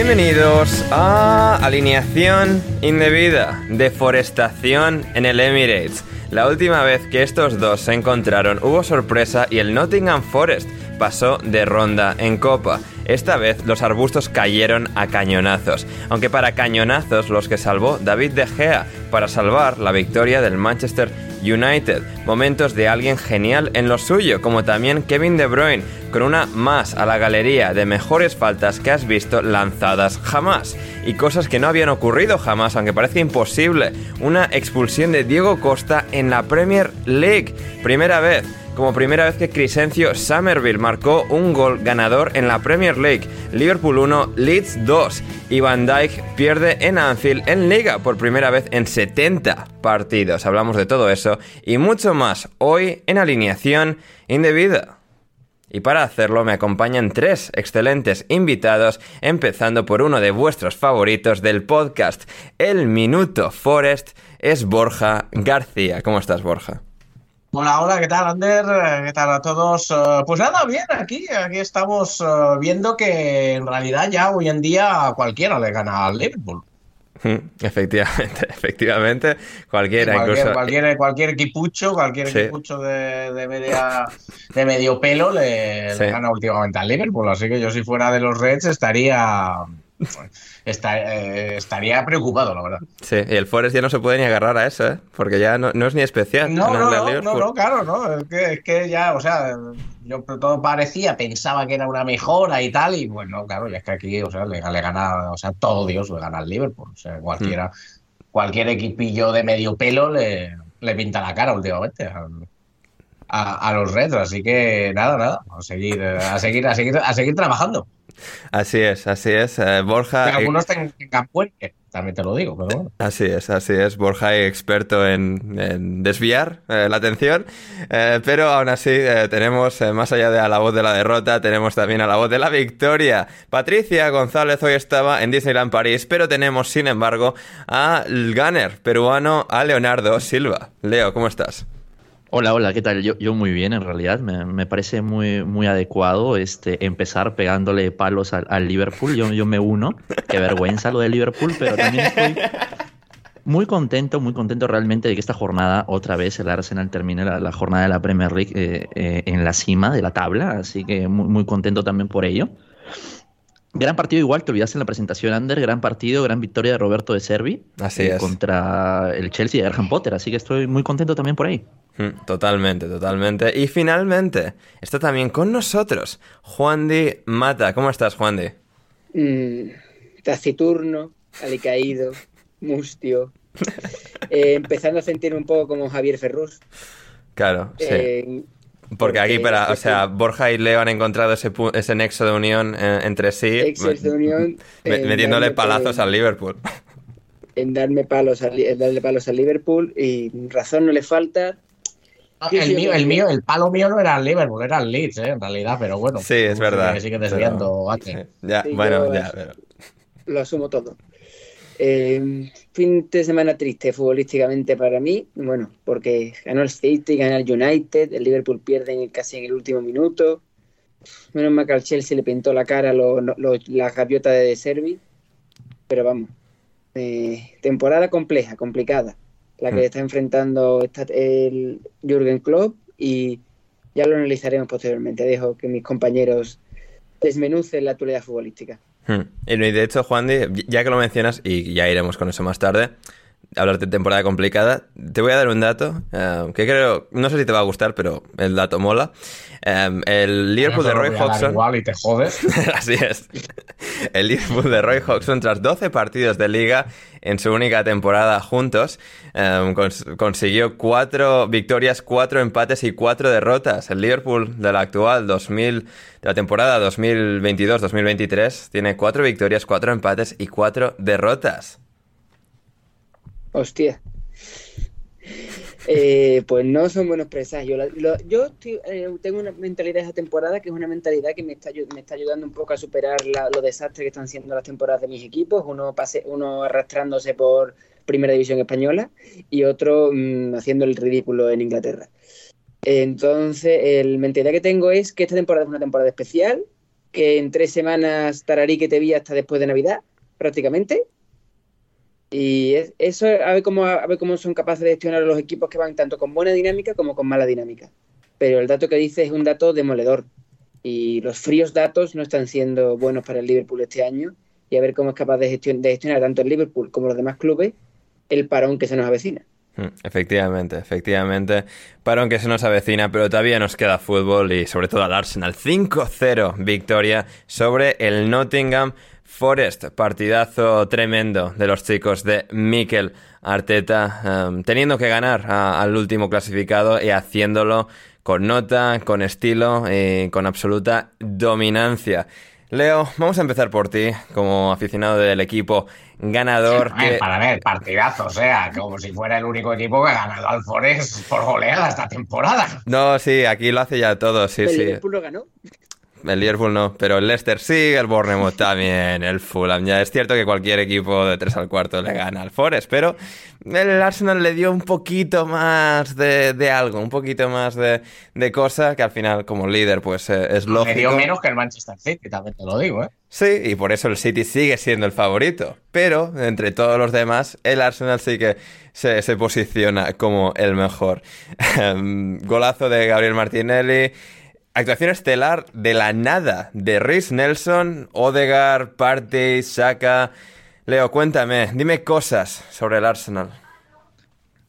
Bienvenidos a Alineación Indebida, Deforestación en el Emirates. La última vez que estos dos se encontraron hubo sorpresa y el Nottingham Forest pasó de ronda en copa. Esta vez los arbustos cayeron a cañonazos, aunque para cañonazos los que salvó David De Gea para salvar la victoria del Manchester United. Momentos de alguien genial en lo suyo, como también Kevin De Bruyne, con una más a la galería de mejores faltas que has visto lanzadas jamás. Y cosas que no habían ocurrido jamás, aunque parezca imposible. Una expulsión de Diego Costa en la Premier League. Primera vez como primera vez que Crescencio Somerville marcó un gol ganador en la Premier League. Liverpool 1, Leeds 2. Y Van Dijk pierde en Anfield en Liga por primera vez en 70 partidos. Hablamos de todo eso y mucho más hoy en alineación indebida. Y para hacerlo me acompañan tres excelentes invitados, empezando por uno de vuestros favoritos del podcast, El Minuto Forest, es Borja García. ¿Cómo estás, Borja? Hola, hola, ¿qué tal, Ander? ¿Qué tal a todos? Eh, Pues nada, bien, aquí, aquí estamos eh, viendo que en realidad ya hoy en día cualquiera le gana al Liverpool. Efectivamente, efectivamente, cualquiera, Cualquier, incluso... cualquier, cualquier equipucho, cualquier Sí. equipucho de, de media, de medio pelo le, Sí. le gana últimamente al Liverpool. Así que yo si fuera de los Reds estaría, eh, estaría preocupado, la verdad. Sí, y el Forest ya no se puede ni agarrar a eso, ¿eh? Porque ya no, no es ni especial. No, no, no, no, Liverpool. no, claro, no. Es que, es que ya, o sea, yo todo parecía, pensaba que era una mejora y tal, y bueno, claro, ya es que aquí, o sea, le, le gana, o sea, todo Dios le gana al Liverpool. O sea, cualquiera, cualquier equipillo de medio pelo le, le pinta la cara últimamente a- a los Reds. Así que nada, nada, a seguir, a seguir, a seguir, a seguir trabajando. Así es, así es. eh, Borja. Que algunos tengan puente, también te lo digo, pero bueno. Así es, así es. Borja es experto en, en desviar eh, la atención, eh, pero aún así tenemos, más allá de a la voz de la derrota, tenemos también a la voz de la victoria. Patricia González hoy estaba en Disneyland París, pero tenemos, sin embargo, al gunner peruano, a Leonardo Silva. Leo, ¿cómo estás? Hola, hola, ¿qué tal? Yo, yo muy bien, en realidad. Me, me parece muy, muy adecuado este, empezar pegándole palos al, Liverpool. Yo, yo me uno. Qué vergüenza lo del Liverpool, pero también estoy muy contento, muy contento realmente de que esta jornada, otra vez, el Arsenal termine la, la jornada de la Premier League eh, eh, en la cima de la tabla. Así que muy, muy contento también por ello. Gran partido igual, te olvidaste en la presentación, Ander. Gran partido, gran victoria de Roberto de Servi. Así eh, es. Contra el Chelsea de Graham Potter. Así que estoy muy contento también por ahí. Mm, Totalmente, totalmente. Y finalmente, está también con nosotros Juan Di Mata. ¿Cómo estás, Juan Di? mm, taciturno, alicaído, mustio, eh, empezando a sentir un poco como Javier Ferrus. Claro, sí. Eh, Porque aquí, para, o sea, Borja y Leo han encontrado ese, pu- ese nexo de unión eh, entre sí, de unión, metiéndole palazos al Liverpool. en darme palos al, en darle palos al Liverpool y razón no le falta. El mío, el mío, el palo mío no era el Liverpool, era el Leeds, ¿eh? en realidad, pero bueno. Sí, es verdad. sigue- Sigue desviando, Pero- sí, Ya, Sí, bueno, ya, pero... Lo asumo todo. Eh, fin de semana triste futbolísticamente para mí, bueno, porque ganó el City, gana el United, el Liverpool pierde en el- casi en el último minuto. Menos mal que al Chelsea le pintó la cara lo- lo- la gaviota de De Servi, pero vamos, eh, temporada compleja, complicada, la que Mm. está enfrentando esta- el Jürgen Klopp y ya lo analizaremos posteriormente. Dejo que mis compañeros desmenucen la actualidad futbolística. Hmm. Y de hecho, Juan, ya que lo mencionas, y ya iremos con eso más tarde, hablar de temporada complicada, te voy a dar un dato eh, que creo, no sé si te va a gustar, pero el dato mola. Eh, el Liverpool de Roy Hodgson... Igual y te jodes. Así es. El Liverpool de Roy Hodgson, tras 12 partidos de liga en su única temporada juntos, cons- consiguió 4 victorias, 4 empates y 4 derrotas. El Liverpool de la actual 2000, de la temporada 2022-2023 tiene 4 victorias, 4 empates y 4 derrotas. Hostia. Eh, pues no son buenos presagios. Yo estoy- eh, tengo una mentalidad esa temporada que es una mentalidad que me está, ayudando un poco a superar los desastres que están siendo las temporadas de mis equipos. Uno, pase, uno arrastrándose por Primera División Española y otro mm, haciendo el ridículo en Inglaterra. Entonces, el mentalidad que tengo es que esta temporada es una temporada especial, que en tres semanas Tararí que te vi hasta después de Navidad, prácticamente. Y es- eso, a ver, cómo, a ver cómo son capaces de gestionar los equipos que van tanto con buena dinámica como con mala dinámica. Pero el dato que dice es un dato demoledor. Y los fríos datos no están siendo buenos para el Liverpool este año. Y a ver cómo es capaz de, de gestionar tanto el Liverpool como los demás clubes el parón que se nos avecina. Hmm, Efectivamente, efectivamente. Parón que se nos avecina, pero todavía nos queda fútbol y sobre todo al Arsenal. 5-0 victoria sobre el Nottingham Forest. Partidazo tremendo de los chicos de Mikel Arteta, em, teniendo que ganar a- al último clasificado y haciéndolo con nota, con estilo y con absoluta dominancia. Leo, vamos a empezar por ti, como aficionado del equipo ganador. A ver, que- Para ver, partidazo, o sea, como si fuera el único equipo que ha ganado al Forest por goleada esta temporada. No, sí, aquí lo hace ya todo, sí, el sí. Liverpool lo ganó. El Liverpool no, pero el Leicester sí, el Bournemouth también, el Fulham. Ya es cierto que cualquier equipo de 3 al cuarto le gana al Forest, pero el Arsenal le dio un poquito más de, de algo, un poquito más de, de cosa que al final, como líder, pues eh, es lógico. Me dio menos que el Manchester City, también te lo digo, ¿eh? Sí, y por eso el City sigue siendo el favorito. Pero entre todos los demás, el Arsenal sí que se, se posiciona como el mejor. Golazo de Gabriel Martinelli. Actuación estelar de la nada de Rhys Nelson, Odegaard, Partey, Saka. Leo, cuéntame, dime cosas sobre el Arsenal.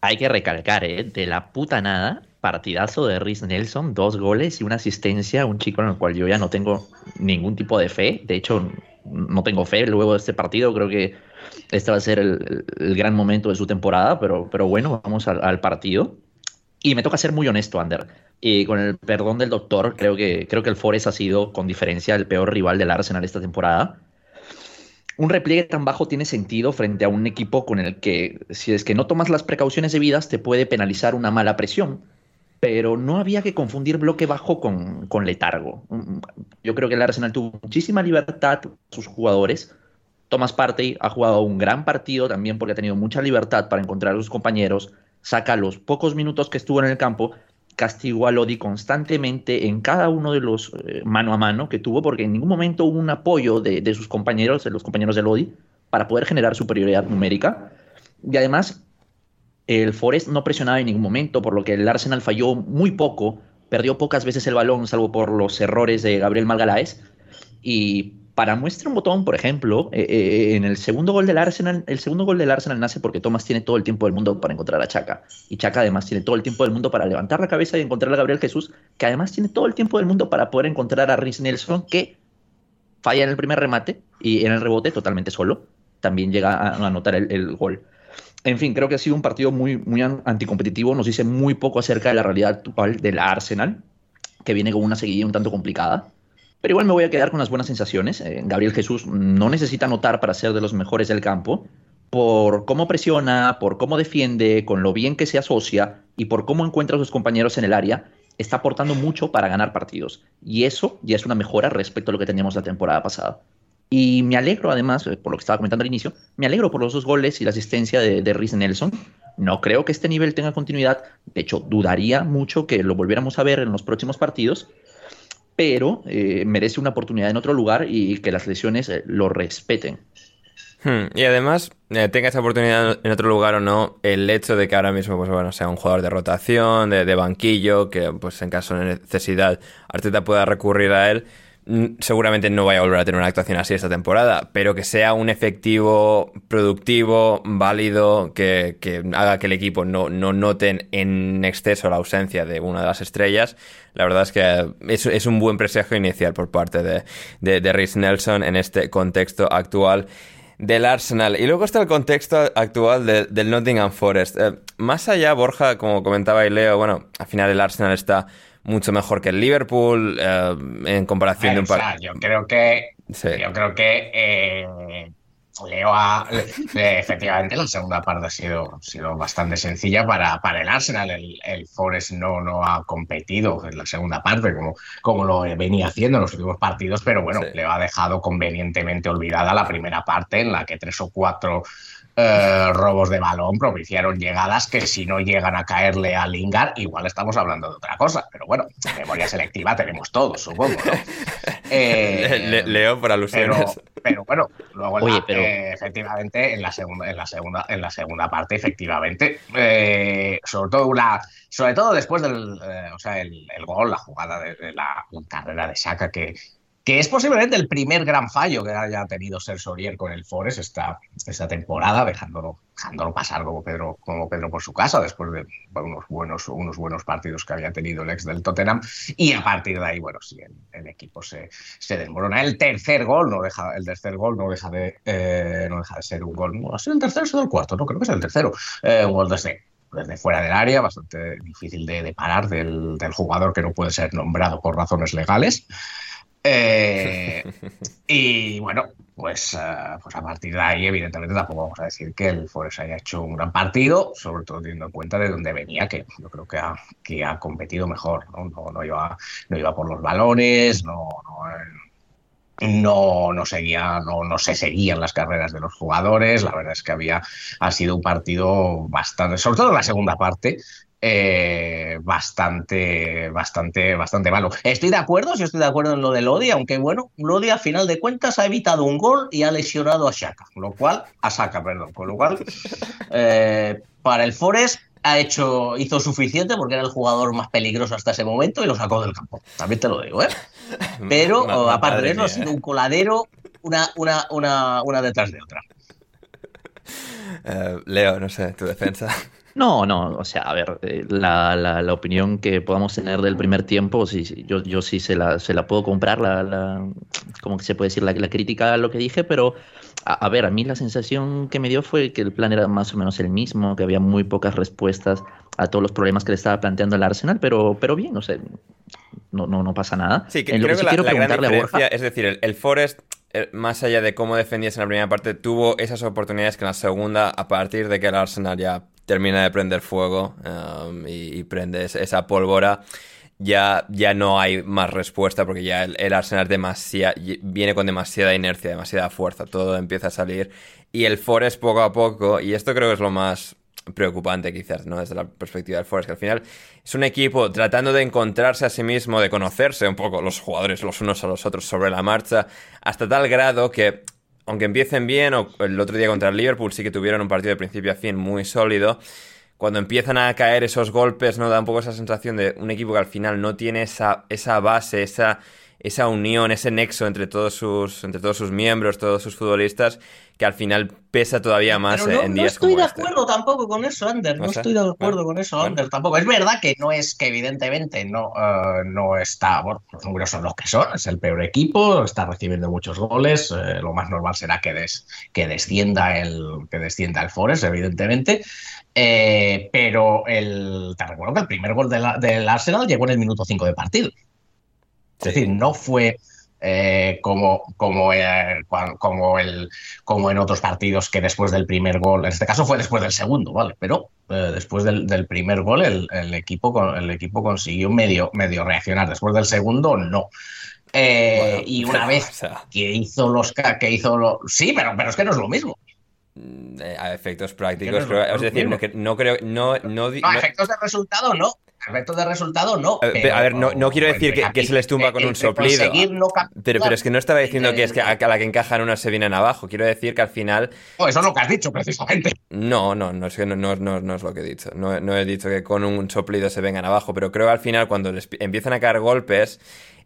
Hay que recalcar, ¿eh? De la puta nada, partidazo de Rhys Nelson, dos goles y una asistencia, un chico en el cual yo ya no tengo ningún tipo de fe. De hecho, no tengo fe luego de este partido. Creo que este va a ser el, gran momento de su temporada, pero, pero bueno, vamos al partido. Y me toca ser muy honesto, Ander. Y con el perdón del doctor, creo que, creo que el Forest ha sido, con diferencia, el peor rival del Arsenal esta temporada un repliegue tan bajo tiene sentido frente a un equipo con el que, si es que no tomas las precauciones debidas, te puede penalizar una mala presión. Pero no había que confundir bloque bajo con, con letargo. Mm, Yo creo que el Arsenal tuvo muchísima libertad, sus jugadores. Thomas Partey ha jugado un gran partido también porque ha tenido mucha libertad para encontrar a sus compañeros. Saca los pocos minutos que estuvo en el campo, castigó a Lodi constantemente en cada uno de los eh, mano a mano que tuvo, porque en ningún momento hubo un apoyo de, de sus compañeros, de los compañeros de Lodi, para poder generar superioridad numérica. Y además, el Forest no presionaba en ningún momento, por lo que el Arsenal falló muy poco, perdió pocas veces el balón, salvo por los errores de Gabriel Malgaláes. Y para muestra un botón, por ejemplo, eh, eh, en el segundo gol del Arsenal, el segundo gol del Arsenal nace porque Thomas tiene todo el tiempo del mundo para encontrar a Chaka. Y Chaka además tiene todo el tiempo del mundo para levantar la cabeza y encontrar a Gabriel Jesús, que además tiene todo el tiempo del mundo para poder encontrar a Rhys Nelson, que falla en el primer remate y en el rebote totalmente solo. También llega a anotar el, gol. En fin, creo que ha sido un partido muy, muy anticompetitivo. Nos dice muy poco acerca de la realidad actual del Arsenal, que viene con una seguidilla un tanto complicada. Pero igual me voy a quedar con las buenas sensaciones. Eh, Gabriel Jesús no necesita anotar para ser de los mejores del campo. Por cómo presiona, por cómo defiende, con lo bien que se asocia y por cómo encuentra a sus compañeros en el área, está aportando mucho para ganar partidos. Y eso ya es una mejora respecto a lo que teníamos la temporada pasada. Y me alegro, además, eh, por lo que estaba comentando al inicio, me alegro por los dos goles y la asistencia de, de Nelson. No creo que este nivel tenga continuidad. De hecho, dudaría mucho que lo volviéramos a ver en los próximos partidos pero eh, merece una oportunidad en otro lugar y que las lesiones eh, lo respeten. Hmm, y además, eh, tenga esa oportunidad en otro lugar o no, el hecho de que ahora mismo pues, bueno, sea un jugador de rotación, de, de banquillo, que pues en caso de necesidad Arteta pueda recurrir a él, seguramente no vaya a volver a tener una actuación así esta temporada, pero que sea un efectivo productivo, válido, que, haga que el equipo no, no, noten en exceso la ausencia de una de las estrellas, la verdad es que es, un buen presagio inicial por parte de, de, Rhys Nelson en este contexto actual del Arsenal. Y luego está el contexto actual del Nottingham Forest. Eh, más allá, Borja, como comentaba y Leo, bueno, al final el Arsenal está mucho mejor que el Liverpool eh, en comparación de un par. Yo creo que, yo creo que eh, Leo ha, efectivamente la segunda parte ha sido, sido bastante sencilla para, para el Arsenal. El, el, Forest no, no ha competido en la segunda parte como, como lo venía haciendo en los últimos partidos, pero bueno, le ha dejado convenientemente olvidada la primera parte en la que tres o cuatro eh, robos de balón propiciaron llegadas que si no llegan a caerle a Lingard, igual estamos hablando de otra cosa. Pero bueno, memoria selectiva tenemos todos, supongo, ¿no? Eh, leo por alusiones. Pero, bueno, luego eh, efectivamente en la segunda, en la segunda, en la segunda parte, efectivamente, sobre todo una, sobre todo después del, o sea, el, gol, la jugada de, la, carrera de Saka que que es posiblemente el primer gran fallo que haya tenido Ser Sorier con el Forest esta, esta temporada, dejándolo, dejándolo pasar como Pedro, como Pedro por su casa, después de unos, buenos, unos buenos partidos que había tenido el ex del Tottenham. Y a partir de ahí, bueno, sí, el, equipo se, se desmorona. El tercer gol no deja, el tercer gol no deja de, eh, no deja de ser un gol. ¿Ha sido el tercero o el cuarto? No, creo que es el tercero. Eh, un gol desde, desde fuera del área, bastante difícil de, de parar del, del jugador que no puede ser nombrado por razones legales. Eh, y bueno, pues, eh, pues a partir de ahí, evidentemente, tampoco vamos a decir que el Forest haya hecho un gran partido, sobre todo teniendo en cuenta de dónde venía, que yo creo que ha, que ha competido mejor. ¿no? No, iba, no iba por los balones, no, no, no, seguía, no, no se seguían las carreras de los jugadores. La verdad es que había ha sido un partido bastante, sobre todo en la segunda parte, eh, bastante, bastante, bastante malo. Estoy de acuerdo, si estoy de acuerdo en lo de Lodi, aunque bueno, Lodi a final de cuentas ha evitado un gol y ha lesionado a Shaka, lo cual, a Saka, perdón, con lo cual, eh, para el Forest ha hecho, hizo suficiente porque era el jugador más peligroso hasta ese momento y lo sacó del campo. También te lo digo, ¿eh? Pero aparte de eso, ha sido un coladero una, una, una, una detrás de otra. Leo, no sé, tu defensa. No, no, o sea, a ver, eh, la, la, opinión que podamos tener del primer tiempo, sí, sí yo, yo sí se la, se la puedo comprar, la, la, como que se puede decir, la, la crítica a lo que dije, pero a, ver, a mí la sensación que me dio fue que el plan era más o menos el mismo, que había muy pocas respuestas a todos los problemas que le estaba planteando el Arsenal, pero, pero bien, o sea, no, no, no pasa nada. Sí, que, creo que, la, gran diferencia, es decir, el, el Forest eh, más allá de cómo defendiese en la primera parte, tuvo esas oportunidades que en la segunda, a partir de que el Arsenal ya termina de prender fuego um, y, prende esa pólvora, ya, ya no hay más respuesta porque ya el, Arsenal viene con demasiada inercia, demasiada fuerza, todo empieza a salir y el Forest poco a poco, y esto creo que es lo más preocupante quizás, ¿no? Desde la perspectiva del Forest, que al final es un equipo tratando de encontrarse a sí mismo, de conocerse un poco los jugadores los unos a los otros sobre la marcha, hasta tal grado que aunque empiecen bien, o el otro día contra el Liverpool sí que tuvieron un partido de principio a fin muy sólido, cuando empiezan a caer esos golpes, ¿no? Da un poco esa sensación de un equipo que al final no tiene esa, esa base, esa, esa unión, ese nexo entre todos sus, entre todos sus miembros, todos sus futbolistas, que al final pesa todavía más Pero no, en no días estoy como de este. acuerdo tampoco con eso, Ander. No ¿No estoy de acuerdo Bueno, con eso, bueno. Ander. Tampoco. Es verdad que no es que evidentemente no, eh, no está. Bueno, los números son los que son. Es el peor equipo, está recibiendo muchos goles. eh, lo más normal será que, des- que descienda el que descienda el Forest, evidentemente. Eh, pero el, te recuerdo que el primer gol de la- del Arsenal llegó en el minuto 5 de partido. Es decir, no fue eh, como, como, eh, como, el, como en otros partidos que después del primer gol, en este caso fue después del segundo, ¿vale? Pero eh, después del, del primer gol el, el equipo, el equipo consiguió medio, medio reaccionar. Después del segundo, no. Bueno, y una vez o sea, que hizo los que hizo lo- sí, pero, pero es que no es lo mismo. eh, a efectos prácticos, creo- es decir, no, que- no creo, no, no, No, a no- efectos de resultado no. Efectos de resultado no. Eh, pero- a ver, no- no quiero decir que- que se les tumba con un soplido. no pero, pero es que no estaba diciendo que es que a, la que encajan unas se vienen abajo. Quiero decir que al final Oh, eso es lo que has dicho, precisamente. No, no, no es, que no, no, no- no es lo que he dicho. No, no he dicho que con un soplido se vengan abajo, pero creo que al final cuando les pi- empiezan a caer golpes,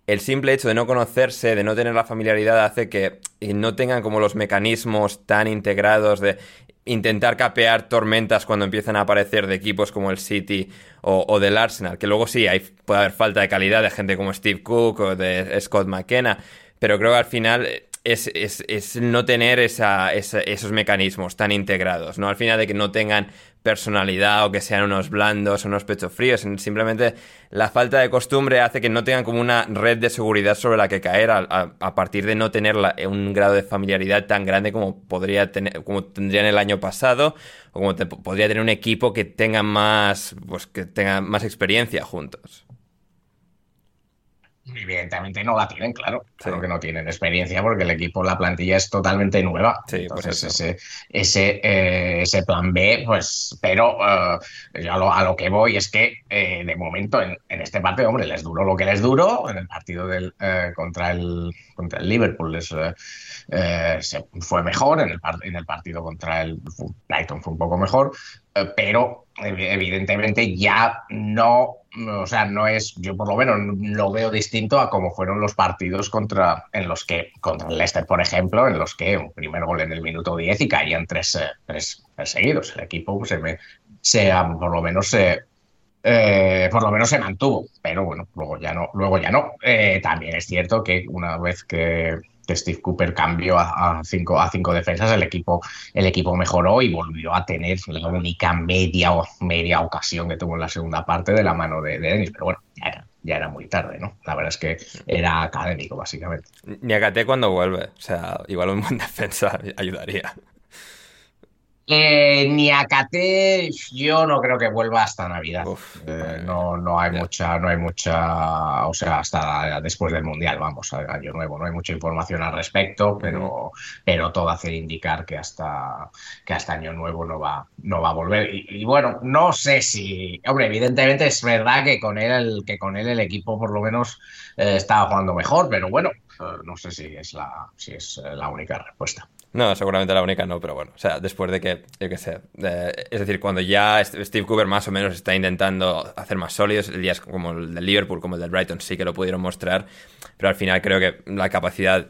el simple hecho de no conocerse, de no tener la familiaridad, hace que no tengan como los mecanismos tan integrados de intentar capear tormentas cuando empiezan a aparecer de equipos como el City o, del Arsenal, que luego sí, puede haber falta de calidad de gente como Steve Cook o de Scott McKenna, pero creo que al final es, es- no tener esos mecanismos tan integrados, ¿no? Al final de que no tengan personalidad o que sean unos blandos o unos pechos fríos, simplemente la falta de costumbre hace que no tengan como una red de seguridad sobre la que caer a, partir de no tener un grado de familiaridad tan grande como podría tener, como tendrían el año pasado o como te- podría tener un equipo que tenga más, pues que tenga más experiencia juntos. Evidentemente no la tienen, claro. Claro Sí. que no tienen experiencia porque el equipo, la plantilla es totalmente nueva. Sí, Entonces, ese, ese, eh, ese plan B, pues, pero eh, yo a lo, a lo que voy es que eh, de momento en, en este partido, hombre, les duró lo que les duró. En el partido del, eh, contra, el, contra el Liverpool les, eh, se- fue mejor, en el, partido contra el Brighton fue un poco mejor, eh, pero ev- evidentemente ya no, o sea, no es, yo por lo menos lo veo distinto a cómo fueron los partidos contra, en los que, contra el Leicester, por ejemplo, en los que un primer gol en el minuto 10 y caían tres, eh, tres perseguidos. El equipo se, me, se ah, por lo menos se, por lo menos se mantuvo, pero bueno, luego ya no, luego ya no. También es cierto que una vez que Steve Cooper cambió a, cinco, a cinco defensas, el equipo, el equipo mejoró y volvió a tener la única media, o- media ocasión que tuvo en la segunda parte de la mano de, de Dennis, pero bueno, ya era, muy tarde, ¿no? La verdad es que era académico, básicamente. Ni Akate cuando vuelve, o sea, igual un buen defensa ayudaría. Eh, ni Acate, yo no creo que vuelva hasta Navidad. Uf, Eh, no, no hay Ya. mucha, no hay mucha, o sea, hasta después del Mundial, vamos, a año nuevo. No hay mucha información al respecto, pero, pero todo hace indicar que hasta, que hasta año nuevo no va, no va a volver. Y, y bueno, no sé si, hombre, evidentemente es verdad que con él, el, que con él el equipo por lo menos eh, estaba jugando mejor, pero bueno, eh, no sé si es la, si es la única respuesta. No, seguramente la única no, pero bueno, o sea, después de que, yo qué sé, es decir, cuando ya Steve Cooper más o menos está intentando hacer más sólidos, días como el del Liverpool, como el del Brighton, sí que lo pudieron mostrar, pero al final creo que la capacidad,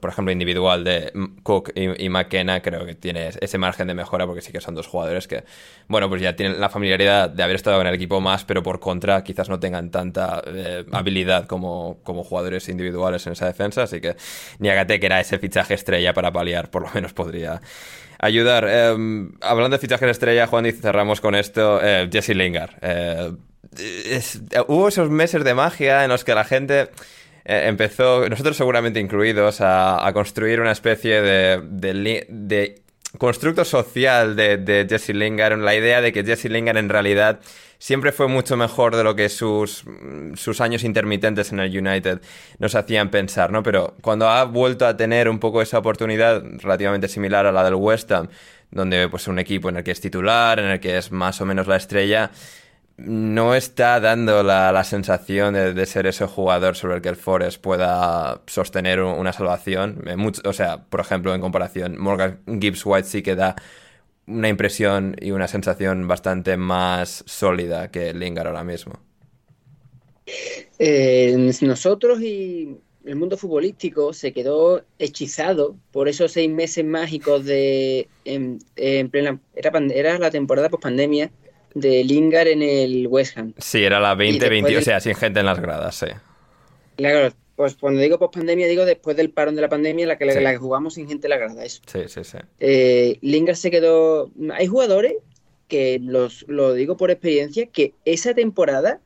por ejemplo, individual de Cook y, y McKenna, creo que tiene ese margen de mejora, porque sí que son dos jugadores que, bueno, pues ya tienen la familiaridad de haber estado en el equipo más, pero por contra quizás no tengan tanta eh, habilidad como, como jugadores individuales en esa defensa, así que Niagate, que era ese fichaje estrella para paliar, por lo menos podría ayudar. Eh, hablando de fichajes estrella, Juan, y cerramos con esto, eh, Jesse Lingard. Eh, hubo esos meses de magia en los que la gente eh, empezó, nosotros seguramente incluidos, a, a construir una especie de, de, constructo social de, Jesse Lingard, la idea de que Jesse Lingard en realidad siempre fue mucho mejor de lo que sus, sus años intermitentes en el United nos hacían pensar, ¿no? Pero cuando ha vuelto a tener un poco esa oportunidad relativamente similar a la del West Ham, donde pues un equipo en el que es titular, en el que es más o menos la estrella, no está dando la, la sensación de, ser ese jugador sobre el que el Forest pueda sostener un- una salvación. Eh, mucho- o sea, por ejemplo, en comparación, Morgan Gibbs White sí que da una impresión y una sensación bastante más sólida que Lingard ahora mismo. Eh, nosotros y, el mundo futbolístico se quedó hechizado por esos seis meses mágicos de en, en plena era, era la temporada post pandemia de Lingard en el West Ham. Sí, era la Y 2020, después o sea, sin gente en las gradas, sí. Claro, pues cuando digo post pandemia digo después del parón de la pandemia la que, Sí. la que jugamos sin gente en la grada, eso. Sí, sí, sí. Eh, Lingard se quedó. Hay jugadores que los, lo digo por experiencia, que esa temporada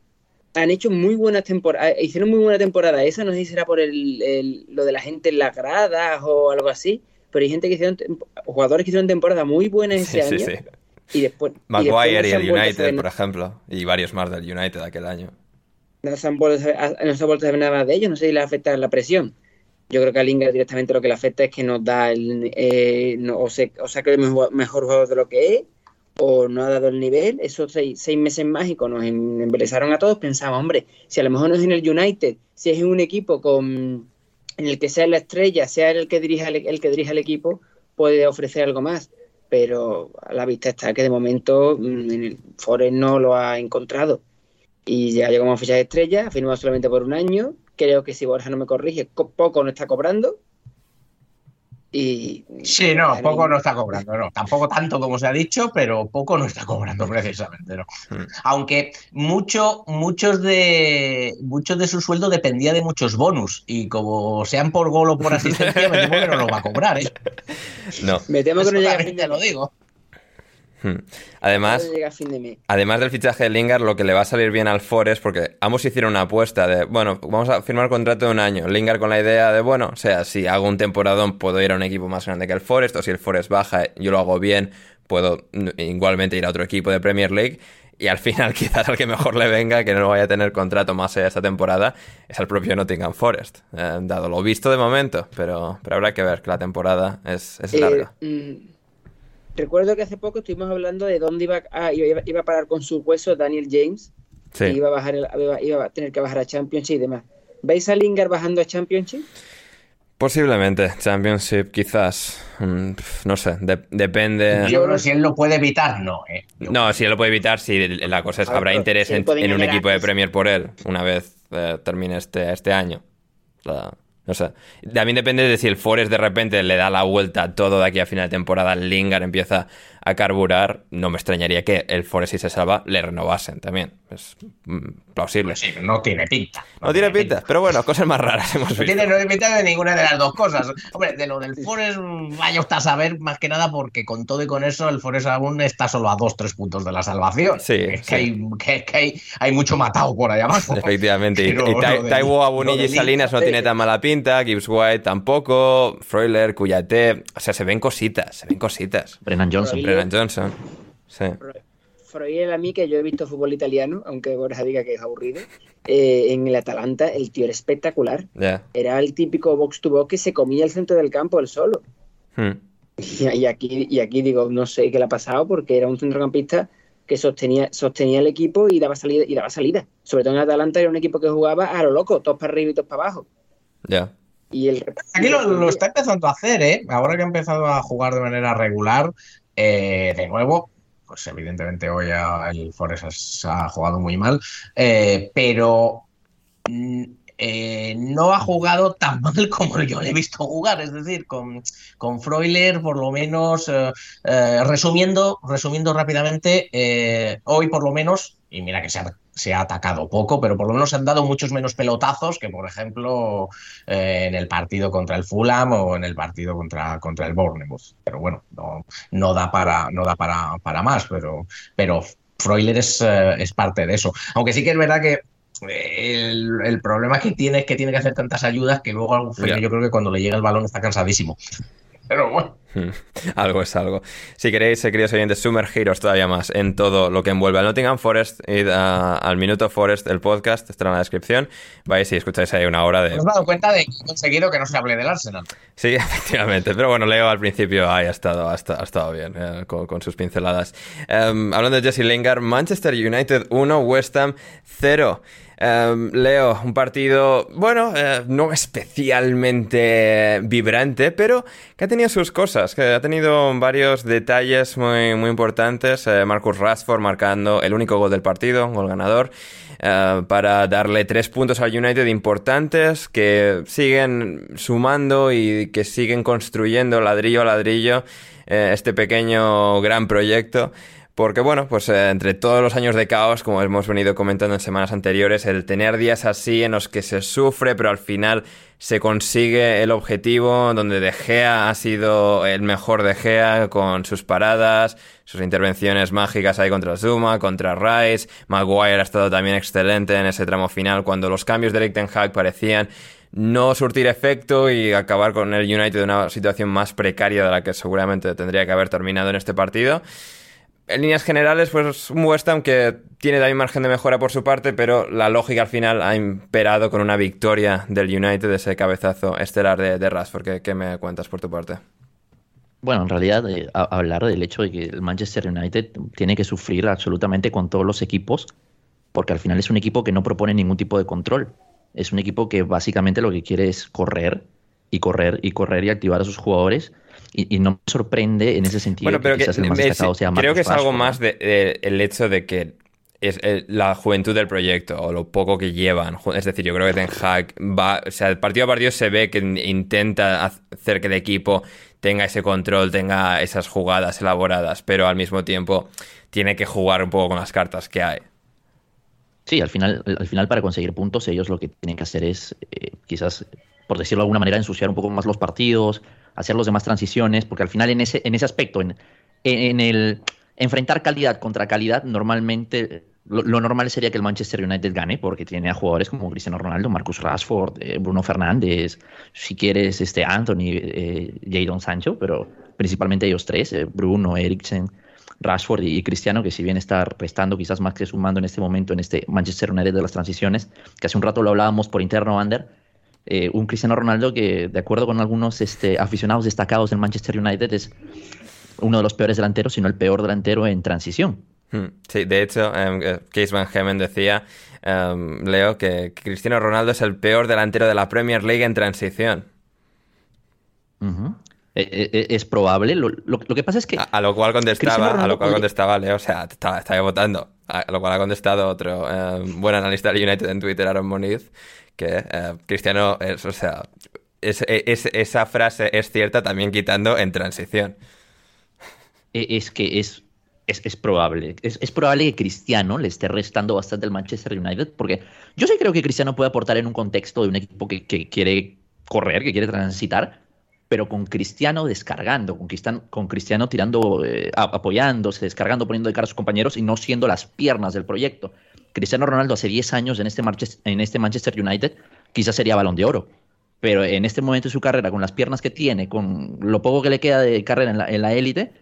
han hecho muy buenas temporadas, hicieron muy buena temporada. Esa no sé si será por el, el- lo de la gente en las gradas o algo así, pero hay gente que hicieron jugadores que hicieron temporada muy buenas Sí, ese sí, año sí. después y después Maguire y el United, por ejemplo. Y varios más del United aquel año. no se han vuelto no se ha vuelto a saber nada de ellos, no sé si les afecta la presión. Yo creo que a Lingard directamente lo que le afecta es que nos da el, eh, no- o, se, o sea que es mejor, mejor jugador de lo que es, o no ha dado el nivel. Esos seis, seis meses mágicos nos em- embelesaron a todos. Pensamos, hombre, si a lo mejor no es en el United, si es en un equipo con en el que sea la estrella, sea el que dirija el, el que dirija el equipo, puede ofrecer algo más. Pero a la vista está que de momento mm, en Forest no lo ha encontrado. Y ya llegamos a fichas estrella, ha firmado solamente por un año. Creo que si Borja no me corrige, co- poco no está cobrando. Y Sí, no, poco no está cobrando, no. Tampoco tanto como se ha dicho, pero poco no está cobrando precisamente, ¿no? Hmm. Aunque mucho, muchos de muchos de su sueldo dependía de muchos bonus. Y como sean por gol o por asistencia, me temo que no lo va a cobrar, ¿eh? No. me temo que Eso no llega a fin de lo digo. Hmm. Además. Además del fichaje de Lingard, lo que le va a salir bien al Forest, porque ambos hicieron una apuesta de, bueno, vamos a firmar contrato de un año. Lingard con la idea de, bueno, o sea, si hago un temporadón puedo ir a un equipo más grande que el Forest, o si el Forest baja, yo lo hago bien, puedo igualmente ir a otro equipo de Premier League. Y al final, quizás al que mejor le venga, que no vaya a tener contrato más allá de esta temporada, es al propio Nottingham Forest. Eh, dado lo visto de momento, pero, pero habrá que ver que la temporada es, es Eh, larga. mm, recuerdo que hace poco estuvimos hablando de dónde iba a, iba, iba a parar con sus huesos Daniel James. Sí. que iba a, bajar el- iba, iba a tener que bajar a Championship y demás. ¿Veis a Lingard bajando a Championship? Posiblemente, Championship, quizás. Mm, no sé, de- depende. Yo creo que si él lo puede evitar, no, ¿eh? No, si él lo puede evitar, si la cosa es ver, habrá pero interés si en, un equipo de. Premier por él una vez eh, termine este, este año. La- no sé. También depende de si el Forest de repente le da la vuelta a todo de aquí a final de temporada, Lingard empieza a carburar. No me extrañaría que el Forest, si se salva, le renovasen también. Es mm, plausible. Pues sí, no tiene pinta. No tiene pinta, pero bueno, cosas más raras hemos No visto. tiene, no tiene pinta de ninguna de las dos cosas. Hombre, de lo del Forest, mm, vaya usted a saber, más que nada porque con todo y con eso, el Forest aún está solo a dos, tres puntos de la salvación. Sí, es sí. que, hay, que, que hay, hay mucho matado por allá abajo. Efectivamente, y, y Tai- Taiwo Abunigi del Salinas no tiene tan mala pinta, Gibbs White tampoco, Freuler, Cuyate, o sea, se ven cositas, se ven cositas. Brennan Johnson. Pero- Johnson, sí. Freud a mí, que yo he visto fútbol italiano, aunque Borja diga que es aburrido, eh, en el Atalanta el tío era espectacular. Era el típico box to box que se comía el centro del campo él solo. Hmm. Y, y aquí, y aquí digo, no sé qué le ha pasado porque era un centrocampista que sostenía, sostenía el equipo y daba salida, y daba salida. Sobre todo en Atalanta era un equipo que jugaba a lo loco, todos para arriba y todos para abajo. Ya. Y el Aquí lo, lo está empezando a hacer, ¿eh? Ahora que ha empezado a jugar de manera regular, eh, de nuevo, pues evidentemente hoy el Forest ha jugado muy mal, eh, pero mm, eh, no ha jugado tan mal como yo le he visto jugar, es decir, con, con Freuler, por lo menos, resumiendo, resumiendo rápidamente, hoy por lo menos, y mira que se ha, se ha atacado poco, pero por lo menos se han dado muchos menos pelotazos que, por ejemplo, eh, en el partido contra el Fulham o en el partido contra, contra el Bournemouth. Pero bueno, no, no da para, no da para, para más, pero, pero Freuler es, eh, es parte de eso. Aunque sí que es verdad que el, el problema que tiene es que tiene que hacer tantas ayudas que luego yo creo que cuando le llega el balón está cansadísimo. Pero bueno. Algo es algo. Si queréis, eh, queridos oyentes, sumergiros todavía más en todo lo que envuelve al Nottingham Forest, id a- al Minuto Forest, el podcast, estará en la descripción. Vais y escucháis ahí una hora de... Nos hemos dado cuenta de que he conseguido que no se hable del Arsenal. Sí, efectivamente. Pero bueno, Leo al principio ahí ha estado, ha estado, ha estado bien eh, con, con sus pinceladas. Em, hablando de Jesse Lingard, Manchester United 1, West Ham 0. Em, Leo, un partido, bueno, eh, no especialmente vibrante, pero que ha tenido sus cosas. que ha tenido varios detalles muy, muy importantes. Eh, Marcus Rashford marcando el único gol del partido, gol ganador, eh, para darle tres puntos al United importantes que siguen sumando y que siguen construyendo ladrillo a ladrillo este pequeño gran proyecto. Porque bueno, pues eh, entre todos los años de caos, como hemos venido comentando en semanas anteriores, el tener días así en los que se sufre, pero al final se consigue el objetivo, donde De Gea ha sido el mejor De Gea con sus paradas, sus intervenciones mágicas ahí contra Zuma, contra Rice, Maguire ha estado también excelente en ese tramo final cuando los cambios de Eric Ten Hag parecían no surtir efecto y acabar con el United en una situación más precaria de la que seguramente tendría que haber terminado en este partido en líneas generales, pues un West Ham que tiene también margen de mejora por su parte, pero la lógica al final ha imperado con una victoria del United, ese cabezazo estelar de, de. ¿Qué, me cuentas por tu parte? Bueno, en realidad, eh, hablar del hecho de que el Manchester United tiene que sufrir absolutamente con todos los equipos, porque al final es un equipo que no propone ningún tipo de control. Es un equipo que básicamente lo que quiere es correr y correr y correr y activar a sus jugadores y, no me sorprende en ese sentido bueno, pero que, quizás el más destacado sea Creo que es algo más del de, el hecho de que es la juventud del proyecto o lo poco que llevan. Es decir, yo creo que Ten Hag va, o sea, partido a partido se ve que intenta hacer que el equipo tenga ese control, tenga esas jugadas elaboradas, pero al mismo tiempo tiene que jugar un poco con las cartas que hay. Sí, al final, al final para conseguir puntos ellos lo que tienen que hacer es eh, quizás, por decirlo de alguna manera, ensuciar un poco más los partidos, hacer los demás transiciones, porque al final en ese, en ese aspecto, en, en el enfrentar calidad contra calidad, normalmente lo, normal sería que el Manchester United gane, porque tiene a jugadores como Cristiano Ronaldo, Marcus Rashford, eh, Bruno Fernández, si quieres, este Anthony, eh, Jadon Sancho, pero principalmente ellos tres, eh, Bruno, Eriksen, Rashford y, Cristiano, que si bien está restando quizás más que sumando en este momento en este Manchester United de las transiciones, que hace un rato lo hablábamos por interno, Ander, eh, un Cristiano Ronaldo que, de acuerdo con algunos este, aficionados destacados del Manchester United, es uno de los peores delanteros, sino el peor delantero en transición. Hmm. Sí, de hecho, um, Case Van Hemen decía, em, Leo, que Cristiano Ronaldo es el peor delantero de la Premier League en transición. Eh, es probable. Lo, que pasa es que. A, lo cual contestaba, a lo cual contestaba Leo, o sea, estaba, estaba votando. A lo cual ha contestado otro em, buen analista del United en Twitter, Aaron Moniz, que eh, Cristiano es, o sea, es, esa frase es cierta también quitando en transición. E, es que es, es, probable. Es, probable que Cristiano le esté restando bastante al Manchester United, porque yo sí creo que Cristiano puede aportar en un contexto de un equipo que, quiere correr, que quiere transitar, pero con Cristiano descargando, con Cristiano, con Cristiano tirando, eh, apoyándose, descargando, poniendo de cara a sus compañeros y no siendo las piernas del proyecto. Cristiano Ronaldo hace 10 años en este, en este Manchester United quizás sería balón de oro. Pero en este momento de su carrera, con las piernas que tiene, con lo poco que le queda de carrera en la élite,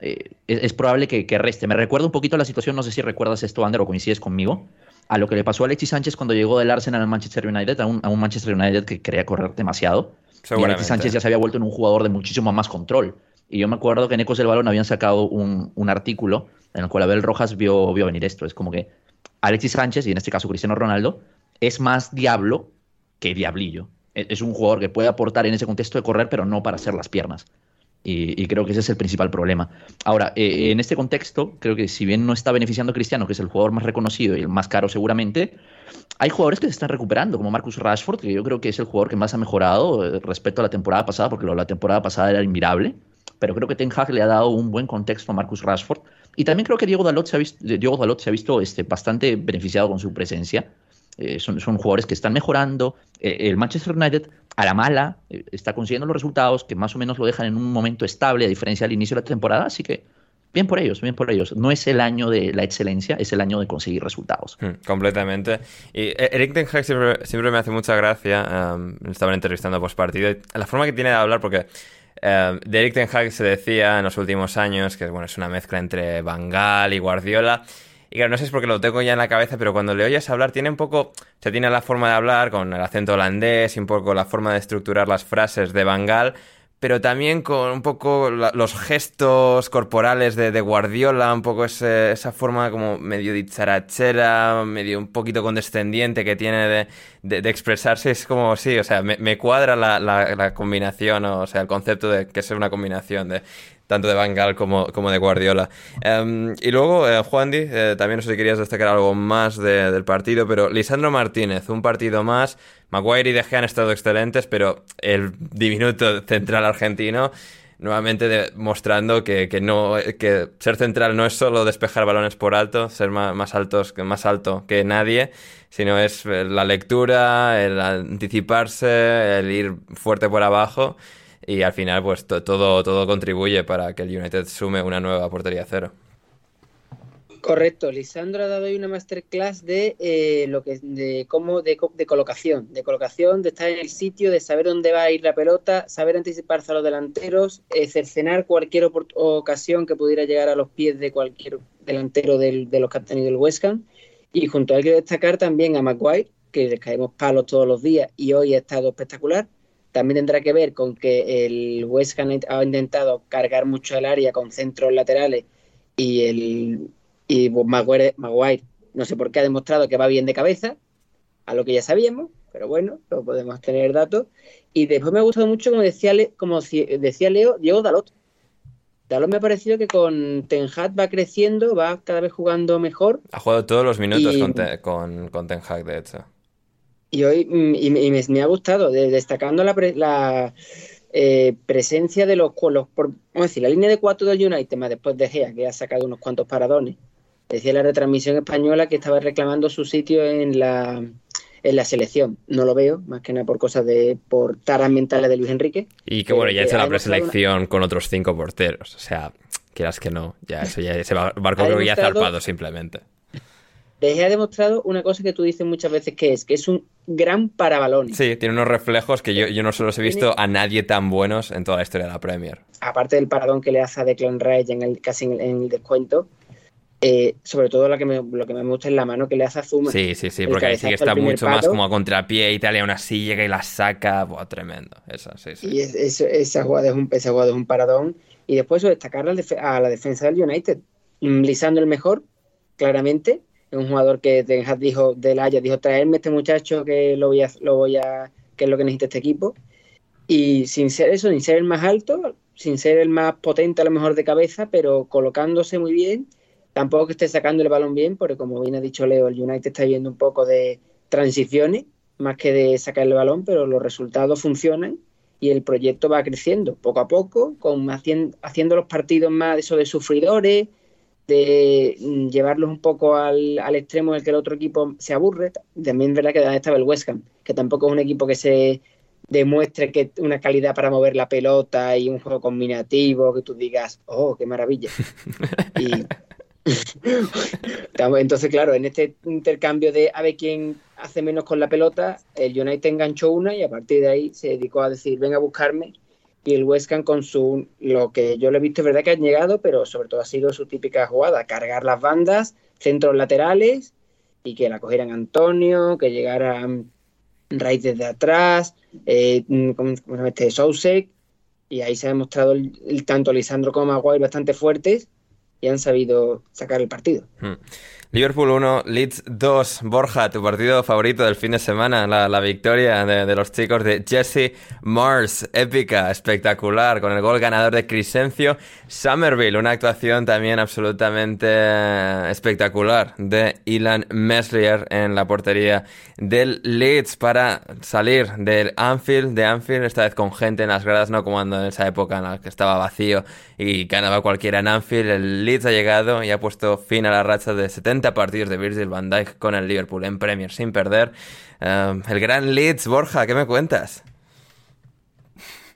eh, es, probable que, reste. Me recuerda un poquito la situación, no sé si recuerdas esto, Ander, o coincides conmigo, a lo que le pasó a Alexis Sánchez cuando llegó del Arsenal al Manchester United, a un, Manchester United que quería correr demasiado. Y Alexis Sánchez ya se había vuelto en un jugador de muchísimo más control. Y yo me acuerdo que en Ecos del Balón habían sacado un, artículo en el cual Abel Rojas vio, vio venir esto. Es como que Alexis Sánchez, y en este caso Cristiano Ronaldo, es más diablo que diablillo. E, es un jugador que puede aportar en ese contexto de correr, pero no para hacer las piernas. Y, creo que ese es el principal problema. Ahora, eh, en este contexto, creo que si bien no está beneficiando a Cristiano, que es el jugador más reconocido y el más caro seguramente, hay jugadores que se están recuperando, como Marcus Rashford, que yo creo que es el jugador que más ha mejorado eh, respecto a la temporada pasada, porque la temporada pasada era inmirable. Pero creo que Ten Hag le ha dado un buen contexto a Marcus Rashford y también creo que Diego Dalot se ha visto, Diego Dalot se ha visto este, bastante beneficiado con su presencia. Eh, son, son, jugadores que están mejorando. Eh, el Manchester United, a la mala, eh, está consiguiendo los resultados que más o menos lo dejan en un momento estable, a diferencia del inicio de la temporada. Así que bien por ellos, bien por ellos. No es el año de la excelencia, es el año de conseguir resultados. Hmm, completamente. Y Eric Ten Hag siempre, me hace mucha gracia. estaban entrevistando post partido. La forma que tiene de hablar, porque Uh, de Eric Ten Hag se decía en los últimos años que bueno, es una mezcla entre Bangal y Guardiola. Y claro, no sé si es porque lo tengo ya en la cabeza, pero cuando le oyes hablar, tiene un poco. O tiene la forma de hablar con el acento holandés y un poco la forma de estructurar las frases de Bangal, pero también con un poco los gestos corporales de, Guardiola, un poco esa forma como medio dicharachera, medio un poquito condescendiente que tiene de, expresarse, es como, sí, o sea, me, cuadra la, combinación, o sea, el concepto de que es una combinación de tanto de Van como, como de Guardiola. Em, y luego, eh, Juan Di, eh, también no sé si querías destacar algo más del partido, pero Lisandro Martínez, un partido más. Maguire y De Gea han estado excelentes, pero el diminuto central argentino nuevamente demostrando que, que, no, que ser central no es solo despejar balones por alto, ser más, más, altos, más alto que nadie, sino es la lectura, el anticiparse, el ir fuerte por abajo y al final pues todo, todo contribuye para que el United sume una nueva portería cero. Correcto, Lisandro ha dado hoy una masterclass de eh, lo que de cómo de, de, colocación, de colocación, de estar en el sitio, de saber dónde va a ir la pelota, saber anticiparse a los delanteros, eh, cercenar cualquier ocasión que pudiera llegar a los pies de cualquier delantero del, de los que ha tenido el West. Y junto a él quiero destacar también a Maguire, que le caemos palos todos los días y hoy ha estado espectacular. También tendrá que ver con que el West Ham ha intentado cargar mucho el área con centros laterales y el y Maguire, Maguire, no sé por qué ha demostrado que va bien de cabeza, a lo que ya sabíamos, pero bueno, lo podemos tener datos. Y después me ha gustado mucho, como decía, como decía Leo, Diego Dalot. Dalot me ha parecido que con Ten Hag va creciendo, va cada vez jugando mejor. Ha jugado todos los minutos con, con, Ten Hag, de hecho. Y hoy y, me, ha gustado, destacando la, la eh, presencia de los, los por, vamos a decir, la línea de cuatro del United, más después de Gea, que ha sacado unos cuantos paradones. Decía la retransmisión española que estaba reclamando su sitio en la, en la selección. No lo veo, más que nada por cosas de por taras mentales de Luis Enrique. Y que bueno, ya ha hecho la preselección con otros cinco porteros. O sea, quieras que no, ya eso ya ese barco creo que ya zarpado simplemente. Deje ha demostrado una cosa que tú dices muchas veces que es, que es un gran parabalón. Sí, tiene unos reflejos que yo, yo no solo los he visto a nadie tan buenos en toda la historia de la Premier. Aparte del paradón que le hace a Declan Rice en el, casi en el, descuento, eh, sobre todo lo que, me, lo que me gusta es la mano que le hace a Zuma. Sí, sí, sí, porque ahí sí que está mucho más como a contrapié y tal, y aún así llega y la saca, Buah, tremendo. Esa, sí, sí. Y esa, jugada es un, esa jugada es un paradón. Y después destacar a la defensa del United, mm, Lisando el mejor, claramente, un jugador que Ten Hag dijo del Haya, dijo traerme este muchacho que lo voy a, lo voy a, que es lo que necesita este equipo. Y sin ser eso, sin ser el más alto, sin ser el más potente a lo mejor de cabeza, pero colocándose muy bien, tampoco que esté sacando el balón bien, porque como bien ha dicho Leo, el United está viendo un poco de transiciones, más que de sacar el balón, pero los resultados funcionan y el proyecto va creciendo poco a poco, con haciendo, los partidos más de de sufridores, de mm, llevarlos un poco al, al extremo en el que el otro equipo se aburre. También es verdad que estaba el West Ham, que tampoco es un equipo que se demuestre que una calidad para mover la pelota y un juego combinativo, que tú digas, oh, qué maravilla. y entonces, claro, en este intercambio de a ver quién hace menos con la pelota, el United enganchó una y a partir de ahí se dedicó a decir, venga a buscarme y el West con su lo que yo le he visto es verdad que han llegado, pero sobre todo ha sido su típica jugada, cargar las bandas, centros laterales y que la cogieran Antonio, que llegara Raíz desde atrás, eh, como se llama este Sousek, y ahí se ha demostrado el, tanto Lisandro como Maguire bastante fuertes y han sabido sacar el partido. Hmm. Liverpool 1, Leeds 2. Borja, tu partido favorito del fin de semana, la, victoria de, los chicos de Jesse Mars, épica, espectacular, con el gol ganador de Crescencio Somerville, una actuación también absolutamente espectacular de Ilan Meslier en la portería del Leeds para salir del Anfield, de Anfield, esta vez con gente en las gradas, no como en esa época en la que estaba vacío y ganaba cualquiera en Anfield. El Leeds ha llegado y ha puesto fin a la racha de 70 partidos de Virgil van Dijk con el Liverpool en Premier sin perder. Eh, el gran Leeds, Borja, ¿qué me cuentas?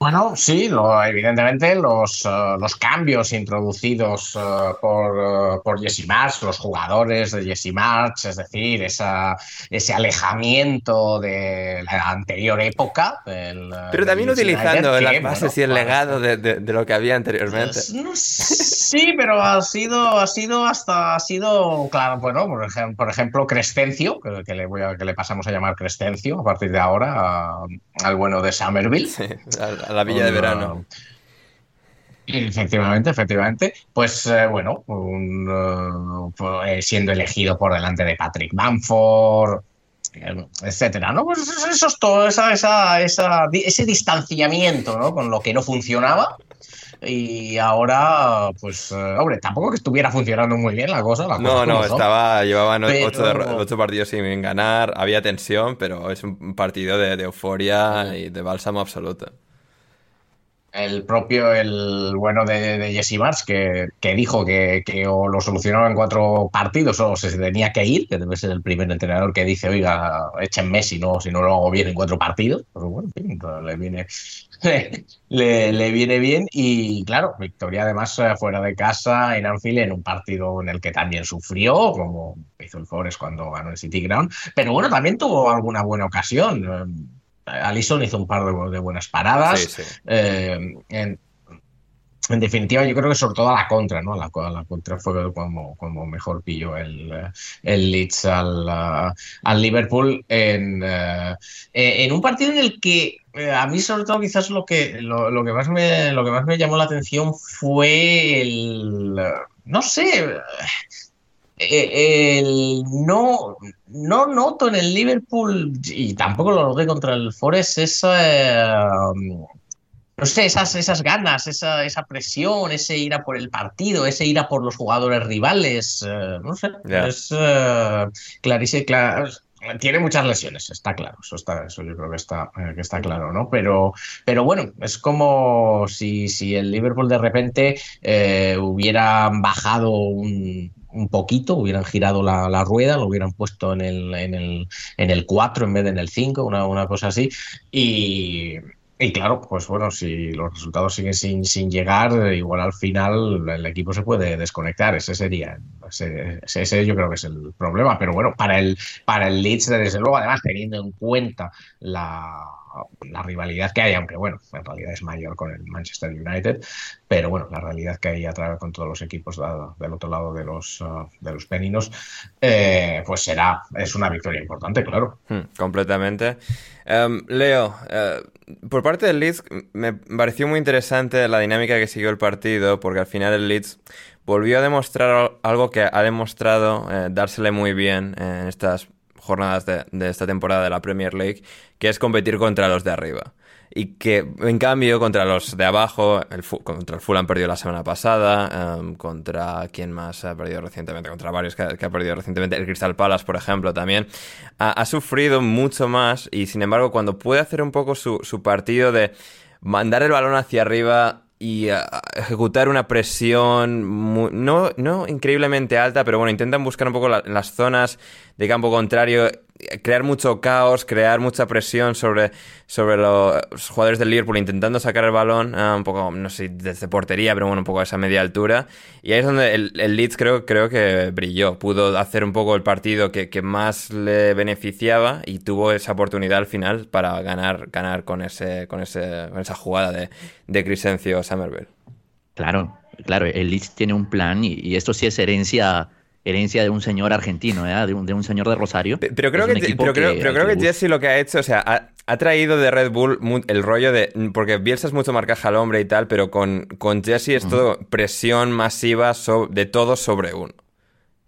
Bueno, sí, lo, evidentemente los, eh, los, cambios introducidos uh, por, uh, por Jesse March, los jugadores de Jesse March, es decir, esa, ese alejamiento de la anterior época. Del, Pero también utilizando las bases y el legado de, de, lo que había anteriormente. Pues, sí, pero ha sido, ha sido hasta, ha sido, claro, bueno, por ejemplo, por ejemplo Crescencio, que, que, le voy a, que le pasamos a llamar Crescencio a partir de ahora, al bueno de Somerville. Sí, la villa de verano. Efectivamente, efectivamente. Pues eh, bueno, un, uh, siendo elegido por delante de Patrick Bamford, etcétera, ¿no? Pues eso es todo, esa, esa, esa, ese distanciamiento, ¿no? Con lo que no funcionaba. Y ahora, pues, hombre, tampoco que estuviera funcionando muy bien la cosa. La no, no, estaba, llevaban ocho, partidos sin ganar, había tensión, pero es un partido de, de euforia y de bálsamo absoluto el propio, el bueno de, Jesse Mars, que, dijo que, o lo solucionaba en cuatro partidos o se tenía que ir, que debe ser el primer entrenador que dice, oiga, échenme si no, si no lo hago bien en cuatro partidos. Pues bueno, le viene, le, viene bien. Y claro, victoria además eh, fuera de casa en Anfield en un partido en el que también sufrió, como hizo el Forest cuando ganó el City Ground. Pero bueno, también tuvo alguna buena ocasión Alison hizo un par de, buenas paradas. Eh, en, definitiva, yo creo que sobre todo a la contra, ¿no? La, la contra fue como, como mejor pilló el, el Leeds al, al Liverpool en, eh, en un partido en el que eh, a mí sobre todo quizás lo que, lo, que más me, lo que más me llamó la atención fue el... No sé, eh, el, no, no noto en el Liverpool y tampoco lo noté contra el Forest esa, no sé, esas, esas ganas, esa, esa presión, ese ir a por el partido, ese ir a por los jugadores rivales, eh, no sé, es uh, clarísimo, tiene muchas lesiones, está claro, eso está, eso yo creo que está, que está claro, ¿no? Pero, pero bueno, es como si, si el Liverpool de repente hubiera bajado un, un poquito, hubieran girado la, rueda, lo hubieran puesto en el, en el, en el 4 en vez de en el 5, una, una cosa así. Y, y claro, pues bueno, si los resultados siguen sin, sin llegar, igual al final el equipo se puede desconectar. Ese sería, ese, ese, yo creo que es el problema. Pero bueno, para el, para el Leeds, desde luego, además teniendo en cuenta la, la rivalidad que hay, aunque bueno, en realidad es mayor con el Manchester United, pero bueno, la realidad que hay a través con todos los equipos del otro lado de los, uh, de los peninos, eh, pues será, es una victoria importante, claro. Hmm, completamente. Em, Leo, eh, por parte del Leeds me pareció muy interesante la dinámica que siguió el partido, porque al final el Leeds volvió a demostrar algo que ha demostrado eh, dársele muy bien en estas jornadas de, esta temporada de la Premier League, que es competir contra los de arriba. Y que, en cambio, contra los de abajo, el, contra el Fulham perdió la semana pasada, em, contra quién más ha perdido recientemente, contra varios que, ha perdido recientemente, el Crystal Palace, por ejemplo, también, ha, sufrido mucho más y, sin embargo, cuando puede hacer un poco su, su partido de mandar el balón hacia arriba y ejecutar una presión no, no increíblemente alta, pero bueno, intentan buscar un poco las zonas de campo contrario crear mucho caos, crear mucha presión sobre, sobre los jugadores del Liverpool intentando sacar el balón, ah, un poco, no sé, desde portería, pero bueno, un poco a esa media altura. Y ahí es donde el, Leeds creo, creo que brilló, pudo hacer un poco el partido que, más le beneficiaba y tuvo esa oportunidad al final para ganar, ganar con, ese, con, ese, con esa jugada de, de Crescencio Somerville. Claro, claro, el Leeds tiene un plan y esto sí es herencia herencia de un señor argentino, ¿eh? de, un, de, un, señor de Rosario. Pero creo que, pero creo, que, Jesse lo que ha hecho, o sea, ha, traído de Red Bull el rollo de. Porque Bielsa es mucho marcaje al hombre y tal, pero con, con Jesse es todo presión masiva de todo sobre uno.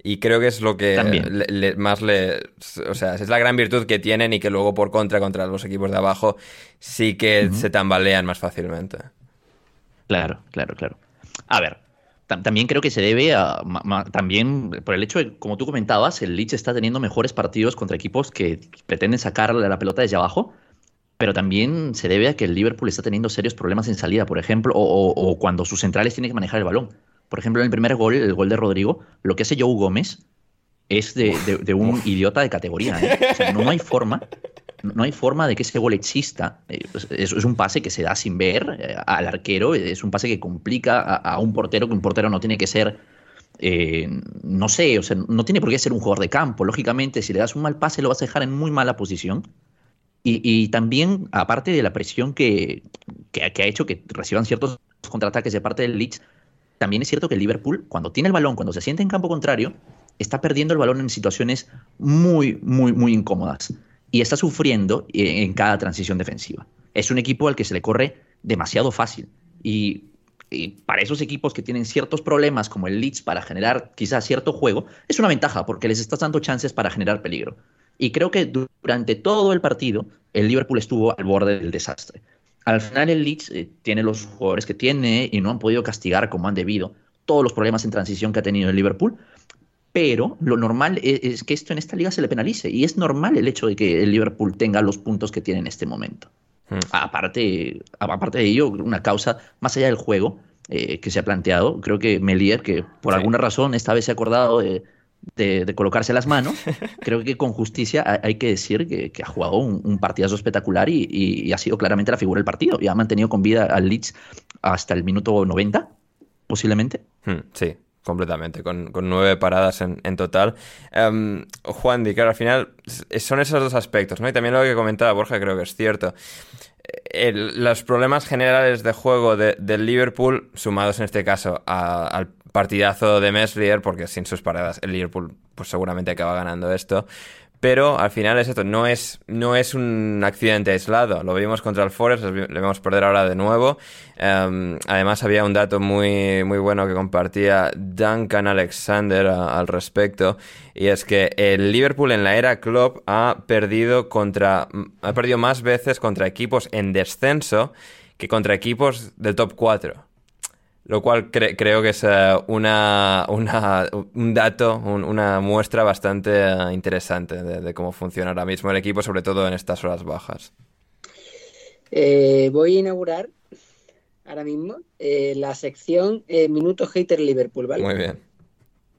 Y creo que es lo que más le. O sea, es la gran virtud que tienen y que luego por contra, contra los equipos de abajo, sí que se tambalean más fácilmente. Claro, claro, claro. A ver, también creo que se debe a, también por el hecho de, como tú comentabas, el Leeds está teniendo mejores partidos contra equipos que pretenden sacar la pelota desde abajo, pero también se debe a que el Liverpool está teniendo serios problemas en salida, por ejemplo, o, cuando sus centrales tienen que manejar el balón. Por ejemplo, en el primer gol, el gol de Rodrigo, lo que hace Joe Gómez es de, un idiota de categoría. ¿eh? no hay forma no hay forma de que ese gol exista. Eh, pues, es, un pase que se da sin ver eh, al arquero, es un pase que complica a, un portero, que un portero no tiene que ser, eh, no sé, o sea, no tiene por qué ser un jugador de campo. Lógicamente, si le das un mal pase, lo vas a dejar en muy mala posición. Y, también, aparte de la presión que, que, ha hecho que reciban ciertos contraataques de parte del Leeds, también es cierto que el Liverpool, cuando tiene el balón, cuando se siente en campo contrario, está perdiendo el balón en situaciones muy, muy, muy incómodas y está sufriendo eh, en cada transición defensiva. Es un equipo al que se le corre demasiado fácil. Y, para esos equipos que tienen ciertos problemas como el Leeds para generar quizás cierto juego, es una ventaja porque les estás dando chances para generar peligro. Y creo que durante todo el partido el Liverpool estuvo al borde del desastre. Al final el Leeds eh, tiene los jugadores que tiene y no han podido castigar como han debido todos los problemas en transición que ha tenido el Liverpool, pero lo normal es, es, que esto en esta liga se le penalice y es normal el hecho de que el Liverpool tenga los puntos que tiene en este momento. Hmm. Aparte, aparte de ello, una causa más allá del juego eh, que se ha planteado, creo que Melier, que por Sí. alguna razón esta vez se ha acordado de, de- de colocarse las manos, creo que con justicia hay, hay que decir que, que ha jugado un, un partidazo espectacular y, y- y ha sido claramente la figura del partido y ha mantenido con vida al Leeds hasta el minuto 90, posiblemente. Hmm, Sí, completamente, con, con nueve paradas en, en total. Em, Juan Di, claro, al final son esos dos aspectos, ¿no? Y también lo que comentaba Borja, creo que es cierto. El- los problemas generales de juego de- del Liverpool, sumados en este caso al partidazo de Meslier, porque sin sus paradas el Liverpool pues seguramente acaba ganando esto. Pero al final es esto, no es, no es un accidente aislado. Lo vimos contra el Forest, lo vamos a perder ahora de nuevo. Em, además había un dato muy, muy bueno que compartía Duncan Alexander al respecto. Y es que el Liverpool en la era Klopp ha perdido contra. ha perdido más veces contra equipos en descenso que contra equipos del top 4. Lo cual cre- creo que es eh, una, una- un dato, un- una muestra bastante eh, interesante de, de cómo funciona ahora mismo el equipo, sobre todo en estas horas bajas. Eh, voy a inaugurar ahora mismo eh, la sección eh, Minuto Hater Liverpool, ¿vale? Muy bien.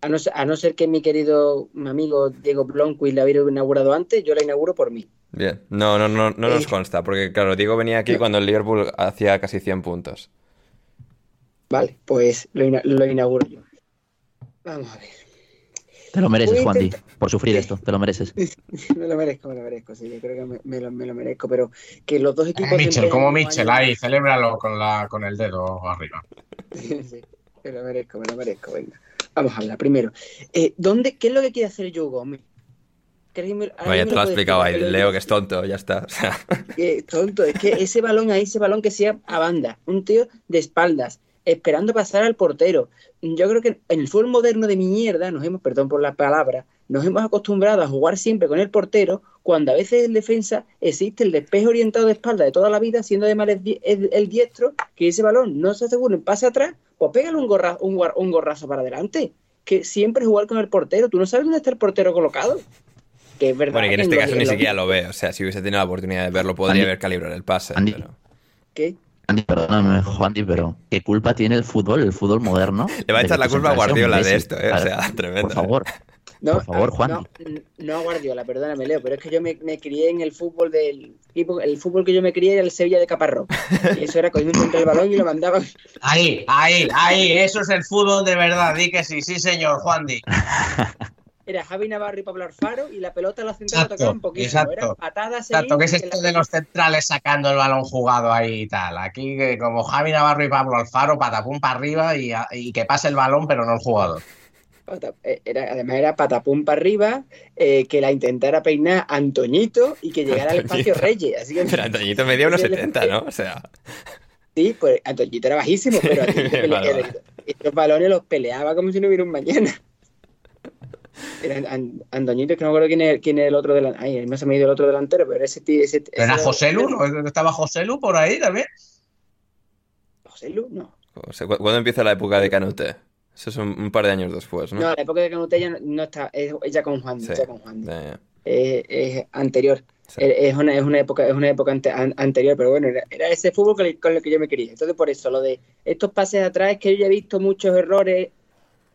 A no, ser- a no ser que mi querido amigo Diego Blomqvist la hubiera inaugurado antes, yo la inauguro por mí. Bien. No, no, no, no nos consta, porque claro, Diego venía aquí cuando el Liverpool hacía casi 100 puntos. Vale, pues lo, ina- lo inauguro yo. Vamos a ver. Te lo mereces, Juan Di, por sufrir esto, te lo mereces. Me lo merezco, me lo merezco, sí, yo creo que me, me lo, me lo merezco, pero que los dos equipos... Eh, entre como Mitchell, ahí, celébralo con, la, con el dedo arriba. Sí, me lo merezco, me lo merezco, venga. Vamos a hablar primero. Eh, ¿dónde, ¿Qué es lo que quiere hacer Joe Gómez? Me te lo ha puede explicado ahí, Leo, que es tonto, ya está. O sea, tonto, es que ese balón ahí, ese balón que sea a banda, un tío de espaldas, esperando pasar al portero. Yo creo que en el fútbol moderno de mierda, nos hemos, perdón por la palabra, nos hemos acostumbrado a jugar siempre con el portero, cuando a veces en defensa existe el despeje orientado de espalda de toda la vida, siendo además el, di- el- el diestro, que ese balón no se asegura en pase atrás, pues pégale un, gorra, un, guar- un gorrazo para adelante. Que siempre jugar con el portero, tú no sabes dónde está el portero colocado. Que es verdad. bueno, y que en este caso ni lo- siquiera lo ve. O sea, si hubiese tenido la oportunidad de verlo, podría Andy. haber calibrado el pase. Andy. pero- ¿Qué? Andy, perdóname, Juan Di, pero ¿qué culpa tiene el fútbol, el fútbol moderno? Le va a echar la culpa a Guardiola de esto, ¿eh? O sea, tremendo. Por favor. No, Por favor, Juan. No, no a Guardiola, perdóname, Leo, pero es que yo me, me crié en el fútbol del equipo, el fútbol que yo me crié era el Sevilla de Caparrós. Y eso era cogiendo contra el balón y lo mandaban. Ahí, ahí, ahí, eso es el fútbol de verdad, di que sí, sí señor, Juan Di. Era Javi Navarro y Pablo Alfaro y la pelota la central Exacto, tocaban poquísimo. Era exacto. patadas Exacto, que es esto la- de los centrales sacando el balón jugado ahí y tal. Aquí que como Javi Navarro y Pablo Alfaro, patapum para arriba y, a- y que pase el balón, pero no el jugador. eh, era- además era patapum para arriba, eh, que la intentara peinar Antoñito y que llegara al espacio Antoñito. Reyes. Así que Pero Antoñito medía unos Sí, le- 70, ¿no? O sea, Sí, pues Antoñito era bajísimo, pero Antoñito vale. estos balones los peleaba como si no hubiera un mañana. Era An- Antoñito, que no me acuerdo quién es, quién es el otro delantero. Ay, no se me ha ido el otro delantero, pero era ese tío. Ese, ¿Pero ¿Era José Lu? ¿No estaba José Lu por ahí también? José Lu, no. o sea, ¿cu- ¿cuándo empieza la época de Canute? Eso es un, un par de años después, ¿no? No, la época de Canute ya no, no está, es, es ya con Juan, Sí. ya con Juan. Ya, ya. Eh, es anterior. Sí. Es una, es una época, es una época ante- an- anterior, pero bueno, era, era ese fútbol con el, con el que yo me quería. Entonces, por eso, lo de estos pases atrás, es que yo ya he visto muchos errores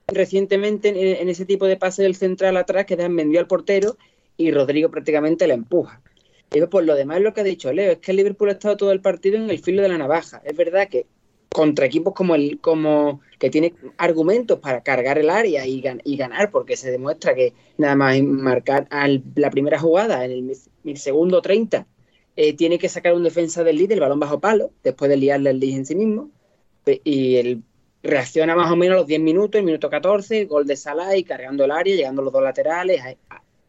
recientemente en, ese tipo de pases del central atrás que dan vendió al portero y Rodrigo prácticamente la empuja. Y por lo demás, lo que ha dicho Leo, es que el Liverpool ha estado todo el partido en el filo de la navaja. Es verdad que contra equipos como el como que tiene argumentos para cargar el área y, gan- y ganar, porque se demuestra que nada más marcar al- la primera jugada en el, mi segundo 30 eh, tiene que sacar un defensa del líder, el balón bajo palo, después de liarle el Leeds en sí mismo, y él reacciona más o menos a los 10 minutos, el minuto 14, gol de Salah y cargando el área, llegando los dos laterales,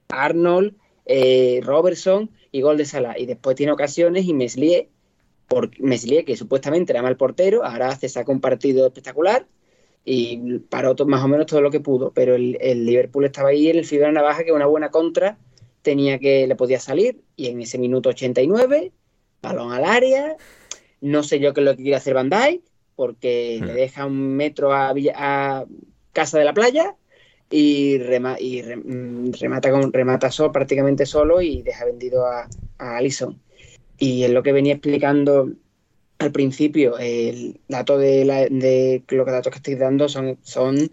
Arnold, eh, Robertson y gol de Salah. Y después tiene ocasiones y Meslier por Meslier, que supuestamente era mal portero, ahora hace saca un partido espectacular y paró más o menos todo lo que pudo, pero el, Liverpool estaba ahí en el fibra navaja que una buena contra tenía que le podía salir y en ese minuto 89 balón al área, no sé yo qué es lo que quiere hacer Van Dijk porque le deja un metro a, a Casa de la Playa y, y mm, remata, con, remata solo, prácticamente solo y deja vendido a, a Allison. Y es lo que venía explicando al principio, el dato de, la, de los datos que estoy dando son, son,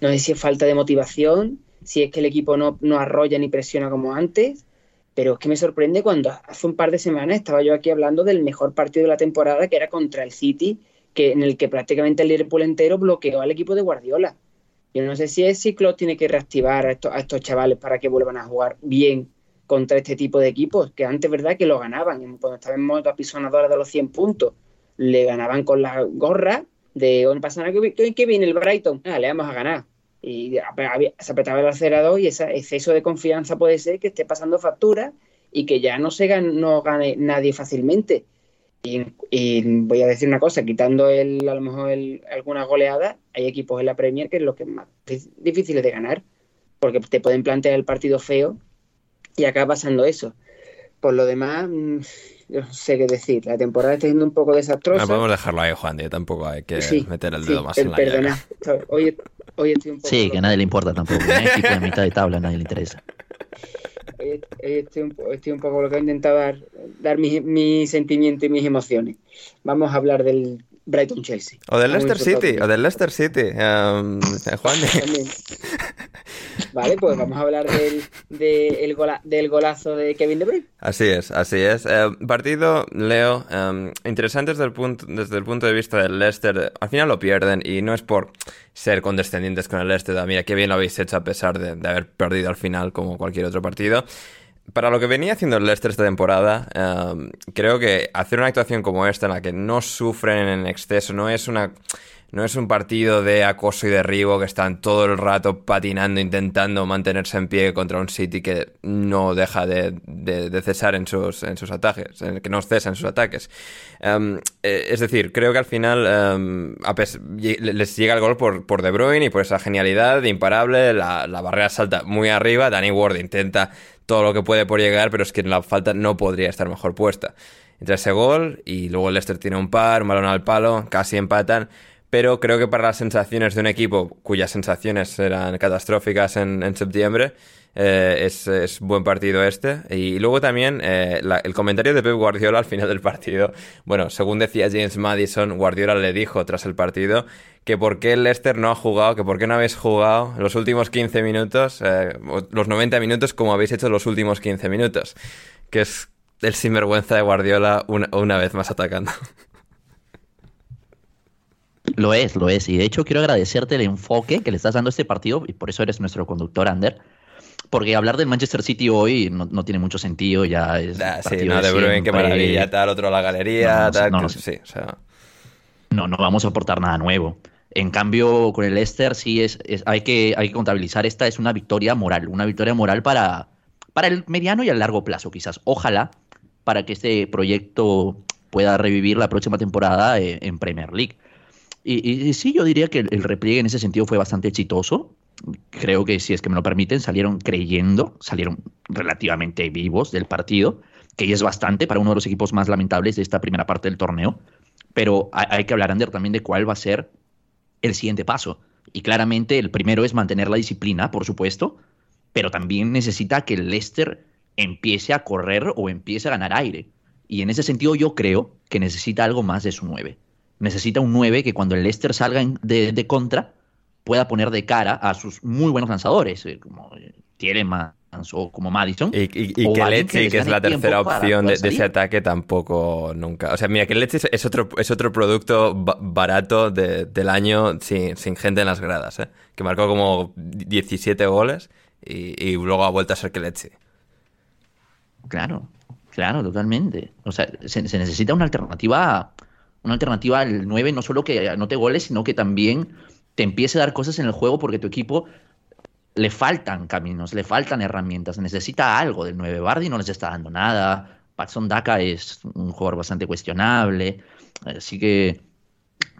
no sé si es falta de motivación, si es que el equipo no, no arrolla ni presiona como antes, pero es que me sorprende cuando hace un par de semanas estaba yo aquí hablando del mejor partido de la temporada que era contra el City, que, en el que prácticamente el Liverpool entero bloqueó al equipo de Guardiola. Yo no sé si es si tiene que reactivar a estos, a estos chavales para que vuelvan a jugar bien contra este tipo de equipos, que antes, ¿verdad?, que lo ganaban. Cuando estaban en modo apisonadora de los 100 puntos, le ganaban con la gorra de, ¿dónde pasa nada? ¿Qué viene el Brighton? Ah, le vamos a ganar. Y se apretaba el acelerador y ese exceso de confianza puede ser que esté pasando factura y que ya no se gane, no gane nadie fácilmente. Y, voy a decir una cosa, quitando el, a lo mejor el, alguna goleada, hay equipos en la Premier que es lo que es más difíciles de ganar, porque te pueden plantear el partido feo y acaba pasando eso. Por lo demás, mm, no sé qué decir. La temporada está siendo un poco desastrosa. No podemos dejarlo ahí, Juan, y tampoco hay que meter el dedo más en la perdona. Hoy, hoy, estoy un poco Sí, que a nadie le importa tampoco. Un equipo de mitad de tabla a nadie le interesa. Hoy, estoy, un, estoy, un, poco lo que he intentado dar, dar mis mi sentimientos y mis emociones. Vamos a hablar del Brighton Chelsea. O del Leicester City, o del Leicester City. Um, Juan. Vale, pues vamos a hablar del, del, golazo de Kevin De Bruyne. Así es, así es. Eh, partido, Leo, um, interesante desde el, punto, desde el punto de vista del Leicester. Al final lo pierden y no es por ser condescendientes con el Leicester. Mira, qué bien lo habéis hecho a pesar de, de haber perdido al final como cualquier otro partido para lo que venía haciendo el Leicester esta temporada, em, creo que hacer una actuación como esta, en la que no sufren en exceso, no es una. No es un partido de acoso y derribo que están todo el rato patinando, intentando mantenerse en pie contra un City que no deja de, cesar en sus, en sus ataques, que no cesa en sus ataques. Em, eh, es decir, creo que al final em, les llega el gol por, por De Bruyne y por esa genialidad imparable, la, la barrera salta muy arriba, Danny Ward intenta todo lo que puede por llegar, pero es que la falta no podría estar mejor puesta. Entra ese gol y luego el Leicester tiene un par, un balón al palo, casi empatan. Pero creo que para las sensaciones de un equipo cuyas sensaciones eran catastróficas en, septiembre, eh, es, buen partido este. Y luego también eh, el comentario de Pep Guardiola al final del partido. Bueno, según decía James Madison, Guardiola le dijo tras el partido que por qué el Leicester no ha jugado, que por qué no habéis jugado los últimos 15 minutos, eh, los 90 minutos como habéis hecho los últimos 15 minutos. Que es el sinvergüenza de Guardiola una, vez más atacando. Lo es, lo es. Y de hecho quiero agradecerte el enfoque que le estás dando a este partido y por eso eres nuestro conductor, Ander. Porque hablar del Manchester City hoy no, tiene mucho sentido, ya es... sí, no, de Bruyne, qué maravilla, tal, otro a la galería, tal, no, sí, o sea... No, no vamos a aportar nada nuevo. En cambio, con el Leicester sí es, hay, que, hay que contabilizar esta es una victoria moral, una victoria moral para, para el mediano y el largo plazo, quizás. Ojalá para que este proyecto pueda revivir la próxima temporada eh, en Premier League. Y, sí, yo diría que el, repliegue en ese sentido fue bastante exitoso. Creo que, si es que me lo permiten, salieron creyendo, salieron relativamente vivos del partido, que es bastante para uno de los equipos más lamentables de esta primera parte del torneo. Pero hay, hay que hablar, Ander, también de cuál va a ser el siguiente paso. Y claramente el primero es mantener la disciplina, por supuesto, pero también necesita que el Leicester empiece a correr o empiece a ganar aire. Y en ese sentido yo creo que necesita algo más de su 9. Necesita un 9 que cuando el Leicester salga de, de contra pueda poner de cara a sus muy buenos lanzadores, eh, como más o como Madison. Y, que Leche, que, es la tercera opción de, ese ataque, tampoco nunca. O sea, mira, que Leche es otro, es otro producto barato del año sin, gente en las gradas, ¿eh? que marcó como 17 goles y, luego ha vuelto a ser que Leche. Claro, claro, totalmente. O sea, se, se, necesita una alternativa, una alternativa al 9, no solo que anote goles, sino que también te empiece a dar cosas en el juego porque tu equipo le faltan caminos, le faltan herramientas, necesita algo del 9. Bardi no les está dando nada, Patson Daka es un jugador bastante cuestionable. Así que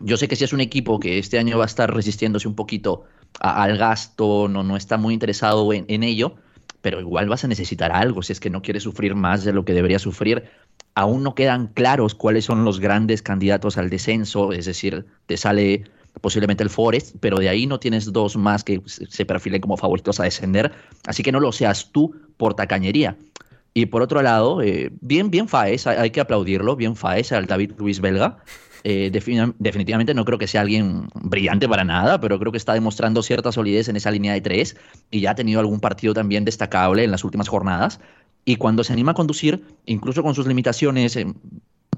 yo sé que si es un equipo que este año va a estar resistiéndose un poquito al gasto, no, no está muy interesado en, en, ello, pero igual vas a necesitar algo si es que no quieres sufrir más de lo que debería sufrir. Aún no quedan claros cuáles son los grandes candidatos al descenso, es decir, te sale posiblemente el Forest, pero de ahí no tienes dos más que se perfilen como favoritos a descender, así que no lo seas tú por tacañería. Y por otro lado, eh, bien, bien Faes, hay que aplaudirlo, bien Faes al David Luis Belga. Eh, definitivamente no creo que sea alguien brillante para nada, pero creo que está demostrando cierta solidez en esa línea de tres y ya ha tenido algún partido también destacable en las últimas jornadas. Y cuando se anima a conducir, incluso con sus limitaciones eh,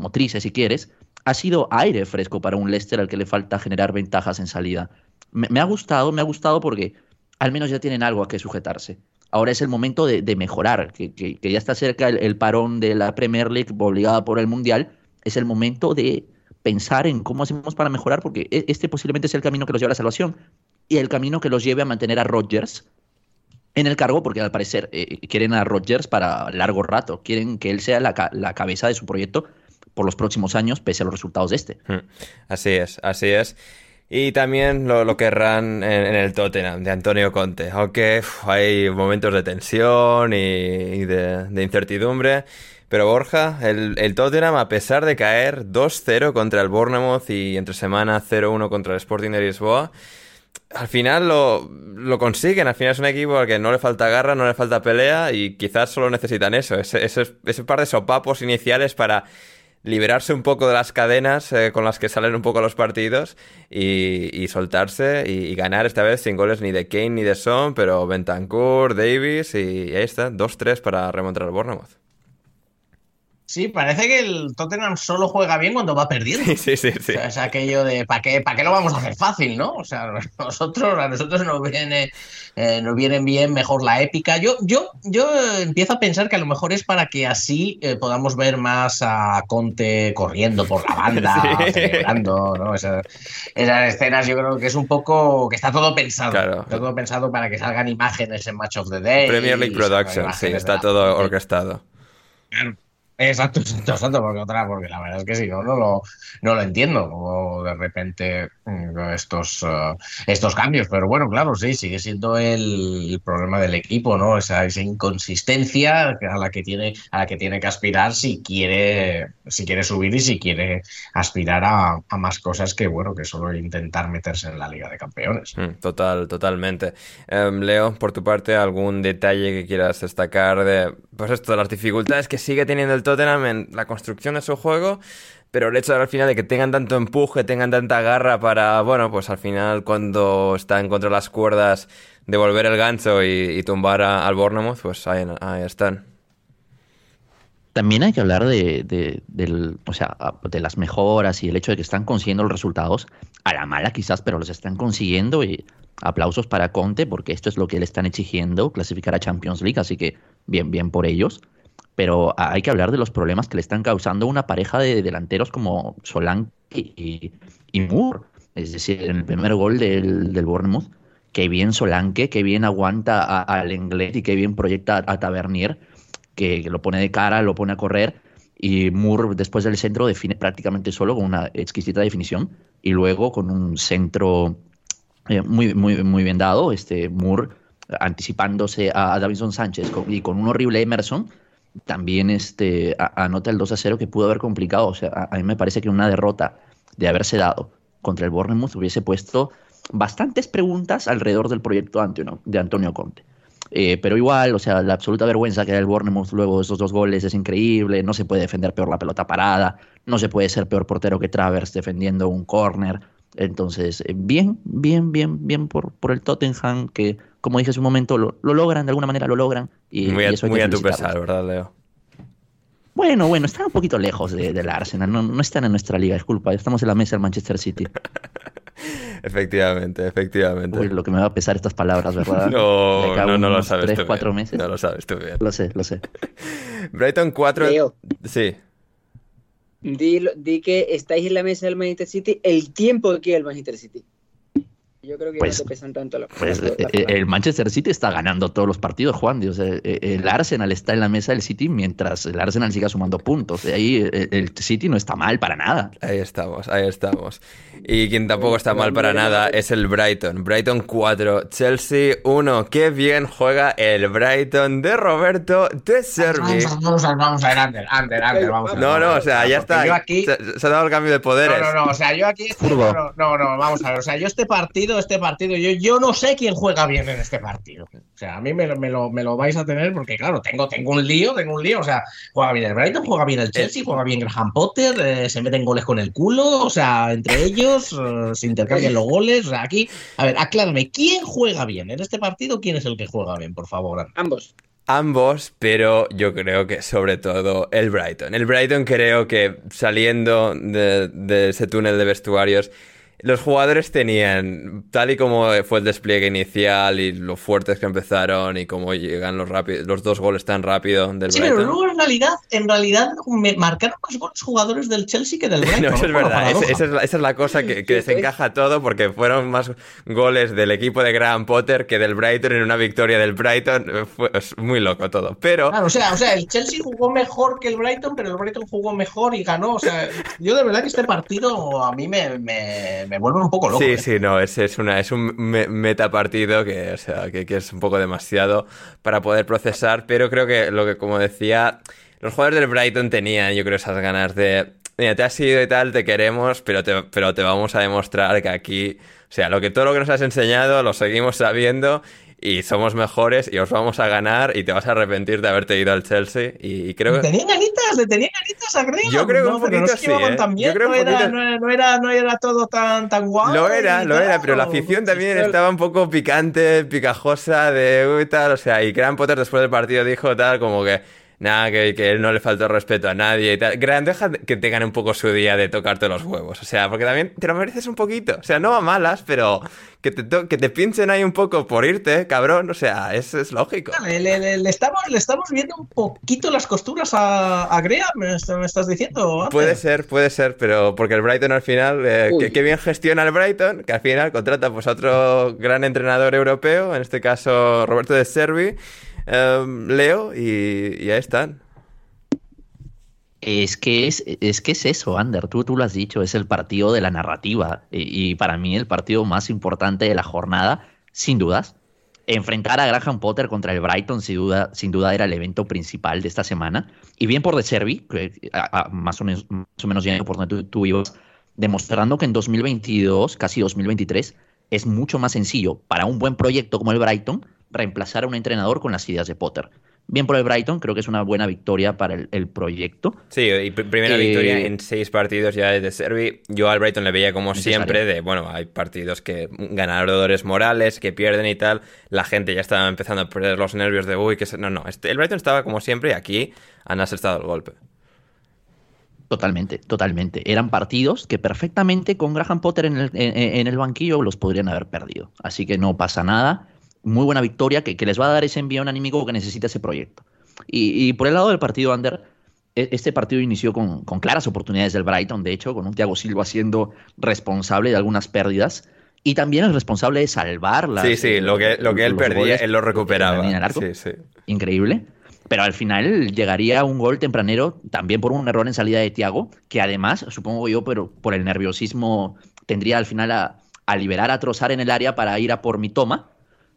motrices, si quieres, ha sido aire fresco para un Leicester al que le falta generar ventajas en salida. Me, ha gustado, me ha gustado porque al menos ya tienen algo a que sujetarse. Ahora es el momento de, mejorar, que, ya está cerca el, parón de la Premier League obligada por el Mundial. Es el momento de pensar en cómo hacemos para mejorar, porque e, este posiblemente es el camino que los lleva a la salvación y el camino que los lleve a mantener a Rodgers en el cargo, porque al parecer eh, quieren a Rodgers para largo rato, quieren que él sea la, la cabeza de su proyecto por los próximos años, pese a los resultados de este. Hmm. Así es, así es. Y también lo, querrán en, el Tottenham de Antonio Conte, aunque hay momentos de tensión y, de, incertidumbre. Pero Borja, el, Tottenham, a pesar de caer 2-0 contra el Bournemouth y entre semana 0-1 contra el Sporting de Lisboa, al final lo, lo, consiguen. Al final es un equipo al que no le falta garra, no le falta pelea y quizás solo necesitan eso, ese, ese, ese par de sopapos iniciales para liberarse un poco de las cadenas eh, con las que salen un poco los partidos y, soltarse y, ganar esta vez sin goles ni de Kane ni de Son, pero Bentancur, Davis y, ahí está, 2-3 para remontar al Bournemouth. Sí, parece que el Tottenham solo juega bien cuando va perdiendo. Sí, sí, sí. es aquello de ¿para qué, ¿para qué lo vamos a hacer fácil, no? O sea, nosotros, a nosotros nos viene, eh, nos vienen bien mejor la épica. Yo, yo, yo empiezo a pensar que a lo mejor es para que así eh, podamos ver más a Conte corriendo por la banda, celebrando, ¿no? Esas, escenas yo creo que es un poco que está todo pensado. Claro. Está todo pensado para que salgan imágenes en Match of the Day. Premier League Production, sí, está todo orquestado. Claro. Exacto, exacto, exacto, porque otra, porque la verdad es que si no, no lo, no lo entiendo, de repente mm, estos, uh, estos cambios, pero bueno, claro, sí, sigue siendo el, problema del equipo, ¿no? Esa, esa, inconsistencia a la que tiene, a la que tiene que aspirar si quiere, si quiere subir y si quiere aspirar a, a más cosas que, bueno, que solo intentar meterse en la Liga de Campeones. Mm, total, totalmente. Um, Leo, por tu parte, ¿algún detalle que quieras destacar de, pues esto, las dificultades que sigue teniendo el Tottenham en la construcción de su juego, pero el hecho de al final de que tengan tanto empuje, tengan tanta garra para, bueno, pues al final cuando están contra las cuerdas devolver el gancho y, tumbar al Bournemouth, pues ahí, están. También hay que hablar de, o sea, de las mejoras y el hecho de que están consiguiendo los resultados, a la mala quizás, pero los están consiguiendo y aplausos para Conte porque esto es lo que le están exigiendo, clasificar a Champions League, así que bien, bien por ellos pero hay que hablar de los problemas que le están causando una pareja de delanteros como Solanke y, Moore. Es decir, en el primer gol del, del Bournemouth, qué bien Solanke, qué bien aguanta al Englet y qué bien proyecta a Tavernier, que, lo pone de cara, lo pone a correr. Y Moore, después del centro, define prácticamente solo con una exquisita definición. Y luego con un centro eh, muy, muy, muy bien dado, este Moore anticipándose a, a Davinson Sánchez y con un horrible Emerson también este, anota el 2 a 0 que pudo haber complicado. O sea, a, mí me parece que una derrota de haberse dado contra el Bournemouth hubiese puesto bastantes preguntas alrededor del proyecto de Antonio, Conte. Eh, pero igual, o sea, la absoluta vergüenza que da el Bournemouth luego de esos dos goles es increíble. No se puede defender peor la pelota parada. No se puede ser peor portero que Travers defendiendo un corner. Entonces, eh, bien, bien, bien, bien por, por el Tottenham que como dije hace un momento, lo, logran, de alguna manera lo logran. Y, muy a, muy a tu pesar, ¿verdad, Leo? Bueno, bueno, están un poquito lejos de, del Arsenal, no, no, están en nuestra liga, disculpa, estamos en la mesa del Manchester City. efectivamente, efectivamente. Uy, lo que me va a pesar estas palabras, ¿verdad? No, no, no lo sabes tres, cuatro meses. No lo sabes tú bien. Lo sé, lo sé. Brighton 4... Sí. Di, di que estáis en la mesa del Manchester City el tiempo que quiere el Manchester City. Yo creo que Pues- no te pesan tanto los Pues eh, eh, el Manchester City está ganando todos los partidos, Juan. O sea, eh, el Arsenal está en la mesa del City mientras el Arsenal siga sumando puntos. Ahí eh, el City no está mal para nada. Ahí estamos, ahí estamos. Y quien tampoco está mal para nada es el Brighton. Brighton 4, Chelsea 1. Qué bien juega el Brighton de Roberto de Servi. Vamos a, vamos a, vamos a ver, Ander, Ander, Ander, vamos a ver. No, no, o sea, ya está. Yo aquí, Se, se ha dado el cambio de poderes. No, no, no, o sea, yo aquí. no, no, vamos a ver. O sea, yo este partido, este partido, yo, yo no sé quién juega bien en este partido. O sea, a mí me, lo- me, lo, me lo vais a tener porque, claro, tengo, tengo un lío, tengo un lío. O sea, juega bien el Brighton, juega bien el Chelsea, juega bien Graham Potter, eh, se meten goles con el culo. O sea, entre ellos eh, se intercambian los goles. O sea, aquí, a ver, aclárame, ¿quién juega bien en este partido? ¿Quién es el que juega bien, por favor? Ambos. Ambos, pero yo creo que sobre todo el Brighton. El Brighton creo que saliendo de, de ese túnel de vestuarios, los jugadores tenían, tal y como fue el despliegue inicial y lo fuertes que empezaron y cómo llegan los, rápidos, los dos goles tan rápido del Sí, Brighton. pero luego en realidad, en realidad me marcaron más goles jugadores del Chelsea que del Brighton. No, eso es verdad. es- esa, es la, esa es la cosa que, que desencaja todo porque fueron más goles del equipo de Graham Potter que del Brighton en una victoria del Brighton. Eh, Fue, es muy loco todo. Pero Claro, o sea, o sea, el Chelsea jugó mejor que el Brighton, pero el Brighton jugó mejor y ganó. O sea, yo de verdad que este partido a mí me, me, me vuelve un poco loco. Sí, ¿eh? sí, no, es, es, una, es un me- metapartido que, o sea, que, que es un poco demasiado para poder procesar, pero creo que lo que, como decía, los jugadores del Brighton tenían, yo creo, esas ganas de, mira, te has ido y tal, te queremos, pero te, pero te vamos a demostrar que aquí, o sea, lo que todo lo que nos has enseñado lo seguimos sabiendo y somos mejores y os vamos a ganar y te vas a arrepentir de haberte ido al Chelsea y, creo Le que... tenían ganitas, le tenían ganitas a Graham. Yo creo que no, un no poquito sí, ¿eh? Yo creo no, era, poquito- no, era, no era, no era todo tan, tan guay. Lo era, lo era, pero la afición también estaba un poco picante, picajosa de uy, tal, o sea, y Graham Potter después del partido dijo tal como que nada, que, que él no le faltó respeto a nadie y tal. Graham, deja que te gane un poco su día de tocarte los huevos, o sea, porque también te lo mereces un poquito, o sea, no a malas, pero que te, que te pinchen ahí un poco por irte, cabrón, o sea, es, es lógico. Le, le- le- le estamos, le estamos viendo un poquito las costuras a, a Graham, ¿me, est- me estás diciendo? Puede ser, puede ser, pero porque el Brighton al final, eh, que bien gestiona el Brighton, que al final contrata pues a otro gran entrenador europeo, en este caso Roberto de Servi, eh, Leo, y, y ahí están. Es que es, es que es eso, Ander, tú, tú lo has dicho, es el partido de la narrativa y, para mí el partido más importante de la jornada, sin dudas. Enfrentar a Graham Potter contra el Brighton sin duda, sin duda era el evento principal de esta semana. Y bien por De Servi, que, más, o menos, yendo por donde tú, tú ibas, demostrando que en 2022, casi 2023, es mucho más sencillo para un buen proyecto como el Brighton reemplazar a un entrenador con las ideas de Potter. Bien por el Brighton, creo que es una buena victoria para el, el proyecto. Sí, y pr- primera Eh, victoria en seis partidos ya de Servi. Yo al Brighton le veía como Necesario. siempre de, bueno, hay partidos que ganadores morales, que pierden y tal. La gente ya estaba empezando a perder los nervios de, uy, que se... No, no, este- el Brighton estaba como siempre y aquí han asestado el golpe. Totalmente, totalmente. Eran partidos que perfectamente con Graham Potter en el, en- en el banquillo los podrían haber perdido. Así que no pasa nada. Muy buena victoria que, que les va a dar ese envío anímico que necesita ese proyecto. Y, y por el lado del partido Under, e- este partido inició con, con claras oportunidades del Brighton, de hecho, con un Thiago Silva siendo responsable de algunas pérdidas. Y también el responsable de salvar las, sí, sí, lo que, lo que él perdía, él lo recuperaba. Sí, sí. increíble. Pero al final llegaría un gol tempranero también por un error en salida de Tiago, que además, supongo yo, pero por el nerviosismo, tendría al final a, a liberar a Trozar en el área para ir a por mi toma.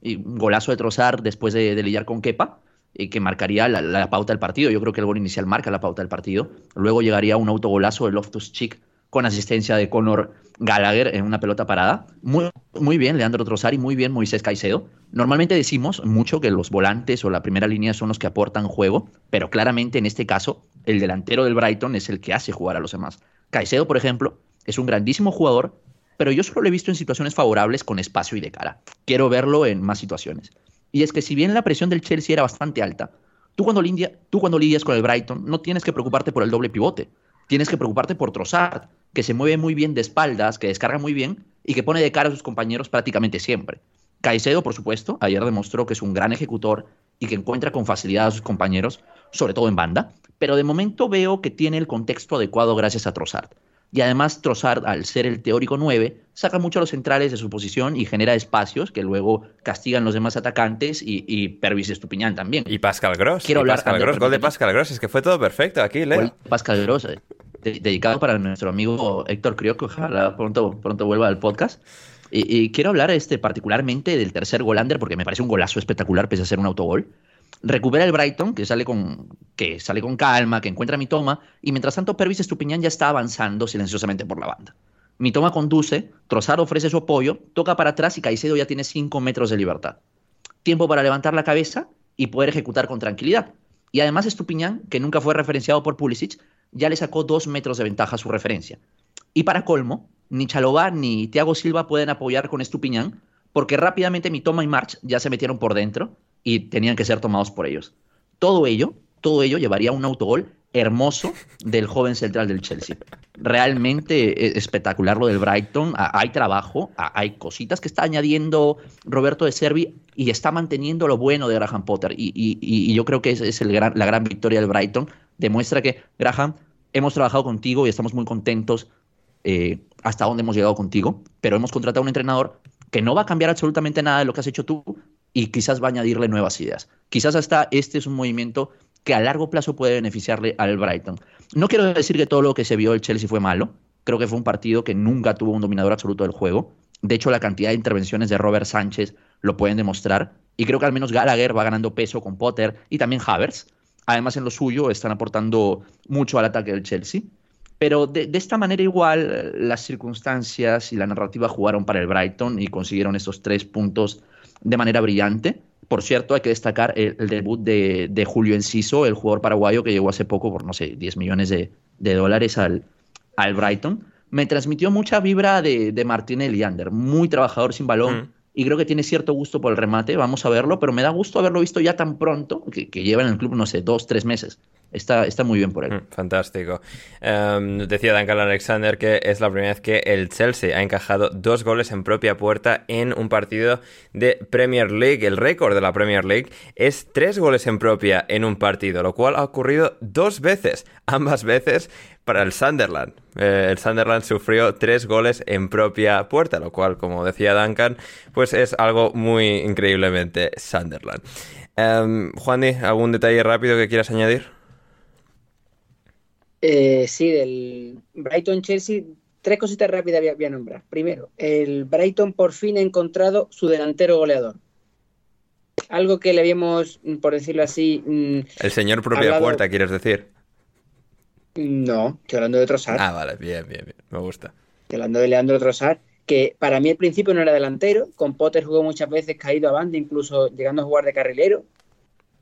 Golazo de Trozar después de, de lidiar con Kepa, y que marcaría la, pauta del partido. Yo creo que el gol inicial marca la pauta del partido. Luego llegaría un autogolazo de Loftus Cheek con asistencia de Conor Gallagher en una pelota parada. Muy, muy bien, Leandro Trossard y muy bien Moisés Caicedo. Normalmente decimos mucho que los volantes o la primera línea son los que aportan juego, pero claramente en este caso el delantero del Brighton es el que hace jugar a los demás. Caicedo, por ejemplo, es un grandísimo jugador, pero yo solo lo he visto en situaciones favorables con espacio y de cara. Quiero verlo en más situaciones. Y es que si bien la presión del Chelsea era bastante alta, tú cuando, lidia- tú cuando lidias con el Brighton no tienes que preocuparte por el doble pivote. Tienes que preocuparte por Trossard, que se mueve muy bien de espaldas, que descarga muy bien y que pone de cara a sus compañeros prácticamente siempre. Caicedo, por supuesto, ayer demostró que es un gran ejecutor y que encuentra con facilidad a sus compañeros, sobre todo en banda, pero de momento veo que tiene el contexto adecuado gracias a Trossard. Y además Trossard, al ser el teórico 9, saca mucho a los centrales de su posición y genera espacios que luego castigan los demás atacantes y, y Pervis Estupiñán también. Y Pascal Gross. Quiero hablar Pascal Gross, gol de. Pascal Gross. Es que fue todo perfecto aquí, Leo. Gol Pascal Gross, eh, de- dedicado para nuestro amigo Héctor Crioc, que ojalá pronto, pronto vuelva al podcast. Y, y quiero hablar este, particularmente del tercer golander, porque me parece un golazo espectacular, pese a ser un autogol. Recupera el Brighton, que sale con, que sale con calma, que encuentra mi toma, y mientras tanto Pervis Estupiñán ya está avanzando silenciosamente por la banda. Mi toma conduce, Trossard ofrece su apoyo, toca para atrás y Caicedo ya tiene 5 metros de libertad. Tiempo para levantar la cabeza y poder ejecutar con tranquilidad. Y además Estupiñán, que nunca fue referenciado por Pulisic, ya le sacó 2 metros de ventaja a su referencia. Y para colmo, ni Chalobah ni Thiago Silva pueden apoyar con Estupiñán, porque rápidamente mi toma y March ya se metieron por dentro y tenían que ser tomados por ellos. Todo ello, todo ello llevaría un autogol hermoso del joven central del Chelsea. Realmente eh, espectacular lo del Brighton. Hay trabajo, hay cositas que está añadiendo Roberto de Servi y está manteniendo lo bueno de Graham Potter. Y, y- y- y yo creo que esa es el gran- la gran victoria del Brighton. Demuestra que, Graham, hemos trabajado contigo y estamos muy contentos eh, hasta dónde hemos llegado contigo, pero hemos contratado a un entrenador que no va a cambiar absolutamente nada de lo que has hecho tú y quizás va a añadirle nuevas ideas. Quizás hasta este es un movimiento que a largo plazo puede beneficiarle al Brighton. No quiero decir que todo lo que se vio el Chelsea fue malo. Creo que fue un partido que nunca tuvo un dominador absoluto del juego. De hecho, la cantidad de intervenciones de Robert Sánchez lo pueden demostrar. Y creo que al menos Gallagher va ganando peso con Potter y también Havertz. Además, en lo suyo están aportando mucho al ataque del Chelsea. Pero de, de esta manera igual las circunstancias y la narrativa jugaron para el Brighton y consiguieron estos tres puntos de manera brillante. Por cierto, hay que destacar el, el debut de, de Julio Enciso, el jugador paraguayo que llegó hace poco por, no sé, 10 millones de, de dólares al, al Brighton. Me transmitió mucha vibra de, de Martinelli Ander, muy trabajador sin balón Mm. y creo que tiene cierto gusto por el remate, vamos a verlo, pero me da gusto haberlo visto ya tan pronto, que, que lleva en el club, no sé, dos, tres meses. Está, está muy bien por él. Mm, Fantástico. Em, decía Duncan Alexander que es la primera vez que el Chelsea ha encajado dos goles en propia puerta en un partido de Premier League. El récord de la Premier League es tres goles en propia en un partido, lo cual ha ocurrido dos veces, ambas veces para el Sunderland. Eh, el Sunderland sufrió tres goles en propia puerta, lo cual, como decía Duncan, pues es algo muy increíblemente Sunderland. Em, Juan, ¿algún detalle rápido que quieras añadir? Eh, sí, del Brighton-Chelsea, tres cositas rápidas voy a, voy a nombrar. Primero, el Brighton por fin ha encontrado su delantero goleador. Algo que le habíamos, por decirlo así, mm, El señor propia Hablado- puerta, quieres decir. no, estoy hablando de Trossard, Ah, vale, bien, bien, bien. Me gusta. estoy hablando de Leandro Trossard, que para mí al principio no era delantero, con Potter jugó muchas veces caído a banda, incluso llegando a jugar de carrilero,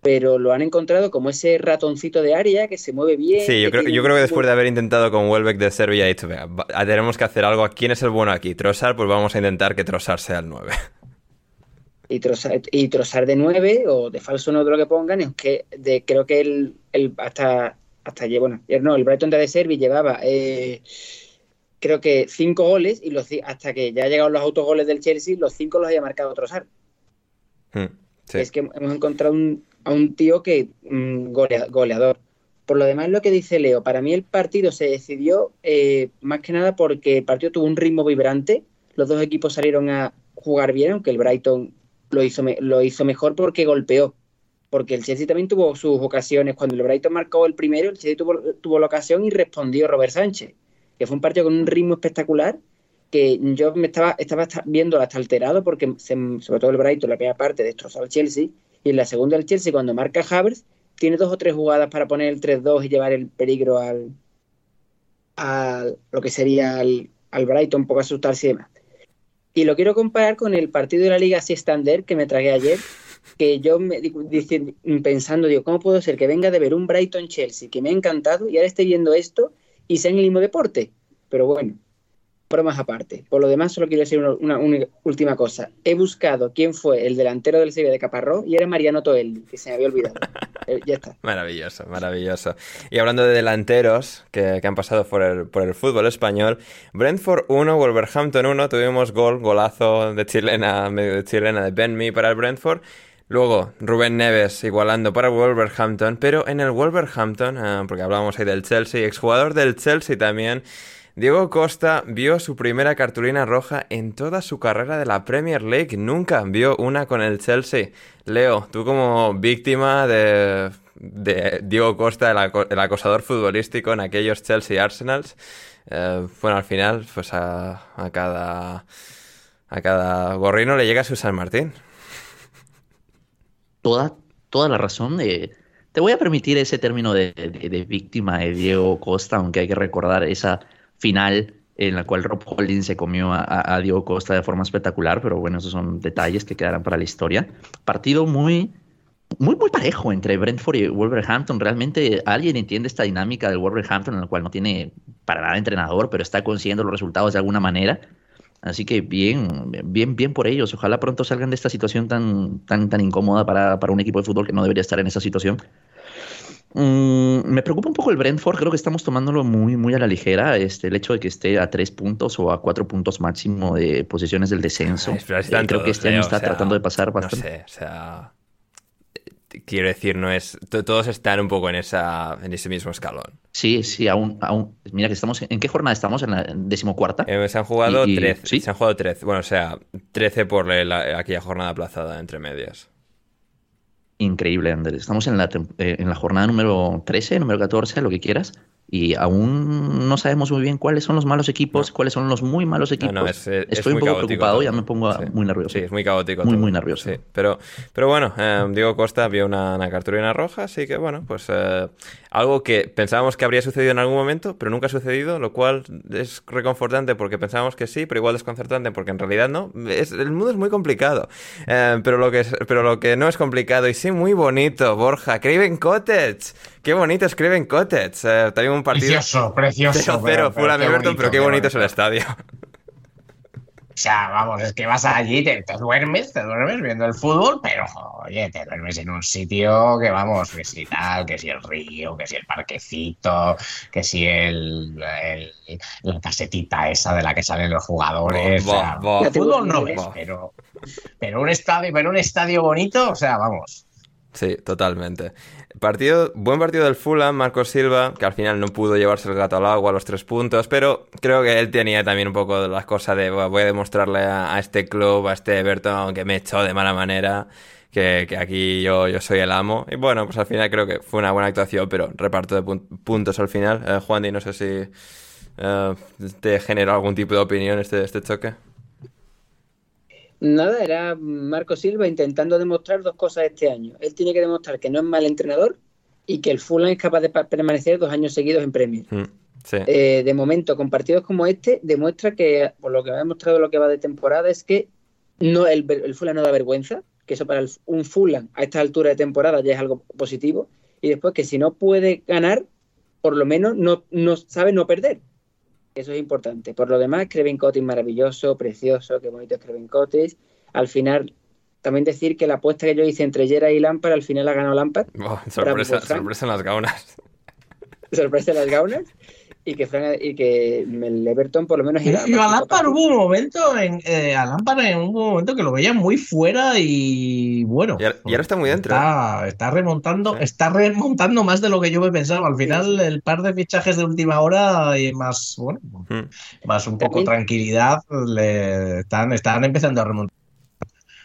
pero lo han encontrado como ese ratoncito de área que se mueve bien. Sí, yo creo, yo creo que después de haber intentado con Welbeck de Serbia, "Venga, va- tenemos que hacer algo. ¿Quién es el bueno aquí? Trossard, pues vamos a intentar que Trossard sea el 9. y Trossard, y Trossard de 9 o de falso 9 lo que pongan, es que de, creo que el, el- hasta, hasta bueno, no, el Brighton de Servi llevaba eh, creo que 5 goles y los, hasta que ya llegaron los autogoles del Chelsea, los 5 los había marcado Trossard. Mm, sí. Es que hemos encontrado un- a un tío que mm, golea- goleador. Por lo demás, lo que dice Leo, para mí el partido se decidió eh, más que nada porque el partido tuvo un ritmo vibrante. Los dos equipos salieron a jugar bien, aunque el Brighton lo hizo, lo hizo mejor porque golpeó. Porque el Chelsea también tuvo sus ocasiones. Cuando el Brighton marcó el primero, el Chelsea tuvo, tuvo la ocasión y respondió Robert Sánchez. Que fue un partido con un ritmo espectacular que yo me estaba, estaba viendo hasta alterado porque se- sobre todo el Brighton, la primera parte, destrozó al Chelsea y en la segunda el Chelsea cuando marca Havertz tiene dos o tres jugadas para poner el 3-2 y llevar el peligro al, al lo que sería al, al Brighton, un poco asustarse y demás. Y lo quiero comparar con el partido de la Liga Standard que me tragué ayer, que yo me di- dici- pensando, digo, ¿cómo puedo ser que venga de ver un Brighton Chelsea que me ha encantado y ahora esté viendo esto y sea en el mismo deporte? Pero bueno, bromas aparte. Por lo demás, solo quiero decir una, última cosa. He buscado quién fue el delantero del Sevilla de Caparrós y era Mariano Toelli, que se me había olvidado. Eh, ya está. Maravilloso, maravilloso. Y hablando de delanteros que, que han pasado por el, por el fútbol español, Brentford 1, Wolverhampton 1, tuvimos gol, golazo de chilena, medio de chilena de Ben Mee para el Brentford. Luego, Rubén Neves igualando para Wolverhampton, pero en el Wolverhampton, ah, porque hablábamos ahí del Chelsea, exjugador del Chelsea también, Diego Costa vio su primera cartulina roja en toda su carrera de la Premier League. Nunca vio una con el Chelsea. Leo, tú como víctima de, Diego Costa, el, acosador futbolístico en aquellos Chelsea Arsenals, eh, bueno, al final, pues a, cada, a cada gorrino le llega su San Martín. Toda, toda la razón de... Te voy a permitir ese término de víctima de Diego Costa, aunque hay que recordar esa final en la cual Rob Holding se comió a, Diego Costa de forma espectacular, pero bueno, esos son detalles que quedarán para la historia. Partido muy, muy, muy parejo entre Brentford y Wolverhampton. Realmente alguien entiende esta dinámica del Wolverhampton, en la cual no tiene para nada entrenador, pero está consiguiendo los resultados de alguna manera. Así que bien, bien, bien por ellos. Ojalá pronto salgan de esta situación tan, tan, tan incómoda para, para un equipo de fútbol que no debería estar en esa situación. Mm, me preocupa un poco el Brentford, creo que estamos tomándolo muy, muy a la ligera, este, el hecho de que esté a tres puntos o a cuatro puntos máximo de posiciones del descenso. Ah, eh, creo que este año eh, está tratando de pasar bastante. O sea, eh, quiero decir, no es, todos están un poco en, esa, en ese mismo escalón. Sí, sí, aún, aún, mira que estamos, ¿en qué jornada estamos? ¿En la decimocuarta? Eh, se han jugado 13, se han jugado 13, bueno, o sea, 13 por la, aquella jornada aplazada entre medias increíble, Andrés. Estamos en la, eh, en la jornada número 13, número 14, lo que quieras. Y aún no sabemos muy bien cuáles son los malos equipos, cuáles son los muy malos equipos. Eh, Estoy un poco preocupado, ya me pongo muy nervioso. Sí, es muy caótico. Muy, muy nervioso. Sí. Pero, pero bueno, eh, Diego Costa vio una, una, cartulina roja, así que bueno, pues eh, algo que pensábamos que habría sucedido en algún momento, pero nunca ha sucedido, lo cual es reconfortante porque pensábamos que sí, pero igual desconcertante porque en realidad no. Es, el mundo es muy complicado, eh, pero, lo que es, pero lo que no es complicado y sí muy bonito, Borja, Craven Cottage. Qué bonito es Craven Cottage. Eh, también un partido... Precioso, precioso. 0-0 pero, qué bonito es el estadio. O sea, vamos, es que vas allí, te, duermes, te duermes viendo el fútbol, pero oye, te duermes en un sitio que vamos, que si tal, que si el río, que si el parquecito, que si el, la casetita esa de la que salen los jugadores. Bo, el fútbol no ves, pero, pero un estadio, pero un estadio bonito, o sea, vamos. Sí, totalmente. Partido, buen partido del Fulham, Marcos Silva, que al final no pudo llevarse el gato al agua, los tres puntos, pero creo que él tenía también un poco las cosas de voy a demostrarle a, este club, a este Everton, que me echó de mala manera, que, aquí yo, yo soy el amo. Y bueno, pues al final creo que fue una buena actuación, pero reparto de puntos al final. Eh, Juan, y no sé si eh, te generó algún tipo de opinión este, este choque. Nada, era Marco Silva intentando demostrar dos cosas este año. Él tiene que demostrar que no es mal entrenador y que el Fulham es capaz de permanecer dos años seguidos en Premier. Mm, sí. eh, de momento, con partidos como este, demuestra que, por lo que ha demostrado lo que va de temporada, es que no el, el Fulham no da vergüenza, que eso para el, un Fulham a esta altura de temporada ya es algo positivo. Y después que si no puede ganar, por lo menos no, no sabe no perder. Eso es importante. Por lo demás, Creven Cottage maravilloso, precioso, qué bonito es Creven Cottage. Al final, también decir que la apuesta que yo hice entre Jera y Lampard, al final la ganó Lampard. Sorpresa, sorpresa en las gaunas. Sorpresa en las gaunas y que, Frank, y que el Everton por lo menos... Iba y, a Lampard hubo un momento, en, eh, a Lampard en un momento que lo veía muy fuera y bueno. Y, ahora está muy dentro. Está, ¿eh? está remontando, está remontando más de lo que yo me pensaba. Al final el par de fichajes de última hora y más, bueno, hmm. más un poco También. tranquilidad, le están, están empezando a remontar.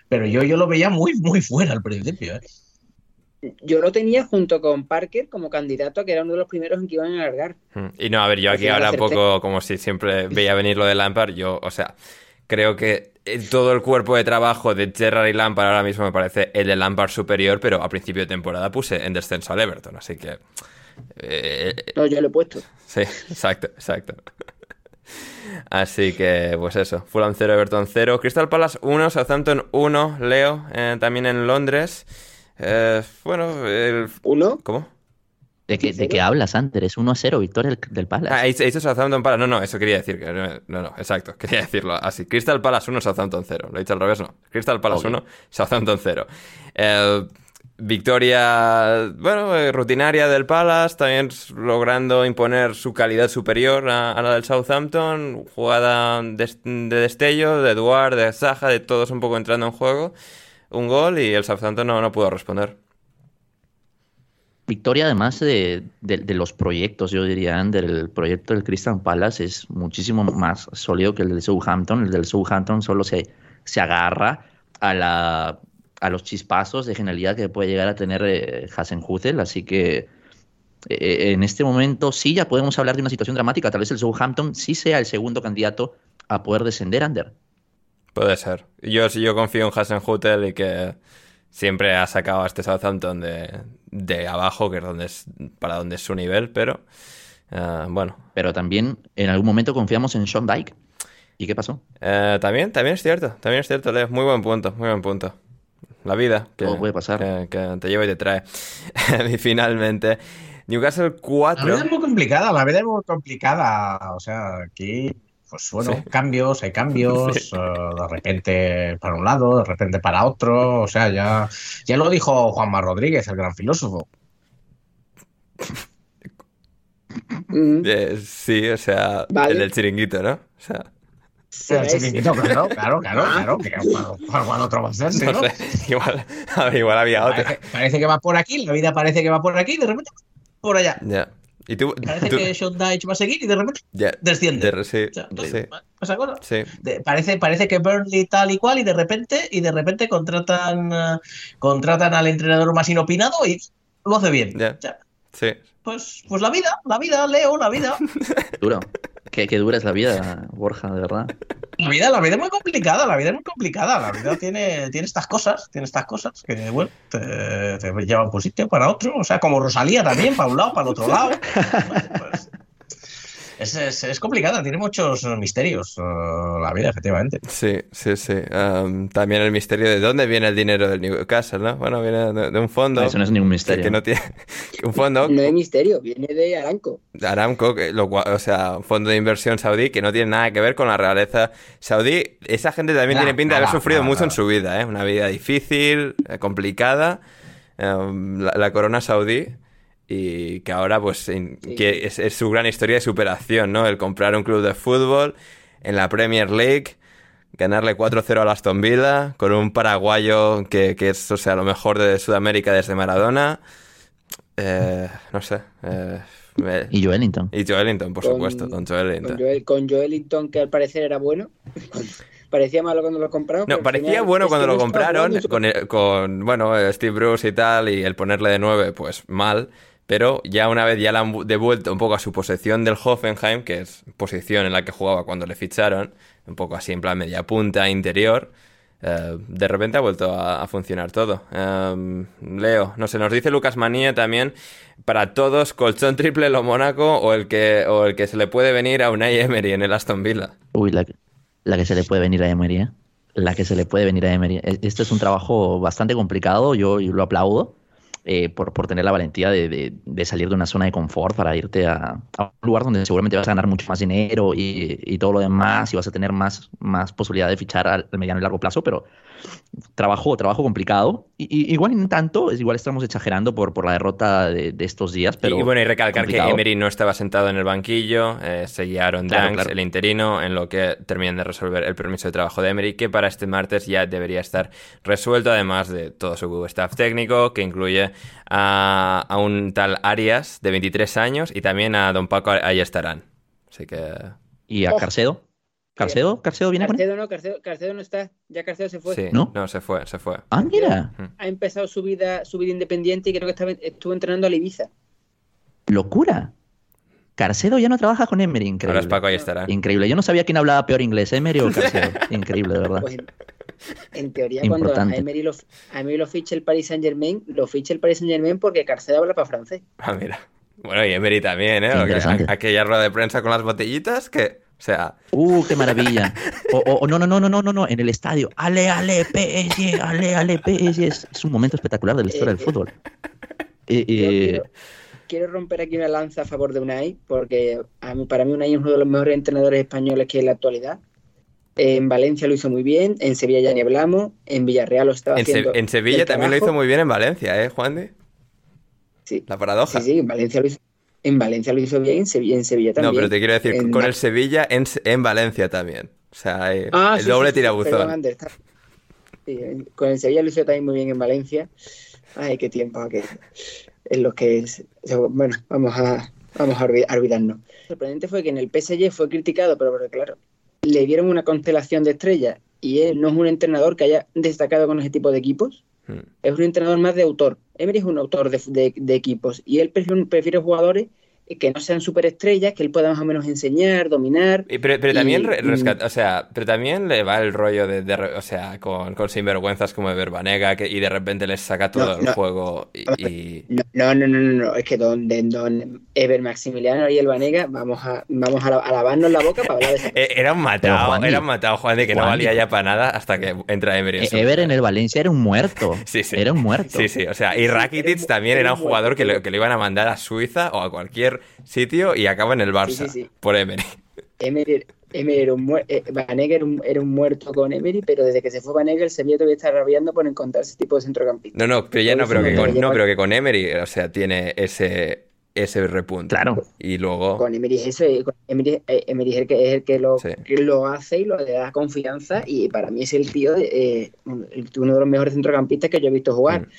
Pero yo, yo lo veía muy, muy fuera al principio. ¿eh? yo lo tenía junto con Parker como candidato que era uno de los primeros en que iban a alargar. Mm, y no, a ver, yo aquí ahora poco, como si siempre veía venir lo de Lampard, yo, o sea, creo que todo el cuerpo de trabajo de Gerrard y Lampard ahora mismo me parece el de Lampard superior, pero a principio de temporada puse en descenso al Everton, así que... Eh, no, yo lo he puesto. Sí, exacto, exacto. Así que, pues eso. Fulham 0, Everton 0. Crystal Palace 1, Southampton 1. Leo, eh, también en Londres. Eh, bueno, el... ¿Uno? ¿Cómo? ¿De qué, ¿De qué hablas, Ander? Es 1-0 victoria del, del, Palace. Ah, hizo, hizo Southampton Palace. No, no, eso quería decir. Que no, no, exacto. Quería decirlo así. Crystal Palace 1, Southampton 0. Lo he dicho al revés, no. Crystal Palace 1. Southampton 0. Eh, victoria, bueno, eh, rutinaria del Palace. También logrando imponer su calidad superior a, a la del Southampton. Jugada de, de, destello, de Eduard, de Saja, de todos un poco entrando en juego un gol y el Southampton no, no pudo responder. Victoria, además de, de, los proyectos, yo diría, Ander, el proyecto del Crystal Palace es muchísimo más sólido que el del Southampton. El del Southampton solo se, se agarra a, la, a los chispazos de genialidad que puede llegar a tener eh, Hasenhutel. Así que eh, eh, en este momento sí ya podemos hablar de una situación dramática. Tal vez el Southampton sí sea el segundo candidato a poder descender, Ander. Puede ser. Yo, yo confío en Hasenhutel y que siempre ha sacado a este Southampton de, de abajo, que es donde es para donde es su nivel, pero eh, bueno. Pero también en algún momento confiamos en Sean Dyke. ¿Y qué pasó? Eh, también, también es cierto, también es cierto, Leo. Muy buen punto, muy buen punto. La vida que, Todo puede pasar. que, que te lleva y te trae. y finalmente, Newcastle 4. La vida es muy complicada, la vida es muy complicada. O sea, aquí, pues bueno, Sí. cambios, hay cambios, eh, de repente para un lado, de repente para otro. O sea, ya, ya lo dijo Juanma Rodríguez, el gran filósofo. Mm, Eh, sí, o sea, Vale. el del chiringuito, ¿no? O sea, El chiringuito, claro, claro, claro, claro. que ¿Cuál, cuál otro va a ser? sí, no ¿no? sé, igual, igual había otra. Parece, parece que va por aquí, la vida parece que va por aquí, y de repente por allá. Ya. Y tú, Parece tú- que Sean Dyche va a seguir y de repente desciende. de- sí, O sea, sí, esa cosa. sí. De- parece, parece que Burnley tal y cual y de repente y de repente contratan eh, contratan al entrenador más inopinado y lo hace bien. Ya. O sea, Sí, pues, pues la vida, la vida, Leo, la vida. Duro. Qué, qué dura es la vida, Borja, de verdad. La vida, la vida es muy complicada, la vida es muy complicada. La vida tiene, tiene estas cosas, tiene estas cosas que, bueno, te, te llevan por un sitio para otro. O sea, como Rosalía también, para un lado, para el otro lado. Bueno, pues, es, es, es complicada, tiene muchos misterios eh, la vida, efectivamente. sí, sí, sí. Um, también el misterio de dónde viene el dinero del Newcastle, ¿no? Bueno, viene de, de un fondo. Eso no es ningún misterio. que no tiene. un fondo. No hay misterio, viene de Aranco. Aramco, que lo cual- o sea, un fondo de inversión saudí que no tiene nada que ver con la realeza saudí. Esa gente también Nada, tiene pinta de haber nada, sufrido nada, mucho en su vida, ¿eh? Una vida difícil, eh, complicada, um, la, la corona saudí. Y que ahora, pues, Sí. que es, es su gran historia de superación, ¿no? El comprar un club de fútbol en la Premier League, ganarle 4-0 al Aston Villa, con un paraguayo que, que es, o sea, lo mejor de Sudamérica desde Maradona. Eh, no sé. eh, me- Y Joelinton. y Joelinton, por Con- supuesto, con Joelinton. Con, Joel, con Joelinton, que al parecer era bueno. Parecía malo cuando lo compraron. No, parecía final bueno cuando lo compraron, con, el- con, bueno, Steve Bruce y tal, y el ponerle de 9, pues mal. Pero ya una vez ya le han devuelto un poco a su posición del Hoffenheim, que es posición en la que jugaba cuando le ficharon, un poco así en plan media punta, interior, eh, de repente ha vuelto a, funcionar todo. Em, Leo, no sé, nos dice Lucas Manía también, para todos, colchón triple lo Mónaco o el que, o el que se le puede venir a Unai Emery en el Aston Villa. Uy, la, la que se le puede venir a Emery, ¿eh? La que se le puede venir a Emery. Este es un trabajo bastante complicado, yo lo aplaudo eh, por, por tener la valentía de, de- de salir de una zona de confort para irte a, a un lugar donde seguramente vas a ganar mucho más dinero y, y todo lo demás y vas a tener más, más posibilidad de fichar al, mediano y largo plazo, pero trabajo, trabajo complicado. Y, y- igual en tanto, es igual estamos exagerando por, por la derrota de, de estos días, pero y bueno, y recalcar complicado. que Emery no estaba sentado en el banquillo, eh, seguía Aaron Claro, Danks, claro. el interino, en lo que terminan de resolver el permiso de trabajo de Emery, que para este martes ya debería estar resuelto, además de todo su staff técnico, que incluye a, a un tal Arias de 23 años y también a Don Paco ahí estarán. Así que... ¿Y a Oh. Carcedo? ¿Carcedo? ¿Carcedo viene con él? Carcedo no, Carcedo, Carcedo no está. Ya Carcedo se fue. Sí, ¿No? no, se fue, se fue. Ah, mira, Ha empezado su vida, su vida independiente y creo que estaba, estuvo entrenando al Ibiza. locura. Carcedo ya no trabaja con Emery, increíble. Ahora es Paco ahí estará. Increíble. Yo no sabía quién hablaba peor inglés, Emery o Carcedo. Increíble, de verdad. Pues en, en teoría, cuando a. Emery, lo, a Emery lo ficha el Paris Saint Germain, lo ficha el Paris Saint Germain porque Carcedo habla para francés. Ah, mira. Bueno, y Emery también, ¿eh? Aquella rueda de prensa con las botellitas que... O sea, Uh, qué maravilla. O, o- o no, no, no, no, no, no, no, en el estadio. Ale, ale, PSG, ale, ale, PSG. Es, es un momento espectacular de la historia del fútbol. Eh, eh, quiero, quiero romper aquí una lanza a favor de Unai, porque a mí, para mí Unai es uno de los mejores entrenadores españoles que hay en la actualidad. En Valencia lo hizo muy bien, en Sevilla ya ni hablamos, en Villarreal lo estaba en, Se- haciendo. en Sevilla también lo hizo muy bien en Valencia, ¿eh, Juan de? Sí, La paradoja. sí, sí, en Valencia lo hizo, en Valencia lo hizo bien, en Sevilla, en Sevilla también. No, pero te quiero decir, En con el Sevilla en, en Valencia también. O sea, eh, Ah, el sí, doble sí, tirabuzón. perdón, Ander, está- sí, con el Sevilla lo hizo también muy bien en Valencia. Ay, qué tiempo aquel. en los que, bueno, vamos a, vamos a olvidarnos. Lo sorprendente fue que en el PSG fue criticado, pero porque, claro, le dieron una constelación de estrellas y él no es un entrenador que haya destacado con ese tipo de equipos. Hmm. Es un entrenador más de autor. Emery es un autor de, equipos y él prefiere jugadores que no sean superestrellas, que él pueda más o menos enseñar, dominar. pero, pero también o sea, pero también le va el rollo de, o sea, con, con, sinvergüenzas como de Verbanega que, y de repente les saca todo el juego y, No, no, no, no, es que donde don, Ever Maximiliano y el Vanega vamos a vamos a, lavarnos la boca para hablar de eso. Eh, era un matado, era un matado Juan de que no valía ya para nada hasta que entra Ever. Y Ever en el Valencia era un muerto. sí, sí. Era un muerto. Sí, sí, o sea, y Rakitic también era un jugador que que le iban a mandar a Suiza o a cualquier sitio y acaba en el Barça por Emery. Emery, era un eh, era un, muerto con Emery, pero desde que se fue Vanega el Sevilla todavía está rabiando por encontrar ese tipo de centrocampista. No, no, pero ya no, pero que con, no, pero que con Emery, o sea, tiene ese ese repunte. Claro. Y luego. Con Emery es eso, Emery, eh, Emery es el que, es el que, lo, lo hace y lo le da confianza. Y para mí es el tío, de, eh, uno de los mejores centrocampistas que yo he visto jugar. Mm.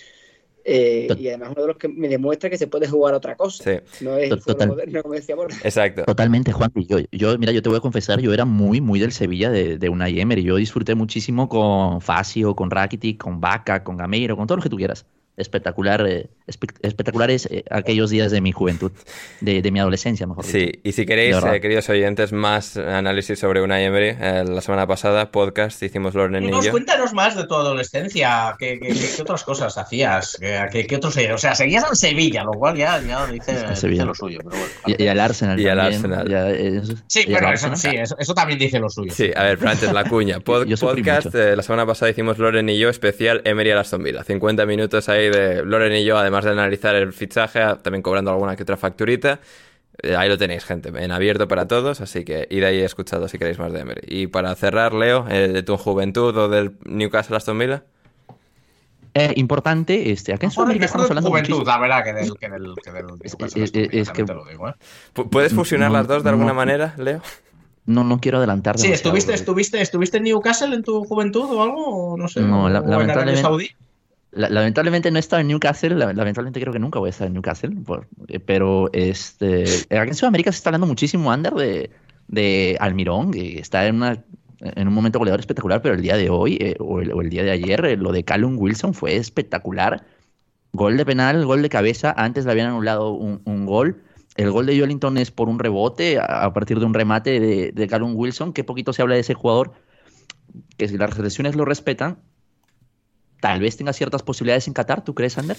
Eh, y además uno de los que me demuestra que se puede jugar otra cosa. Sí. No es Total... moderno, como decíamos. Exacto. Totalmente, Juan. Yo, yo, mira, yo te voy a confesar, yo era muy, muy del Sevilla de, de Unai Emery. Yo disfruté muchísimo con Facio, con Rakitic, con Vaca, con Gameiro, con todo lo que tú quieras espectacular, eh, espectaculares eh, aquellos días de mi juventud, de, mi adolescencia, mejor Sí, y si queréis, eh, queridos oyentes, más análisis sobre una Emery, la semana pasada, podcast, hicimos Loren y yo. Cuéntanos más de tu adolescencia, ¿qué, otras cosas hacías? ¿Qué, otros, o sea, seguías en Sevilla, lo cual ya, ya dice, lo suyo. y, al Arsenal. Y al Arsenal. sí, pero eso, sí, eso, también dice lo suyo. Sí, a ver, pero antes la cuña. podcast, la semana pasada hicimos Loren y yo, especial Emery a Aston Villa. 50 minutos ahí de Loren y yo, además de analizar el fichaje, también cobrando alguna que otra facturita. Eh, ahí lo tenéis, gente, en abierto para todos, así que id ahí escuchado si queréis más de Emery. Y para cerrar, Leo, eh, de tu juventud o del Newcastle Aston Villa. Eh, importante, este, acá en Sudamérica estamos hablando de juventud, la verdad, que del, que del, que del es, que, lo digo, ¿Puedes fusionar las dos de alguna manera, Leo? No, no quiero adelantar. Sí, estuviste, estuviste, estuviste en Newcastle en tu juventud o algo, o no sé. No, la, lamentablemente. Saudí? Lamentablemente no he estado en Newcastle, lamentablemente creo que nunca voy a estar en Newcastle, eh, pero este, aquí en Sudamérica se está hablando muchísimo, Ander, de, de Almirón, está en, una, en un momento goleador espectacular, pero el día de hoy eh, o, el, día de ayer, eh, lo de Callum Wilson fue espectacular. Gol de penal, gol de cabeza, antes le habían anulado un, gol. El gol de Wellington es por un rebote a, partir de un remate de, de Callum Wilson, que poquito se habla de ese jugador, que si las selecciones lo respetan, tal vez tenga ciertas posibilidades en Qatar, ¿tú crees, Ander?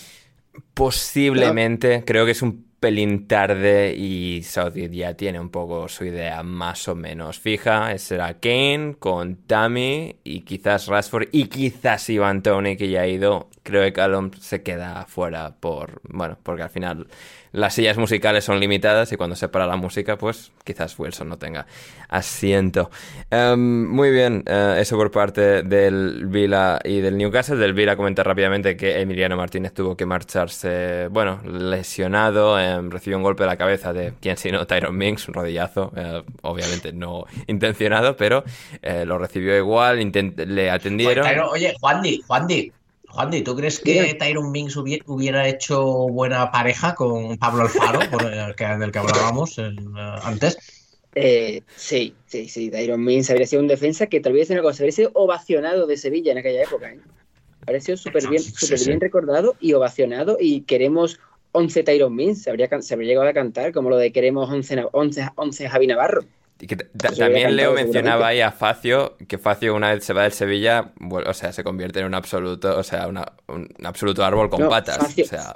Posiblemente, creo que es un pelín tarde y Saudi ya tiene un poco su idea más o menos fija. Será Kane con Tammy y quizás Rashford y quizás Ivan Tony que ya ha ido. Creo que Callum se queda fuera por, bueno, porque al final las sillas musicales son limitadas y cuando se para la música, pues quizás Wilson no tenga asiento. Em, muy bien, eh, eso por parte del Vila y del Newcastle. Del Vila comentar rápidamente que Emiliano Martínez tuvo que marcharse, bueno, lesionado, em, recibió un golpe de la cabeza de quien sino Tyron Minks, un rodillazo, eh, obviamente no intencionado, pero eh, lo recibió igual, le atendieron. Oye, Juandi, Juandi, Juan, ¿tú crees que Tyron Minks hubiera hecho buena pareja con Pablo Alfaro, del que hablábamos eh, antes? Eh, sí, sí, sí. Tyron Minks habría sido un defensa que tal vez en cosa habría sido ovacionado de Sevilla en aquella época. ¿eh? Habría sido súper bien, bien recordado y ovacionado. Y queremos 11 Tyron Minks. Se habría, se habría llegado a cantar como lo de queremos 11, 11, 11 Javi Navarro. Y que también Leo mencionaba ahí a Facio, que Facio una vez se va del Sevilla, o sea, se convierte en un absoluto, o sea, un absoluto árbol con patas. o sea,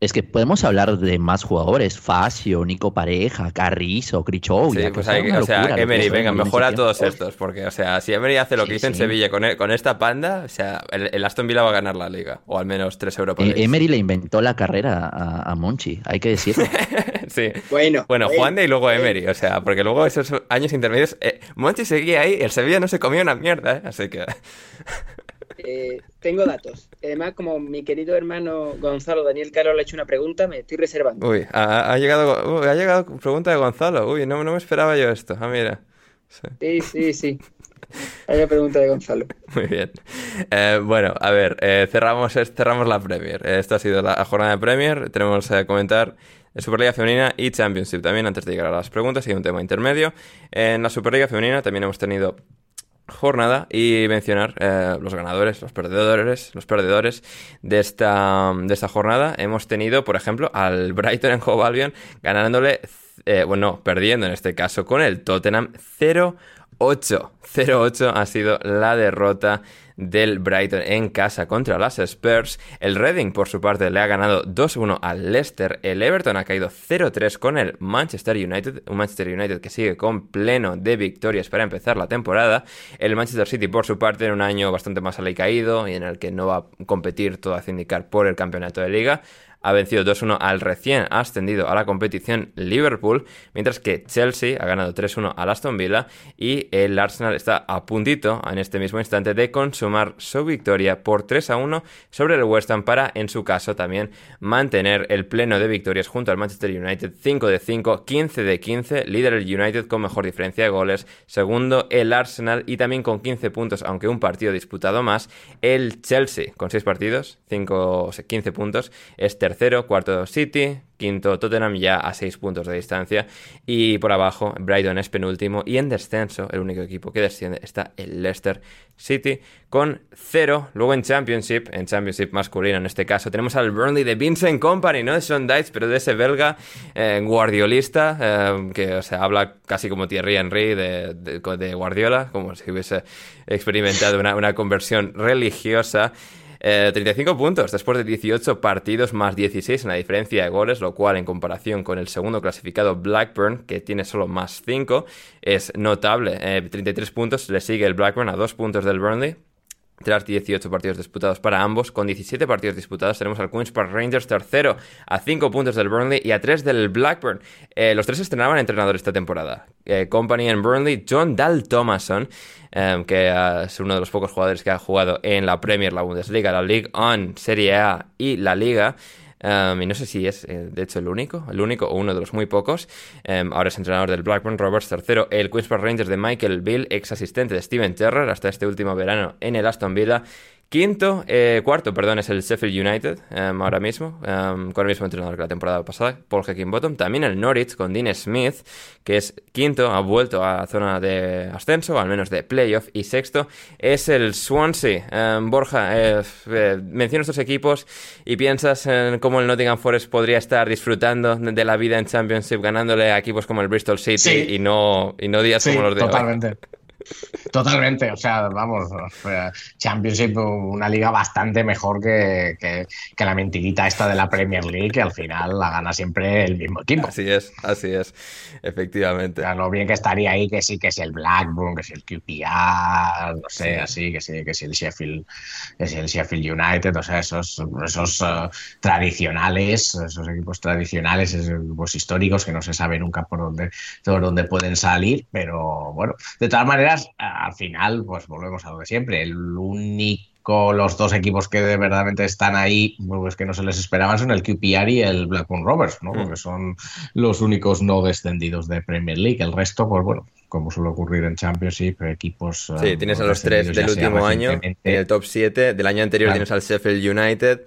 es que podemos hablar de más jugadores, Facio, Nico Pareja, Carrizo, Crichou. Sí, pues hay, o sea, Emery, venga, mejora todos estos, porque, o sea, si Emery hace lo que hizo en Sevilla con, e, con, esta panda, o sea, el, Aston Villa va a ganar la liga, o al menos 3 euros por e, Emery le inventó la carrera a, Monchi, hay que decirlo. sí. Bueno, bueno, Juan de y luego Emery, o sea, porque luego esos años intermedios, eh, Monchi seguía ahí, el Sevilla no se comía una mierda, ¿eh? así que... Eh, tengo datos. Además, como mi querido hermano Gonzalo Daniel Caro le ha hecho una pregunta, me estoy reservando. Uy, ha, llegado, ha llegado pregunta de Gonzalo. Uy, no, no me esperaba yo esto. Ah, mira. Sí, sí, sí. Hay una pregunta de Gonzalo. Muy bien. Eh, bueno, a ver, eh, cerramos, cerramos la Premier. Esta ha sido la jornada de Premier. Tenemos que comentar Superliga Femenina y Championship también antes de llegar a las preguntas y un tema intermedio. En la Superliga Femenina también hemos tenido jornada y mencionar eh, los ganadores, los perdedores, los perdedores de esta, de esta jornada. Hemos tenido, por ejemplo, al Brighton en Hove Albion ganándole, eh, bueno, perdiendo en este caso con el Tottenham 0-8. 0-8 ha sido la derrota del Brighton en casa contra las Spurs. El Reading, por su parte, le ha ganado 2-1 al Leicester. El Everton ha caído 0-3 con el Manchester United. Un Manchester United que sigue con pleno de victorias para empezar la temporada. El Manchester City, por su parte, en un año bastante más caído y en el que no va a competir todo a indicar por el campeonato de liga ha vencido 2-1 al recién ascendido a la competición Liverpool, mientras que Chelsea ha ganado 3-1 al Aston Villa y el Arsenal está a puntito en este mismo instante de consumar su victoria por 3-1 sobre el West Ham para, en su caso, también mantener el pleno de victorias junto al Manchester United 5 de 5, 15 de 15, líder el United con mejor diferencia de goles, segundo el Arsenal y también con 15 puntos, aunque un partido disputado más, el Chelsea con 6 partidos, 5, 15 puntos, es tercero, cuarto City, quinto Tottenham ya a 6 puntos de distancia y por abajo Brighton es penúltimo y en descenso, el único equipo que desciende está el Leicester City con 0. Luego en Championship, en Championship masculino en este caso, tenemos al Burnley de Vincent Company, no de Sean pero de ese belga eh, guardiolista eh, que se habla casi como Thierry Henry de, de, Guardiola, como si hubiese experimentado una, una conversión religiosa. 35 eh, puntos después de 18 partidos más 16 en la diferencia de goles, lo cual en comparación con el segundo clasificado Blackburn, que tiene solo más 5, es notable. 33 eh, puntos le sigue el Blackburn a 2 puntos del Burnley tras 18 partidos disputados para ambos. Con 17 partidos disputados tenemos al Queen's Park Rangers tercero a 5 puntos del Burnley y a 3 del Blackburn. Eh, los tres estrenaban entrenador esta temporada. Company en Burnley, John Dal Thomason Em, que es uno de los pocos jugadores que ha jugado en la Premier, la Bundesliga, la League On, Serie A y la Liga. Em, y no sé si es, eh, de hecho, el único, el único o uno de los muy pocos. Em, ahora es entrenador del Blackburn Roberts tercero, el Queen's Rangers de Michael Bill, ex asistente de Steven Terror hasta este último verano en el Aston Villa. Quinto, eh, cuarto, perdón, es el Sheffield United em, ahora mismo, em, con el mismo entrenador que la temporada pasada, Paul Heckingbottom. También el Norwich con Dean Smith, que es quinto, ha vuelto a zona de ascenso, al menos de playoff. Y sexto es el Swansea. Em, Borja, eh, eh, menciona estos equipos y piensas en cómo el Nottingham Forest podría estar disfrutando de la vida en Championship ganándole a equipos como el Bristol City y, no, y no días como los de totalmente. Totalmente, o sea, vamos, Championship, una liga bastante mejor que, que, la mentirita esta de la Premier League, que al final la gana siempre el mismo equipo. Así es, así es, efectivamente. O lo bien que estaría ahí, que sí, que es el Blackburn, que es el QPR, no sé, así, que sí, que es el Sheffield, que es el Sheffield United, o sea, esos, esos eh, tradicionales, esos equipos tradicionales, esos equipos históricos que no se sabe nunca por dónde, por dónde pueden salir, pero bueno, de todas maneras, al final, pues volvemos a lo de siempre. El único, los dos equipos que de verdad están ahí, pues que no se les esperaban son el QPR y el Blackburn Rovers, ¿no? Porque son los únicos no descendidos de Premier League. El resto, pues bueno, como suele ocurrir en Championship, equipos. Sí, tienes a los tres del último año, en el top 7. Del año anterior tienes al Sheffield United.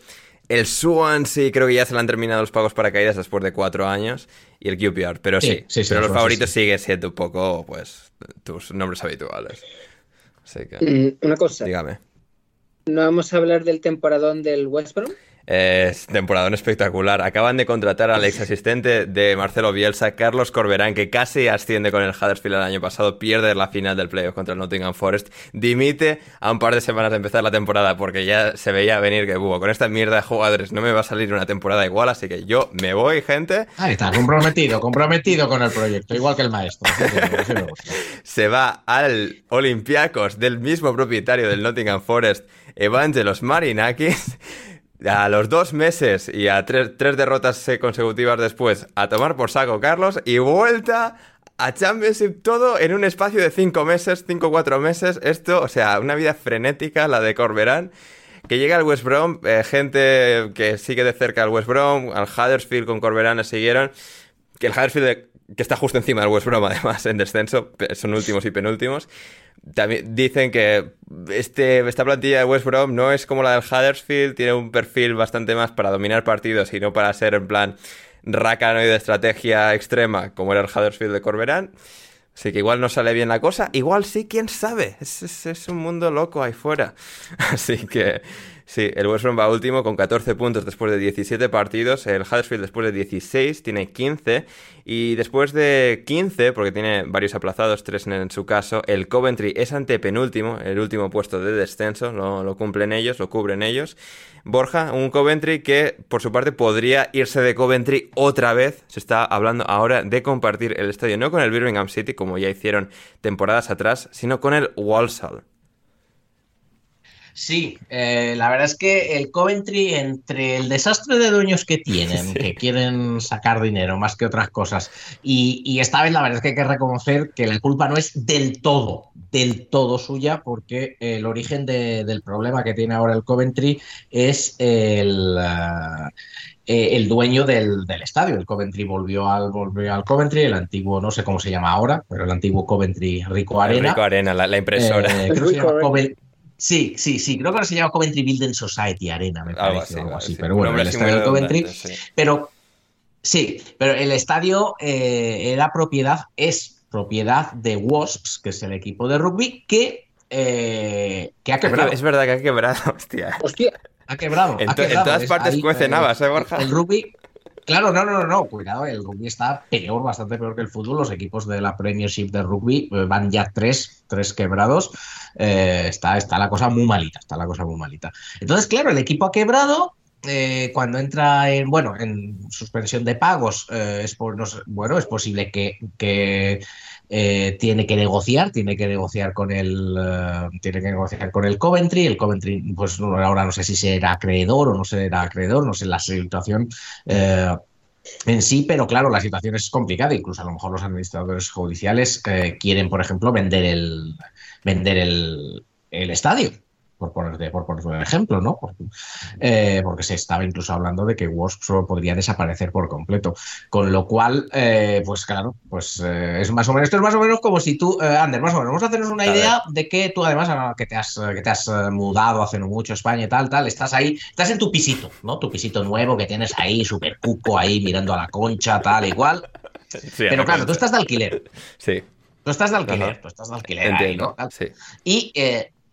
El Swansea creo que ya se le han terminado los pagos para caídas después de cuatro años. Y el QPR, pero sí, pero los favoritos sigue siendo un poco, pues, tus nombres habituales. Mm, una cosa. Dígame. ¿No vamos a hablar del temporadón del West Brom? Es temporada espectacular. Acaban de contratar al ex asistente de Marcelo Bielsa, Carlos Corberán, que casi asciende con el Huddersfield el año pasado, pierde la final del playoff contra el Nottingham Forest, dimite a un par de semanas de empezar la temporada porque ya se veía venir que, con esta mierda de jugadores no me va a salir una temporada igual, así que yo me voy, gente. Ahí está, comprometido, comprometido con el proyecto, igual que el maestro. se va al Olympiacos del mismo propietario del Nottingham Forest, Evangelos Marinakis a los dos meses y a tres, derrotas consecutivas después, a tomar por saco Carlos y vuelta a Championship todo en un espacio de cinco meses, cinco o cuatro meses. Esto, o sea, una vida frenética la de Corberán. Que llega al West Brom, eh, gente que sigue de cerca al West Brom, al Huddersfield con Corberán le siguieron. Que el Huddersfield que está justo encima del West Brom, además, en descenso, son últimos y penúltimos. También dicen que este, esta plantilla de West Brom no es como la del Huddersfield, tiene un perfil bastante más para dominar partidos y no para ser en plan rácano y de estrategia extrema, como era el Huddersfield de Corberán. Así que igual no sale bien la cosa, igual sí, quién sabe. Es, es un mundo loco ahí fuera. Así que Sí, el West Brom va último con 14 puntos después de 17 partidos. El Huddersfield después de 16 tiene 15. Y después de 15, porque tiene varios aplazados, 3 en su caso, el Coventry es antepenúltimo, el último puesto de descenso. Lo, lo cumplen ellos, lo cubren ellos. Borja, un Coventry que por su parte podría irse de Coventry otra vez. Se está hablando ahora de compartir el estadio no con el Birmingham City, como ya hicieron temporadas atrás, sino con el Walsall. Sí, eh, la verdad es que el Coventry, entre el desastre de dueños que tienen, que quieren sacar dinero más que otras cosas, y, esta vez la verdad es que hay que reconocer que la culpa no es del todo, del todo suya, porque el origen del problema que tiene ahora el Coventry es el... Eh, el dueño del, estadio. El Coventry volvió al, volvió al Coventry, el antiguo, no sé cómo se llama ahora, pero el antiguo Coventry Rico Arena. Rico Arena, la, impresora. Eh, Sí, sí, sí, creo que ahora se llama Coventry Building Society Arena, me parece, algo así, pero bueno, el estadio de Coventry. Pero sí, pero el estadio eh, era propiedad, es propiedad de Wasps, que es el equipo de rugby, que, eh, que ha quebrado. Es verdad que ha quebrado, hostia. Hostia, ha quebrado. En, todas partes cuecen habas, ¿eh, Borja? El rugby, Claro, no, no, no, cuidado, el rugby está peor, bastante peor que el fútbol. Los equipos de la Premiership de rugby eh, van ya tres, tres quebrados. Eh, está, está la cosa muy malita, está la cosa muy malita. Entonces, claro, el equipo ha quebrado, eh, cuando entra en bueno en suspensión de pagos es bueno es posible que, que eh, tiene que negociar, tiene que negociar con el eh, tiene que negociar con el Coventry, el Coventry pues ahora no sé si será acreedor o no será acreedor, no sé la situación eh, en sí, pero claro, la situación es complicada, incluso a lo mejor los administradores judiciales quieren, por ejemplo, vender el vender el, el estadio por poner, por poner un ejemplo, ¿no? Eh, porque, se estaba incluso hablando de que Wasp solo podría desaparecer por completo. Con lo cual, eh, pues claro, pues eh, es más o menos, esto es más o menos como si tú, Ander, más o menos, vamos a hacernos una idea de que tú además, ah, que te has, que te has mudado hace no mucho a España y tal, tal, estás ahí, estás en tu pisito, ¿no? Tu pisito nuevo que tienes ahí, súper cuco ahí, mirando a la concha, tal, igual. Pero claro, tú estás de alquiler. Sí. Tú estás de alquiler, tú estás de alquiler ahí, ¿no? Sí. Y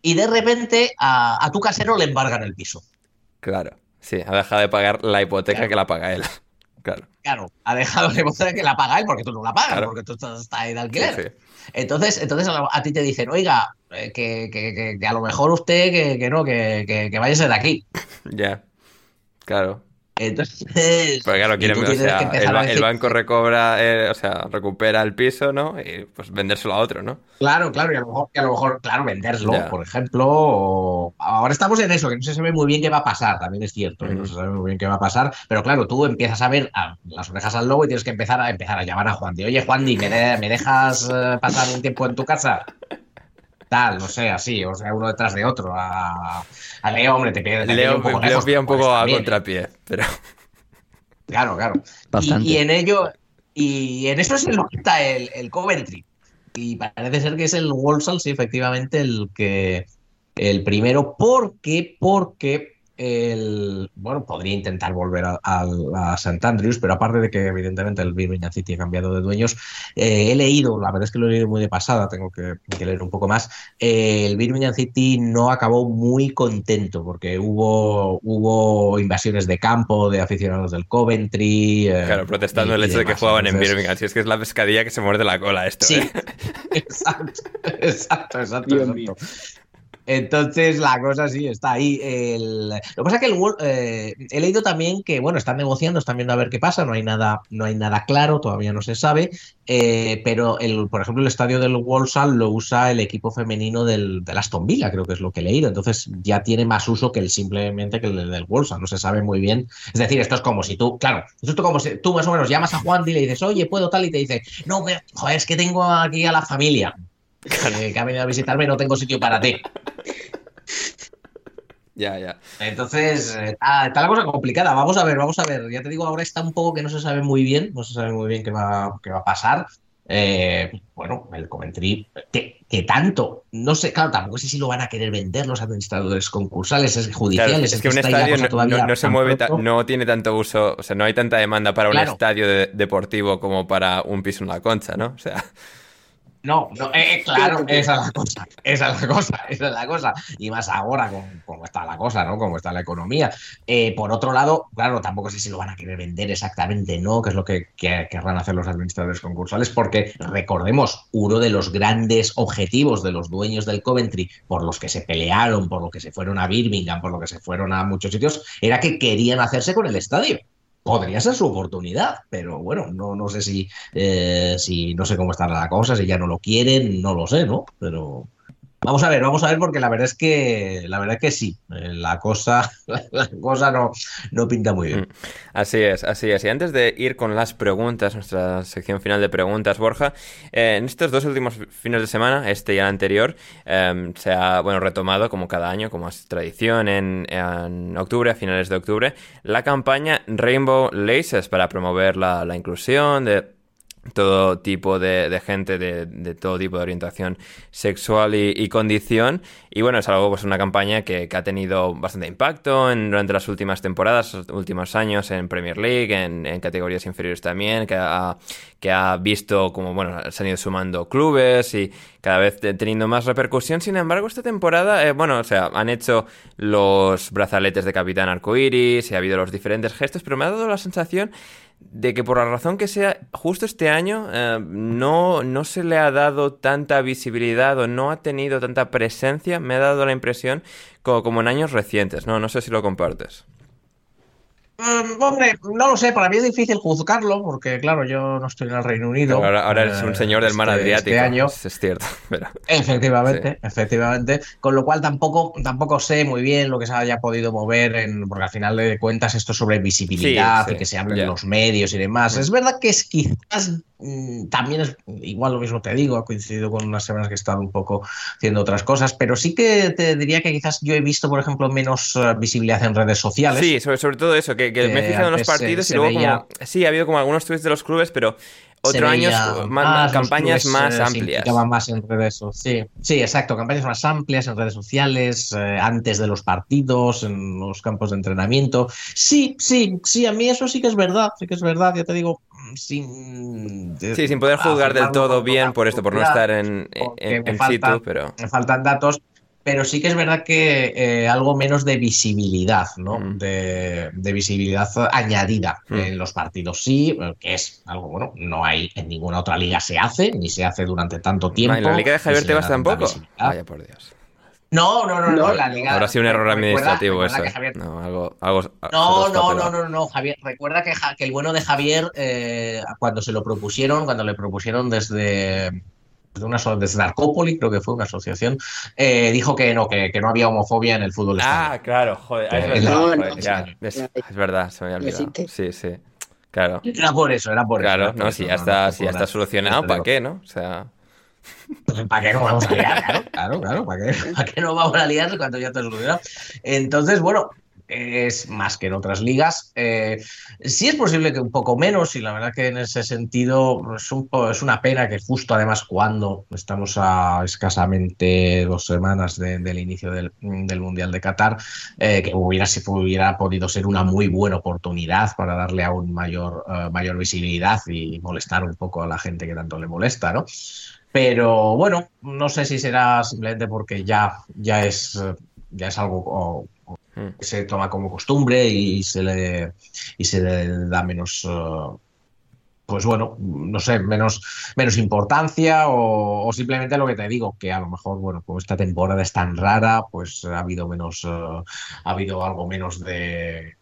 y de repente a, tu casero le embargan el piso. Claro, sí, ha dejado de pagar la hipoteca que la paga él. Claro. Claro, ha dejado la hipoteca que la paga él porque tú no la pagas, porque tú estás ahí de alquiler. Entonces, entonces a, ti te dicen, oiga, eh, que, a lo mejor usted que, no, que, que, váyase de aquí. Ya, claro. Entonces. claro, el, banco recobra, eh, o sea, recupera el piso, ¿no? Y pues vendérselo a otro, ¿no? Claro, claro, y a lo mejor, a lo mejor claro, venderlo, por ejemplo. Ahora estamos en eso, que no se sabe muy bien qué va a pasar, también es cierto, no se sabe muy bien qué va a pasar, pero claro, tú empiezas a ver las orejas al lobo y tienes que empezar a empezar a llamar a Juan. Oye, Juan, ¿me, ¿me dejas eh, pasar un tiempo en tu casa? Tal, no sé, así, o sea, uno detrás de otro. A, Leo, hombre, te pide. Leo, un poco, Leo un poco a contrapié, pero. Claro, claro. Y, en ello, y en eso es en lo que está el, el Coventry. Y parece ser que es el Walsall, sí, efectivamente, el que el primero, porque, porque el, bueno, podría intentar volver a, a, St. Andrews, pero aparte de que evidentemente el Birmingham City ha cambiado de dueños, eh, he leído, la verdad es que lo he leído muy de pasada, tengo que, leer un poco más, eh, el Birmingham City no acabó muy contento porque hubo, hubo invasiones de campo de aficionados del Coventry. Eh, claro, protestando el hecho de que jugaban en Birmingham, si es que es la pescadilla que se muerde la cola esto. Sí, exacto, exacto, exacto. exacto. Entonces la cosa sí está ahí. Lo que pasa es que el, eh, he leído también que bueno están negociando, están viendo a ver qué pasa. No hay nada, no hay nada claro, todavía no se sabe. Eh, pero el, por ejemplo el estadio del Walsall lo usa el equipo femenino del, Aston Villa, creo que es lo que he leído. Entonces ya tiene más uso que el simplemente que el del Walsall. No se sabe muy bien. Es decir, esto es como si tú, claro, esto es como si tú más o menos llamas a Juan y le dices, oye, puedo tal y te dice, no, joder, es que tengo aquí a la familia que, ha venido a visitarme no tengo sitio para ti. Ya, ya. Entonces, eh, está, está la cosa complicada. Vamos a ver, vamos a ver. Ya te digo, ahora está un poco que no se sabe muy bien, no se sabe muy bien qué va, qué va a pasar. Eh, bueno, el Coventry, que, que tanto, no sé, claro, tampoco sé si lo van a querer vender los administradores concursales, es Claro, judiciales. es que un estadio no, todavía no- se mueve, ta- no tiene tanto uso, o sea, no hay tanta demanda para un Claro. estadio de- deportivo como para un piso en la concha, ¿no? O sea, No, no, eh, eh, claro, esa es la cosa, esa es la cosa, esa es la cosa. Y más ahora, como, como está la cosa, ¿no? Como está la economía. Eh, por otro lado, claro, tampoco sé si lo van a querer vender exactamente, ¿no? Que es lo que, que querrán hacer los administradores concursales, porque recordemos, uno de los grandes objetivos de los dueños del Coventry, por los que se pelearon, por lo que se fueron a Birmingham, por lo que se fueron a muchos sitios, era que querían hacerse con el estadio. Podría ser su oportunidad, pero bueno, no, no sé si, eh, si no sé cómo está la cosa, si ya no lo quieren, no lo sé, ¿no? Pero vamos a ver, vamos a ver, porque la verdad es que la verdad es que sí, eh, la cosa, la cosa no, no pinta muy bien. así es, así es. Y antes de ir con las preguntas, nuestra sección final de preguntas, Borja, eh, en estos dos últimos fines de semana, este y el anterior, eh, se ha, bueno, retomado como cada año, como es tradición en, en octubre, a finales de octubre, la campaña Rainbow Laces para promover la, la inclusión de todo tipo de, de gente de, de todo tipo de orientación sexual y, condición. Y bueno, es algo, pues una campaña que, que ha tenido bastante impacto en- durante las últimas temporadas, los últimos años en Premier League, en, en categorías inferiores también, que ha, que ha visto como, bueno, se han ido sumando clubes y cada vez te- teniendo más repercusión. Sin embargo, esta temporada, eh, bueno, o sea, han hecho los brazaletes de Capitán Arcoiris y ha habido los diferentes gestos, pero me ha dado la sensación de que por la razón que sea, justo este año eh, no, no se le ha dado tanta visibilidad o no ha tenido tanta presencia, me ha dado la impresión como, como en años recientes, ¿no? No sé si lo compartes. Mm, hombre, no lo sé, para mí es difícil juzgarlo, porque claro, yo no estoy en el Reino Unido. Pero ahora, ahora eres un eh, señor del mar este- Adriático, Este año. es, cierto, pero... Efectivamente, efectivamente. Con lo cual tampoco, tampoco sé muy bien lo que se haya podido mover, en, porque al final de cuentas esto es sobre visibilidad Sí, sí, y que se hable ya. en los medios y demás. Mm. Es verdad que es quizás también es igual lo mismo te digo, ha coincidido con unas semanas que he estado un poco haciendo otras cosas, pero sí que te diría que quizás yo he visto, por ejemplo, menos eh, visibilidad en redes sociales. Sí, sobre, sobre todo eso, que, que me he Eh, fijado en los se- partidos se y luego veía- como... Sí, ha habido como algunos tweets de los clubes, pero otro año más, campañas más eh, amplias. más en redes sociales. Sí, sí, exacto. Campañas más amplias en redes sociales, eh, antes de los partidos, en los campos de entrenamiento. Sí, sí, sí, a mí eso sí que es verdad, sí que es verdad, ya te digo, mm, sin... Sí, sin poder juzgar del todo bien por esto, por no estar en, en, en falta- situ, pero... Me faltan datos, pero sí que es verdad que eh, algo menos de visibilidad, ¿no? Mm. De, de visibilidad añadida Mm. en los partidos. Sí, eh, que es algo, bueno, no hay en ninguna otra liga se hace, ni se hace durante tanto tiempo. Ah, ¿En la liga de Javier Tebas tampoco? Vaya por Dios. No, no, no, no, No, la liga. Habrá sido un error administrativo recuerda eso. No, algo, algo No, no, no, no, no, Javier. Recuerda que, Ja- que el bueno de Javier, eh, cuando se lo propusieron, cuando le propusieron desde, desde una desde Narcópoli, creo que fue una asociación, eh, dijo que no, que, que no había homofobia en el fútbol Ah, español. claro, joder, Eh, es verdad. no, joder, ya, no, es, verdad, se me había olvidado. Sí, sí, claro. Era por eso, era por Claro, eso. por no, si ya está, ya está solucionado, ¿para qué, no? O sea, Pues, ¿Para qué no vamos a liar? Claro, claro, claro, ¿para qué, para qué no vamos a liar cuando ya te solucionado? Entonces, bueno, es más que en otras ligas. Eh, sí es posible que un poco menos, y la verdad que en ese sentido es, un po- es una pena que justo además cuando estamos a escasamente dos semanas de- del inicio del, del Mundial de Qatar, eh, que hubiera, si hubiera podido ser una muy buena oportunidad para darle aún mayor, eh, mayor visibilidad y molestar un poco a la gente que tanto le molesta, ¿no? Pero bueno, no sé si será simplemente porque ya, ya es, ya es algo o- o Mm. que se toma como costumbre y se le, y se le da menos, eh, pues bueno, no sé, menos, menos importancia o, o simplemente lo que te digo, que a lo mejor, bueno, como esta temporada es tan rara, pues ha habido menos, eh, ha habido algo menos de,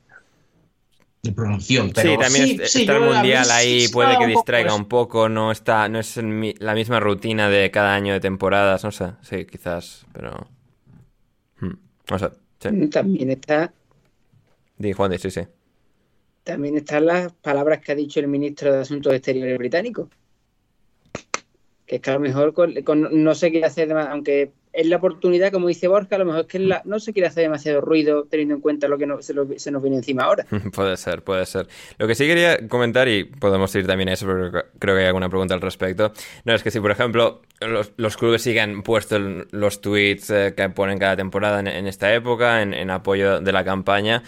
de promoción. Pero sí, también sí, es- sí, está el mundial ahí, puede que un distraiga un poco, no está, no es mi- la misma rutina de cada año de temporadas, no sé, sí, quizás, pero... Hmm, No sé, sí. También está, Di, Juan, sí, sí. también están las palabras que ha dicho el ministro de Asuntos Exteriores británico. Que es que a lo mejor con, con- no sé qué hacer, aunque es la oportunidad, como dice Borja, a lo mejor es que no se quiere hacer demasiado ruido teniendo en cuenta lo que no, se, nos viene encima ahora. puede ser, puede ser. Lo que sí quería comentar, y podemos ir también a eso, porque creo que hay alguna pregunta al respecto, no es que si, por ejemplo, los, clubes sigan puesto los tweets eh, que ponen cada temporada en, esta época, en, apoyo de la campaña,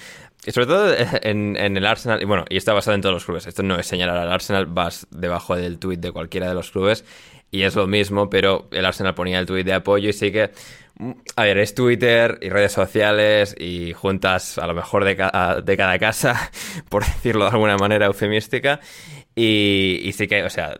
y sobre todo en, en, el Arsenal, y bueno, y está basado en todos los clubes. Esto no es señalar al Arsenal, vas debajo del tweet de cualquiera de los clubes y es lo mismo, pero el Arsenal ponía el tweet de apoyo y sí que, a ver, es Twitter y redes sociales y juntas a lo mejor de, ca de cada casa, por decirlo de alguna manera eufemística. Y, sí que, o sea,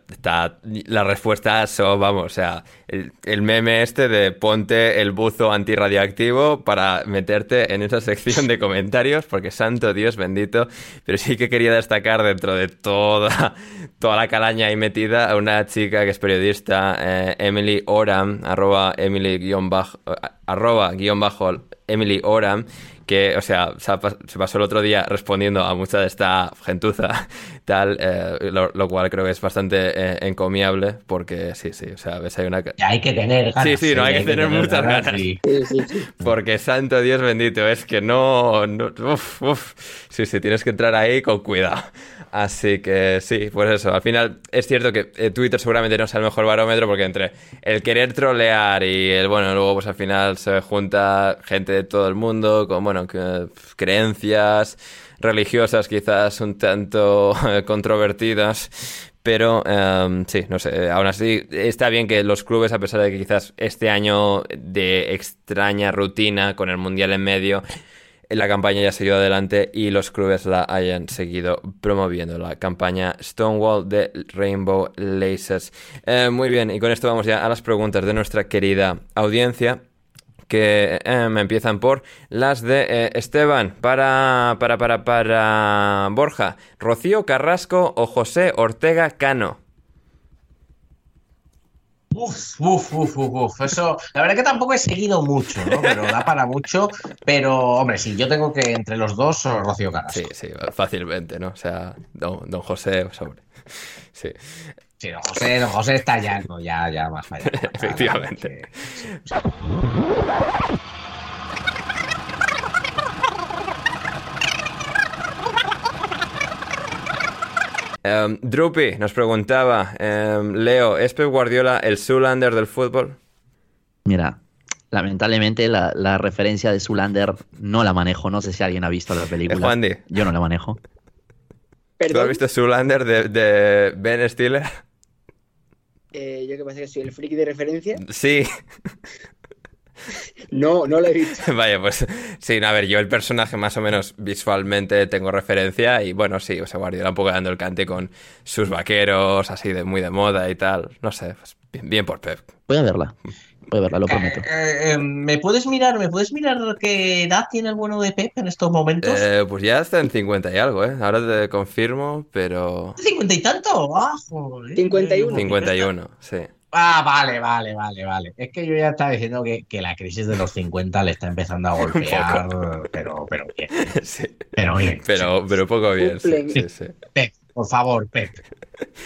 las respuestas son, vamos, o sea, el, meme este de ponte el buzo antirradioactivo para meterte en esa sección de comentarios, porque santo Dios bendito, pero sí que quería destacar dentro de toda, toda la calaña ahí metida a una chica que es periodista, eh, Emily Oram, arroba Emily guion bajo, arroba guion bajo Emily Oram, que, o sea, se pasó el otro día respondiendo a mucha de esta gentuza, tal, eh, lo, lo, cual creo que es bastante eh, encomiable, porque sí, sí, o sea, ves, hay una... Ya hay que tener ganas. Sí, sí, no, hay, hay que, tener, tener muchas ganas. ganas. Sí. Sí, sí, porque, santo Dios bendito, es que no... no uf, uf. Sí, sí, tienes que entrar ahí con cuidado. Así que sí, pues eso. Al final es cierto que eh, Twitter seguramente no sea el mejor barómetro porque entre el querer trolear y el, bueno, luego pues al final se junta gente de todo el mundo con, bueno, creencias religiosas quizás un tanto controvertidas. Pero um, sí, no sé, aún así está bien que los clubes, a pesar de que quizás este año de extraña rutina con el Mundial en medio, la campaña ya siguió adelante y los clubes la hayan seguido promoviendo. La campaña Stonewall de Rainbow Laces. Eh, muy bien, y con esto vamos ya a las preguntas de nuestra querida audiencia que me empiezan por las de eh, Esteban para, para, para, para Borja, Rocío Carrasco o José Ortega Cano. Uf, uf, uf, uf, uf, eso, la verdad que tampoco he seguido mucho, ¿no? Pero da para mucho, pero, hombre, sí, yo tengo que entre los dos, Rocío Carrasco. Sí, sí, fácilmente, ¿no? O sea, don, don José, sobre. Sí. Sí, don José, don José está ya, no, ya, ya más allá. Efectivamente. Sí. Um, Drupi nos preguntaba, um, Leo, ¿es Pep Guardiola el Zulander del fútbol? Mira, lamentablemente la, la, referencia de Zulander no la manejo. No sé si alguien ha visto la película. Juan Di. Yo no la manejo. ¿Tú has visto Zulander de, de Ben Stiller? Eh, yo que pasa que soy el friki de referencia. Sí. No, no lo he visto. Vaya, pues sí, a ver, yo el personaje más o menos visualmente tengo referencia y bueno, sí, o sea, Guardiola un poco dando el cante con sus vaqueros, así de muy de moda y tal. No sé, pues bien, bien por Pep. Voy a verla. Voy a verla, lo prometo. Eh, eh, ¿Me puedes mirar, me puedes mirar qué edad tiene el bueno de Pep en estos momentos? Eh, pues ya está en 50 y algo, ¿eh? Ahora te confirmo, pero... ¿50 y tanto? Ah, joder. 51. 51, sí. Ah, vale, vale, vale, vale. Es que yo ya estaba diciendo que, que la crisis de los 50 le está empezando a golpear, pero, pero bien. Sí. Pero bien. Pero, pero poco bien, sí, sí, sí. Pep, por favor, Pep.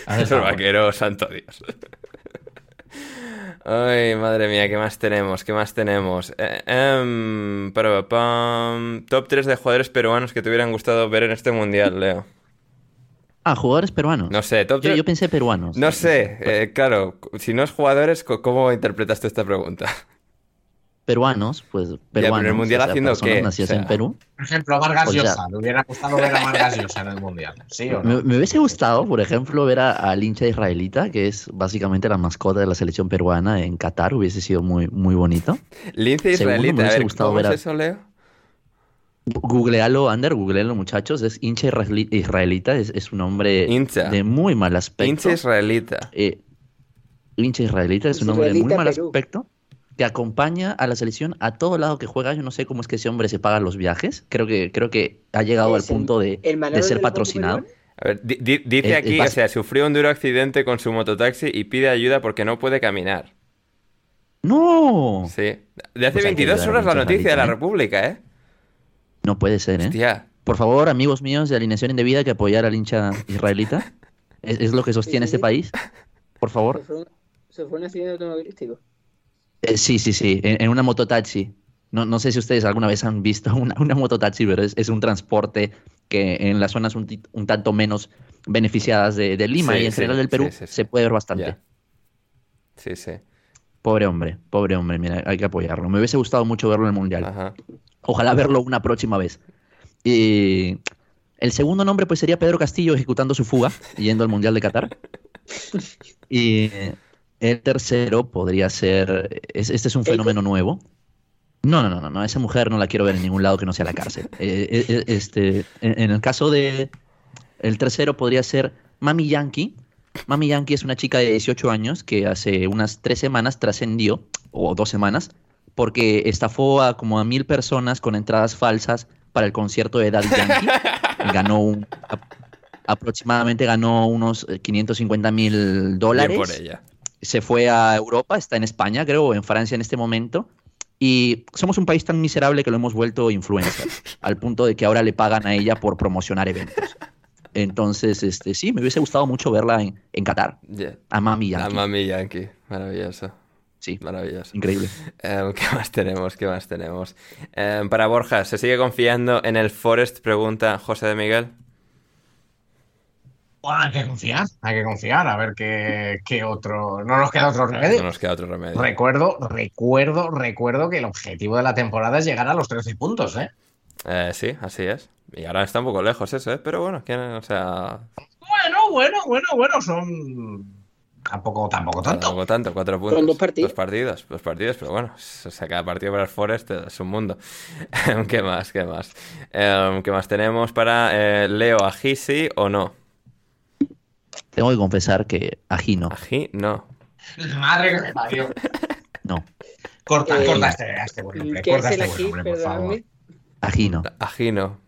Es el vaquero, santo Dios. Ay, madre mía, ¿qué más tenemos? ¿Qué más tenemos? Eh, para, top 3 de jugadores peruanos que te hubieran gustado ver en este mundial, Leo. Ah, jugadores peruanos. No sé, top 3... yo, yo, pensé peruanos. No sé, eh, claro, si no es jugadores, ¿cómo interpretas tú esta pregunta? Peruanos, pues peruanos. Ya, pero en el mundial o sea, haciendo qué? Nacidos O sea, en Perú. Por ejemplo, Vargas O sea- Llosa. Me hubiera gustado ver a Vargas Llosa en el Mundial. ¿Sí o Me, no? me hubiese gustado, por ejemplo, ver a- al hincha israelita, que es básicamente la mascota de la selección peruana en Qatar. Hubiese sido muy, muy bonito. Lince Segundo, me israelita, a hubiese ver, gustado ¿cómo ver es a- eso, Leo? Googlealo, Ander, googlealo, muchachos. Es hincha israeli- israelita, es, es un hombre Hincha. de muy mal aspecto. Hincha israelita. Eh, hincha israelita es un hombre de muy mal Perú. aspecto que acompaña a la selección a todo lado que juega. Yo no sé cómo es que ese hombre se paga los viajes. Creo que, creo que ha llegado al el- punto de, el de ser patrocinado. A ver, di- di- dice aquí, eh, o sea, sufrió un duro accidente con su mototaxi y pide ayuda porque no puede caminar. ¡No! Sí. De hace Pues hay que 22 ayudar a horas la noticia de la ¿eh? República, ¿eh? No puede ser, ¿eh? Hostia. Por favor, amigos míos de Alineación Indebida, que apoyar al hincha israelita. Es, es lo que sostiene Sí, sí. este país. Por favor. Se fue, un, se fue un accidente automovilístico. Eh, sí, sí, sí, en, en una mototaxi. No, no sé si ustedes alguna vez han visto una, una mototaxi, pero es, es un transporte que en las zonas un, un tanto menos beneficiadas de, de Lima Sí, y en sí, general del Perú sí, sí, sí. se puede ver bastante. Sí, sí. Pobre hombre, pobre hombre, mira, hay que apoyarlo. Me hubiese gustado mucho verlo en el Mundial. Ajá. Ojalá verlo una próxima vez. Y el segundo nombre pues sería Pedro Castillo ejecutando su fuga, yendo al Mundial de Qatar. Y el tercero podría ser, es- este es un fenómeno nuevo. No, no, no, no, no, esa mujer no la quiero ver en ningún lado que no sea la cárcel. Eh, eh, eh, este, en, en el caso de, el tercero podría ser Mami Yankee. Mami Yankee es una chica de 18 años que hace unas tres semanas trascendió, o dos semanas, porque estafó a como a mil personas con entradas falsas para el concierto de Daddy Yankee. ganó un, a- aproximadamente ganó unos eh, 550 mil dólares. Bien por ella. Se fue a Europa, está en España, creo, o en Francia en este momento. Y somos un país tan miserable que lo hemos vuelto influencer, al punto de que ahora le pagan a ella por promocionar eventos. Entonces, este, sí, me hubiese gustado mucho verla en, en Qatar, a Mami La Yankee. Mami Yankee. Maravilloso. Sí, Maravilloso. increíble. Eh, ¿Qué más tenemos? ¿Qué más tenemos? Eh, para Borja, ¿se sigue confiando en el Forest? Pregunta José de Miguel. Bueno, hay que confiar, hay que confiar, a ver qué, qué otro. No nos queda otro No remedio. nos queda otro remedio. Recuerdo, recuerdo, recuerdo que el objetivo de la temporada es llegar a los 13 puntos, ¿eh? Eh, sí, así es. Y ahora está un poco lejos eso, ¿eh? Pero bueno, ¿quién- o sea, Bueno, bueno, bueno, bueno, son. Tampoco, tampoco tanto. tampoco tanto, cuatro puntos. dos partidos. Dos partidos, dos partidos, pero bueno, o sea, cada partido para el Forest es un mundo. ¿Qué más? ¿Qué más? Eh, ¿Qué más tenemos para eh, Leo Agisi o no? Tengo que confesar que Ají no. Ají, no. Madre que me parió. No, Corta, Eh, corta este, este. ¿Qué Corta este por favor. Ají no. Ají no.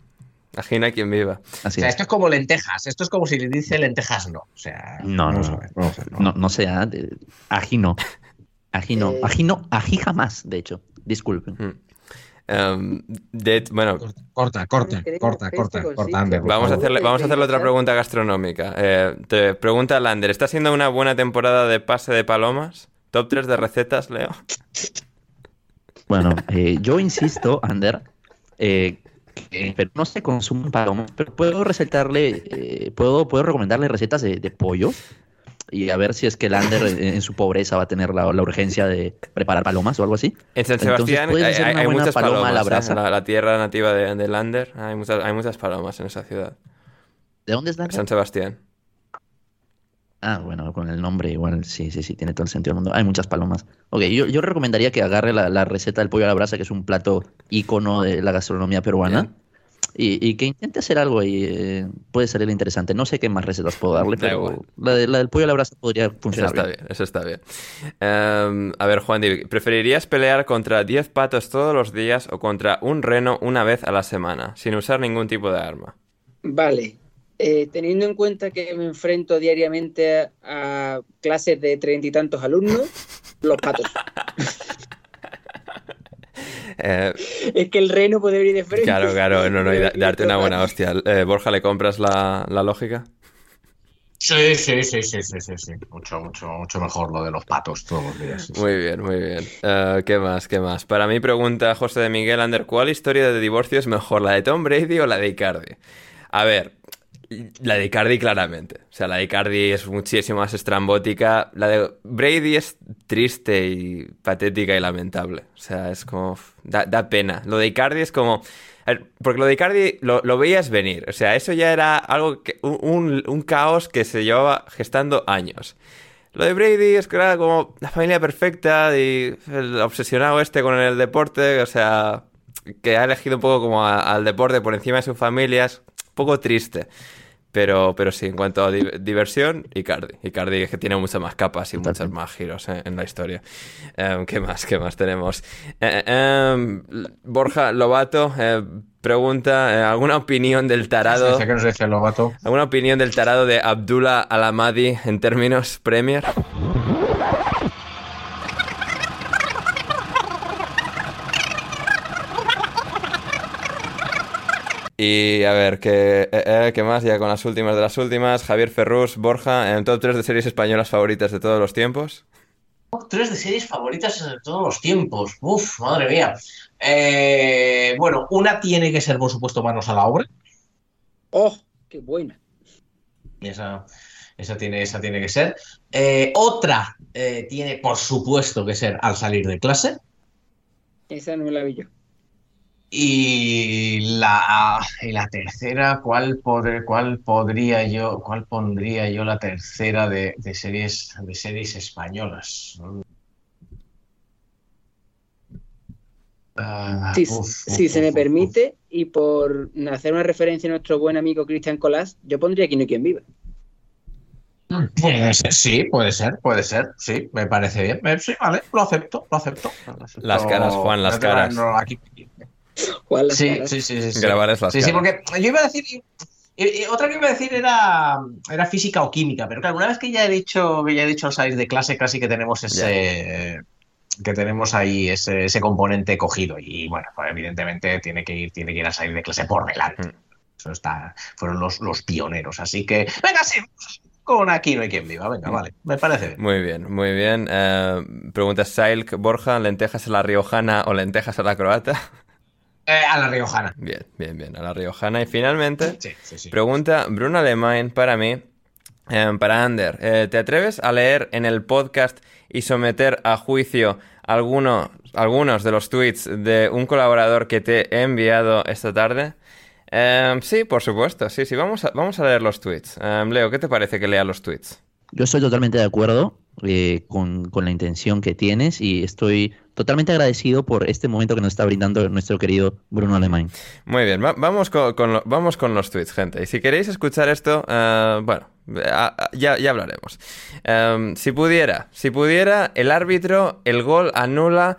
Ají no hay quien viva. O sea, es. esto es como lentejas. Esto es como si le dice lentejas no. O sea, No, no, a no. a ver, No, no sea. de- Ají no. Ají no. Eh. Ají no. Ají jamás, de hecho. Disculpen. Mm. Em, de- bueno, Corta, corta, Queremos corta, corta, corta, Ander, Vamos a, hacerle, vamos a hacerle otra pregunta gastronómica. Eh, te pregunta Lander, ¿está siendo una buena temporada de pase de palomas? ¿Top 3 de recetas, Leo? Bueno, eh, yo insisto, Ander, eh, que Perú no se consumen palomas, pero puedo recetarle, eh, puedo, puedo recomendarle recetas de, de pollo y a ver si es que el Ander en, su pobreza va a tener la, la urgencia de preparar palomas o algo así. En San Entonces, Sebastián puedes hay, hay- una hay buena muchas paloma palomas. a la ¿eh? brasa. La, la tierra nativa de, de Lander, hay muchas, hay muchas palomas en esa ciudad. ¿De dónde es Lander? San Sebastián. Ah, bueno, con el nombre igual, sí, sí, sí, tiene todo el sentido del mundo. Hay muchas palomas. Ok, yo, yo recomendaría que agarre la, la receta del pollo a la brasa, que es un plato ícono de la gastronomía peruana, y, y que intente hacer algo ahí. eh, puede salir interesante. No sé qué más recetas puedo darle, Da pero la, de- la del pollo a la brasa podría Eso funcionar está bien. bien, eso está bien. Em, a ver, Juan, ¿preferirías pelear contra 10 patos todos los días o contra un reno una vez a la semana, sin usar ningún tipo de arma? Vale. Eh, teniendo en cuenta que me enfrento diariamente a, a clases de treinta y tantos alumnos, los patos. Eh, Es que el reno puede venir de frente. claro, claro, no, no, y da- Y darte una buena hostia. Eh, Borja, ¿le compras la, la lógica? Sí, sí, sí, sí, sí, sí, sí. Mucho, mucho, mucho mejor lo de los patos todos los días. sí, sí. Muy bien, muy bien. ¿Qué más? ¿Qué más? Para mí pregunta José de Miguel Ander, ¿cuál historia de divorcio es mejor, la de Tom Brady o la de Icardi? A ver, la de Icardi claramente. O sea, la de Icardi es muchísimo más estrambótica. La de Brady es triste y patética y lamentable. O sea, es como... Da, pena. Lo de Icardi es como... Porque lo de Icardi lo, lo veías venir. O sea, eso ya era algo que... Un, un- caos que se llevaba gestando años. Lo de Brady es que era como la familia perfecta y obsesionado este con el deporte, o sea, que ha elegido un poco como al deporte por encima de su familia, es un poco triste. Pero, pero sí, en cuanto a di- diversión, Icardi. Icardi es que tiene muchas más capas y muchos más giros eh, en la historia. Em, ¿Qué más? ¿Qué más tenemos? Eh, em, Borja Lobato eh, pregunta, eh, ¿alguna opinión del tarado? ¿Qué nos dice el Lobato? ¿Alguna opinión del tarado de Abdullah Alamadi en términos Premier? Y a ver, ¿qué, eh, eh, ¿qué más? Ya con las últimas de las últimas. Javier Ferrus, Borja, en top 3 de series españolas favoritas de todos los tiempos. Top 3 de series favoritas de todos los tiempos. Uf, madre mía. Eh, bueno, una tiene que ser, por supuesto, Manos a la obra. ¡Oh, qué buena! Esa, esa, tiene, esa tiene que ser. Eh, otra eh, tiene, por supuesto, que ser Al salir de clase. Esa no la vi yo. Y la, y la tercera, ¿cuál, podré- cuál podría yo, cuál pondría yo la tercera de, de series, de series españolas? Ah, Si, uf, si uf, se me uf, permite, y por hacer una referencia a nuestro buen amigo Cristian Colás, yo pondría aquí no hay quien viva. uf. Puede ser, sí, puede ser, puede ser, sí, me parece bien. Eh, Sí, vale, lo acepto, lo acepto. Lo acepto. Las caras, Juan, las No caras. no, aquí- Las Sí, Caras. sí, sí, sí, sí. Grabar las Sí, sí, porque yo iba a decir. otra que iba a decir era, era física o química, pero claro, una vez que ya he dicho que ya he dicho al salir de clase, casi que tenemos ese. que tenemos ahí ese, ese componente cogido. Y bueno, pues evidentemente tiene que ir, tiene que ir a salir de clase por delante. Mm. Eso está, fueron los, los pioneros. Así que, venga, sí, con aquí no hay quien viva. Venga, vale, me parece bien. Muy bien, muy bien. Eh, pregunta Sailk Borja, ¿lentejas a la riojana o lentejas a la croata? Eh, a la riojana. Bien, bien, bien, a la riojana. Y finalmente, Sí, sí, sí. pregunta Bruno Alemán para mí, eh, para Ander. eh, ¿Te atreves a leer en el podcast y someter a juicio alguno, algunos de los tweets de un colaborador que te he enviado esta tarde? Eh, sí, por supuesto, sí, sí, vamos a, vamos a leer los tweets. Eh, Leo, ¿qué te parece que lea los tweets? Yo estoy totalmente de acuerdo eh, con, con la intención que tienes y estoy totalmente agradecido por este momento que nos está brindando nuestro querido Bruno Alemán. Muy bien, va- vamos, con, con lo- vamos con los tweets, gente. Y si queréis escuchar esto, eh, bueno, ya, ya hablaremos. Em, si pudiera, si pudiera, el árbitro, el gol anula.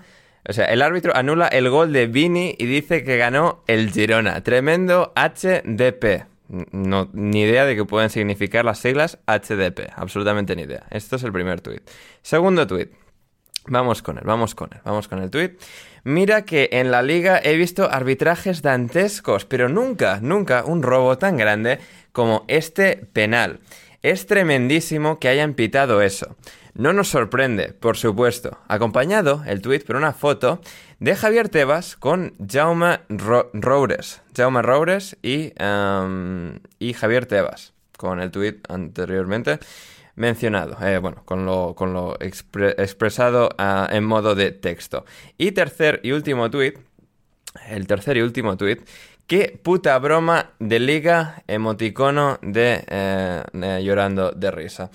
O sea, el árbitro anula el gol de Vini y dice que ganó el Girona. Tremendo HDP. No, ni idea de qué pueden significar las siglas HDP. Absolutamente ni idea. Esto es el primer tweet. Segundo tweet. Vamos con él, vamos con él, vamos con el tuit. Mira que en la liga he visto arbitrajes dantescos, pero nunca, nunca un robo tan grande como este penal. Es tremendísimo que hayan pitado eso. No nos sorprende, por supuesto. Acompañado el tuit por una foto de Javier Tebas con Jaume Ro- Roures. Jaume Roures y, em, y Javier Tebas, con el tuit anteriormente mencionado, eh, bueno, con lo, con lo expre- expresado ah, en modo de texto. Y tercer y último tuit, el tercer y último tuit, qué puta broma de liga emoticono de eh, eh, llorando de risa.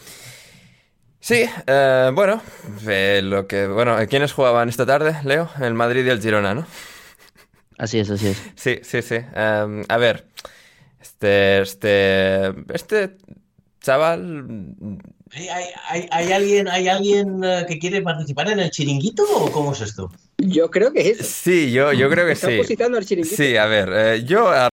Sí, eh, bueno, eh, lo que, bueno, ¿quiénes jugaban esta tarde, Leo? El Madrid y el Girona, ¿no? Así es, así es. Sí, sí, sí. Em, a ver, este, este, este chaval ¿Hay, hay- hay- hay alguien, hay alguien eh, que quiere participar en el chiringuito o cómo es esto? Yo creo que es. Sí, yo, yo creo que Está sí. opositando al chiringuito. Sí, a ver, eh, yo... a-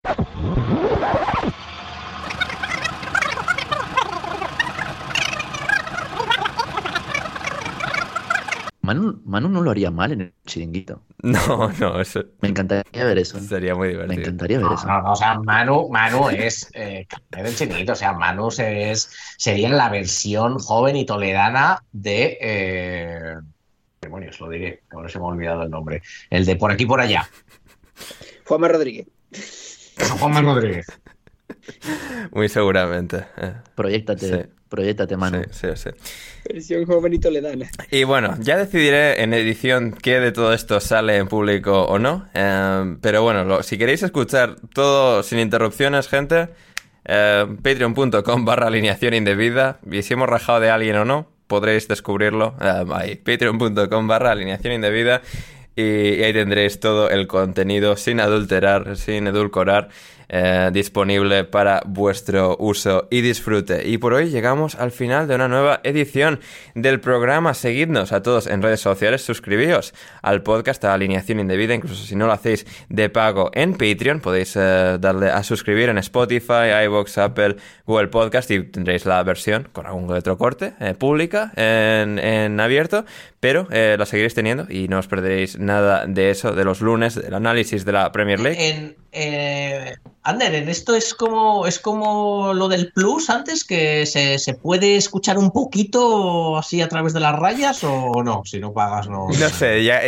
Manu, Manu no lo haría mal en el chiringuito. No, no, eso Me encantaría ver eso. sería muy Me divertido. encantaría ver No, eso. no, no, o sea, Manu, Manu es eh, del chiringuito, o sea, Manu es, sería la versión joven y toledana de... Eh, demonios, lo diré, ahora se me ha olvidado el nombre. El de por aquí por allá. Juanma Rodríguez. Juan Manuel Rodríguez. Muy seguramente. eh, Proyectate, Sí. proyectate, Manu. sí, sí, sí. Versión joven y toledana. Y bueno, ya decidiré en edición qué de todo esto sale en público o no. eh, pero bueno, lo- si queréis escuchar todo sin interrupciones, gente, eh, patreon.com barra alineación indebida. Y si hemos rajado de alguien o no, podréis descubrirlo eh, ahí. Patreon.com barra alineación indebida. Y, y ahí tendréis todo el contenido sin adulterar, sin edulcorar, eh, disponible para vuestro uso y disfrute. Y por hoy llegamos al final de una nueva edición del programa. Seguidnos a todos en redes sociales, suscribíos al podcast a Alineación Indebida, incluso si no lo hacéis de pago en Patreon, podéis eh, darle a suscribir en Spotify, iVoox, Apple, Google Podcast y tendréis la versión con algún retrocorte eh, pública en, en abierto, pero eh, la seguiréis teniendo y no os perderéis nada de eso, de los lunes, del análisis de la Premier League. Eh, Ander, en esto es como, es como lo del Plus antes, que se, se, puede escuchar un poquito así a través de las rayas o no, si no pagas no. No sé, ya,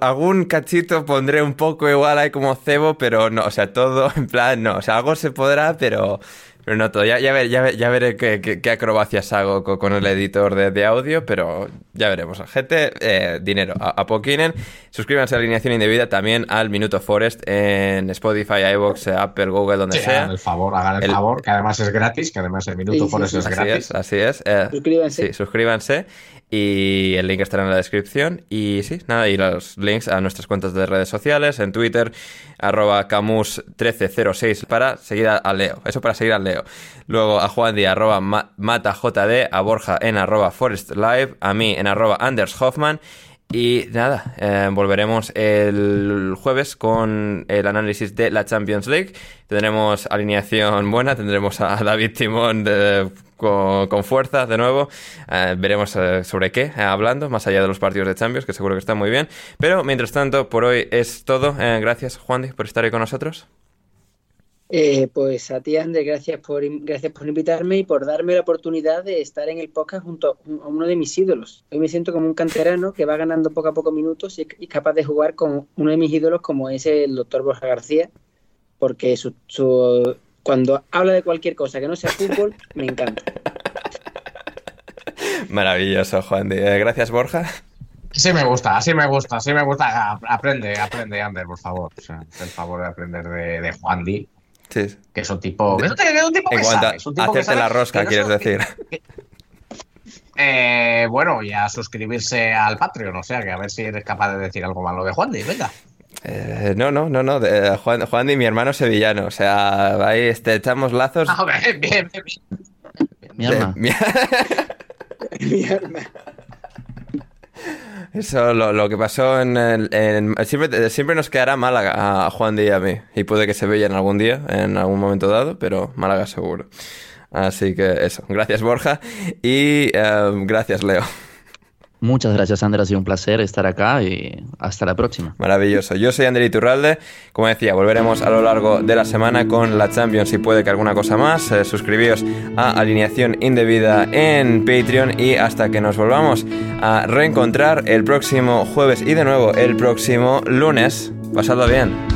algún cachito pondré un poco igual ahí como cebo, pero no, o sea, todo en plan, no, o sea, algo se podrá, pero pero no todo. Ya, ya, ya, veré qué, qué, acrobacias hago con, el editor de, de, audio, pero ya veremos. Gente, eh, dinero a, a, Poquinen. Suscríbanse a Alineación Indebida también al Minuto Forest en Spotify, iVoox, Apple, Google, donde sea. Hagan el favor, hagan el, favor, que además es gratis, que además el Minuto Forest es gratis. Así es, así es. Eh, suscríbanse. Sí, suscríbanse y el link estará en la descripción. Y sí, nada, y los links a nuestras cuentas de redes sociales, en Twitter, arroba camus1306 para seguir a, Leo. Eso para seguir a Leo. Luego a Juan Di, arroba matajd, a Borja en arroba forestlive, a mí en arroba Anders Hoffman. Y nada, eh, volveremos el jueves con el análisis de la Champions League. Tendremos alineación buena, tendremos a David Timón de con, fuerza de nuevo. Eh, veremos eh, sobre qué hablando, más allá de los partidos de Champions, que seguro que están muy bien. Pero mientras tanto, por hoy es todo. gracias, Juan, por estar ahí con nosotros. Pues a ti, André, gracias por, gracias por invitarme y por darme la oportunidad de estar en el podcast junto a uno de mis ídolos. Hoy me siento como un canterano que va ganando poco a poco minutos y es capaz de jugar con uno de mis ídolos como es el doctor Borja García, porque su, cuando habla de cualquier cosa que no sea fútbol, me encanta. Maravilloso, Juan. Eh, gracias, Borja. Sí me gusta, sí me gusta, sí me gusta. Aprende, aprende, Ander, por favor. O sea, el favor de aprender de, Juan Di. Sí. Que es un tipo, que es un tipo que sabe, es un tipo hacerte la rosca, quieres decir. eh, bueno, y a suscribirse al Patreon, o sea, que a ver si eres capaz de decir algo malo de Juan Di, venga. Eh, no, no, no, no. Juan, Juan y mi hermano sevillano. O sea, ahí este, echamos lazos. Ah, bien, bien, bien. Mi arma. Mi... Eso, lo, lo, que pasó en, el, siempre, siempre, nos quedará Málaga a Juan Díaz y a mí. Y puede que se en algún día, en algún momento dado, pero Málaga seguro. Así que eso. Gracias, Borja. Y eh, gracias, Leo. Muchas gracias, Ander. Ha sido un placer estar acá y hasta la próxima. Maravilloso. Yo soy Ander Iturralde. Como decía, volveremos a lo largo de la semana con la Champions y puede que alguna cosa más. Eh, suscribíos a Alineación Indebida en Patreon y hasta que nos volvamos a reencontrar el próximo jueves y de nuevo el próximo lunes. Pasadlo bien.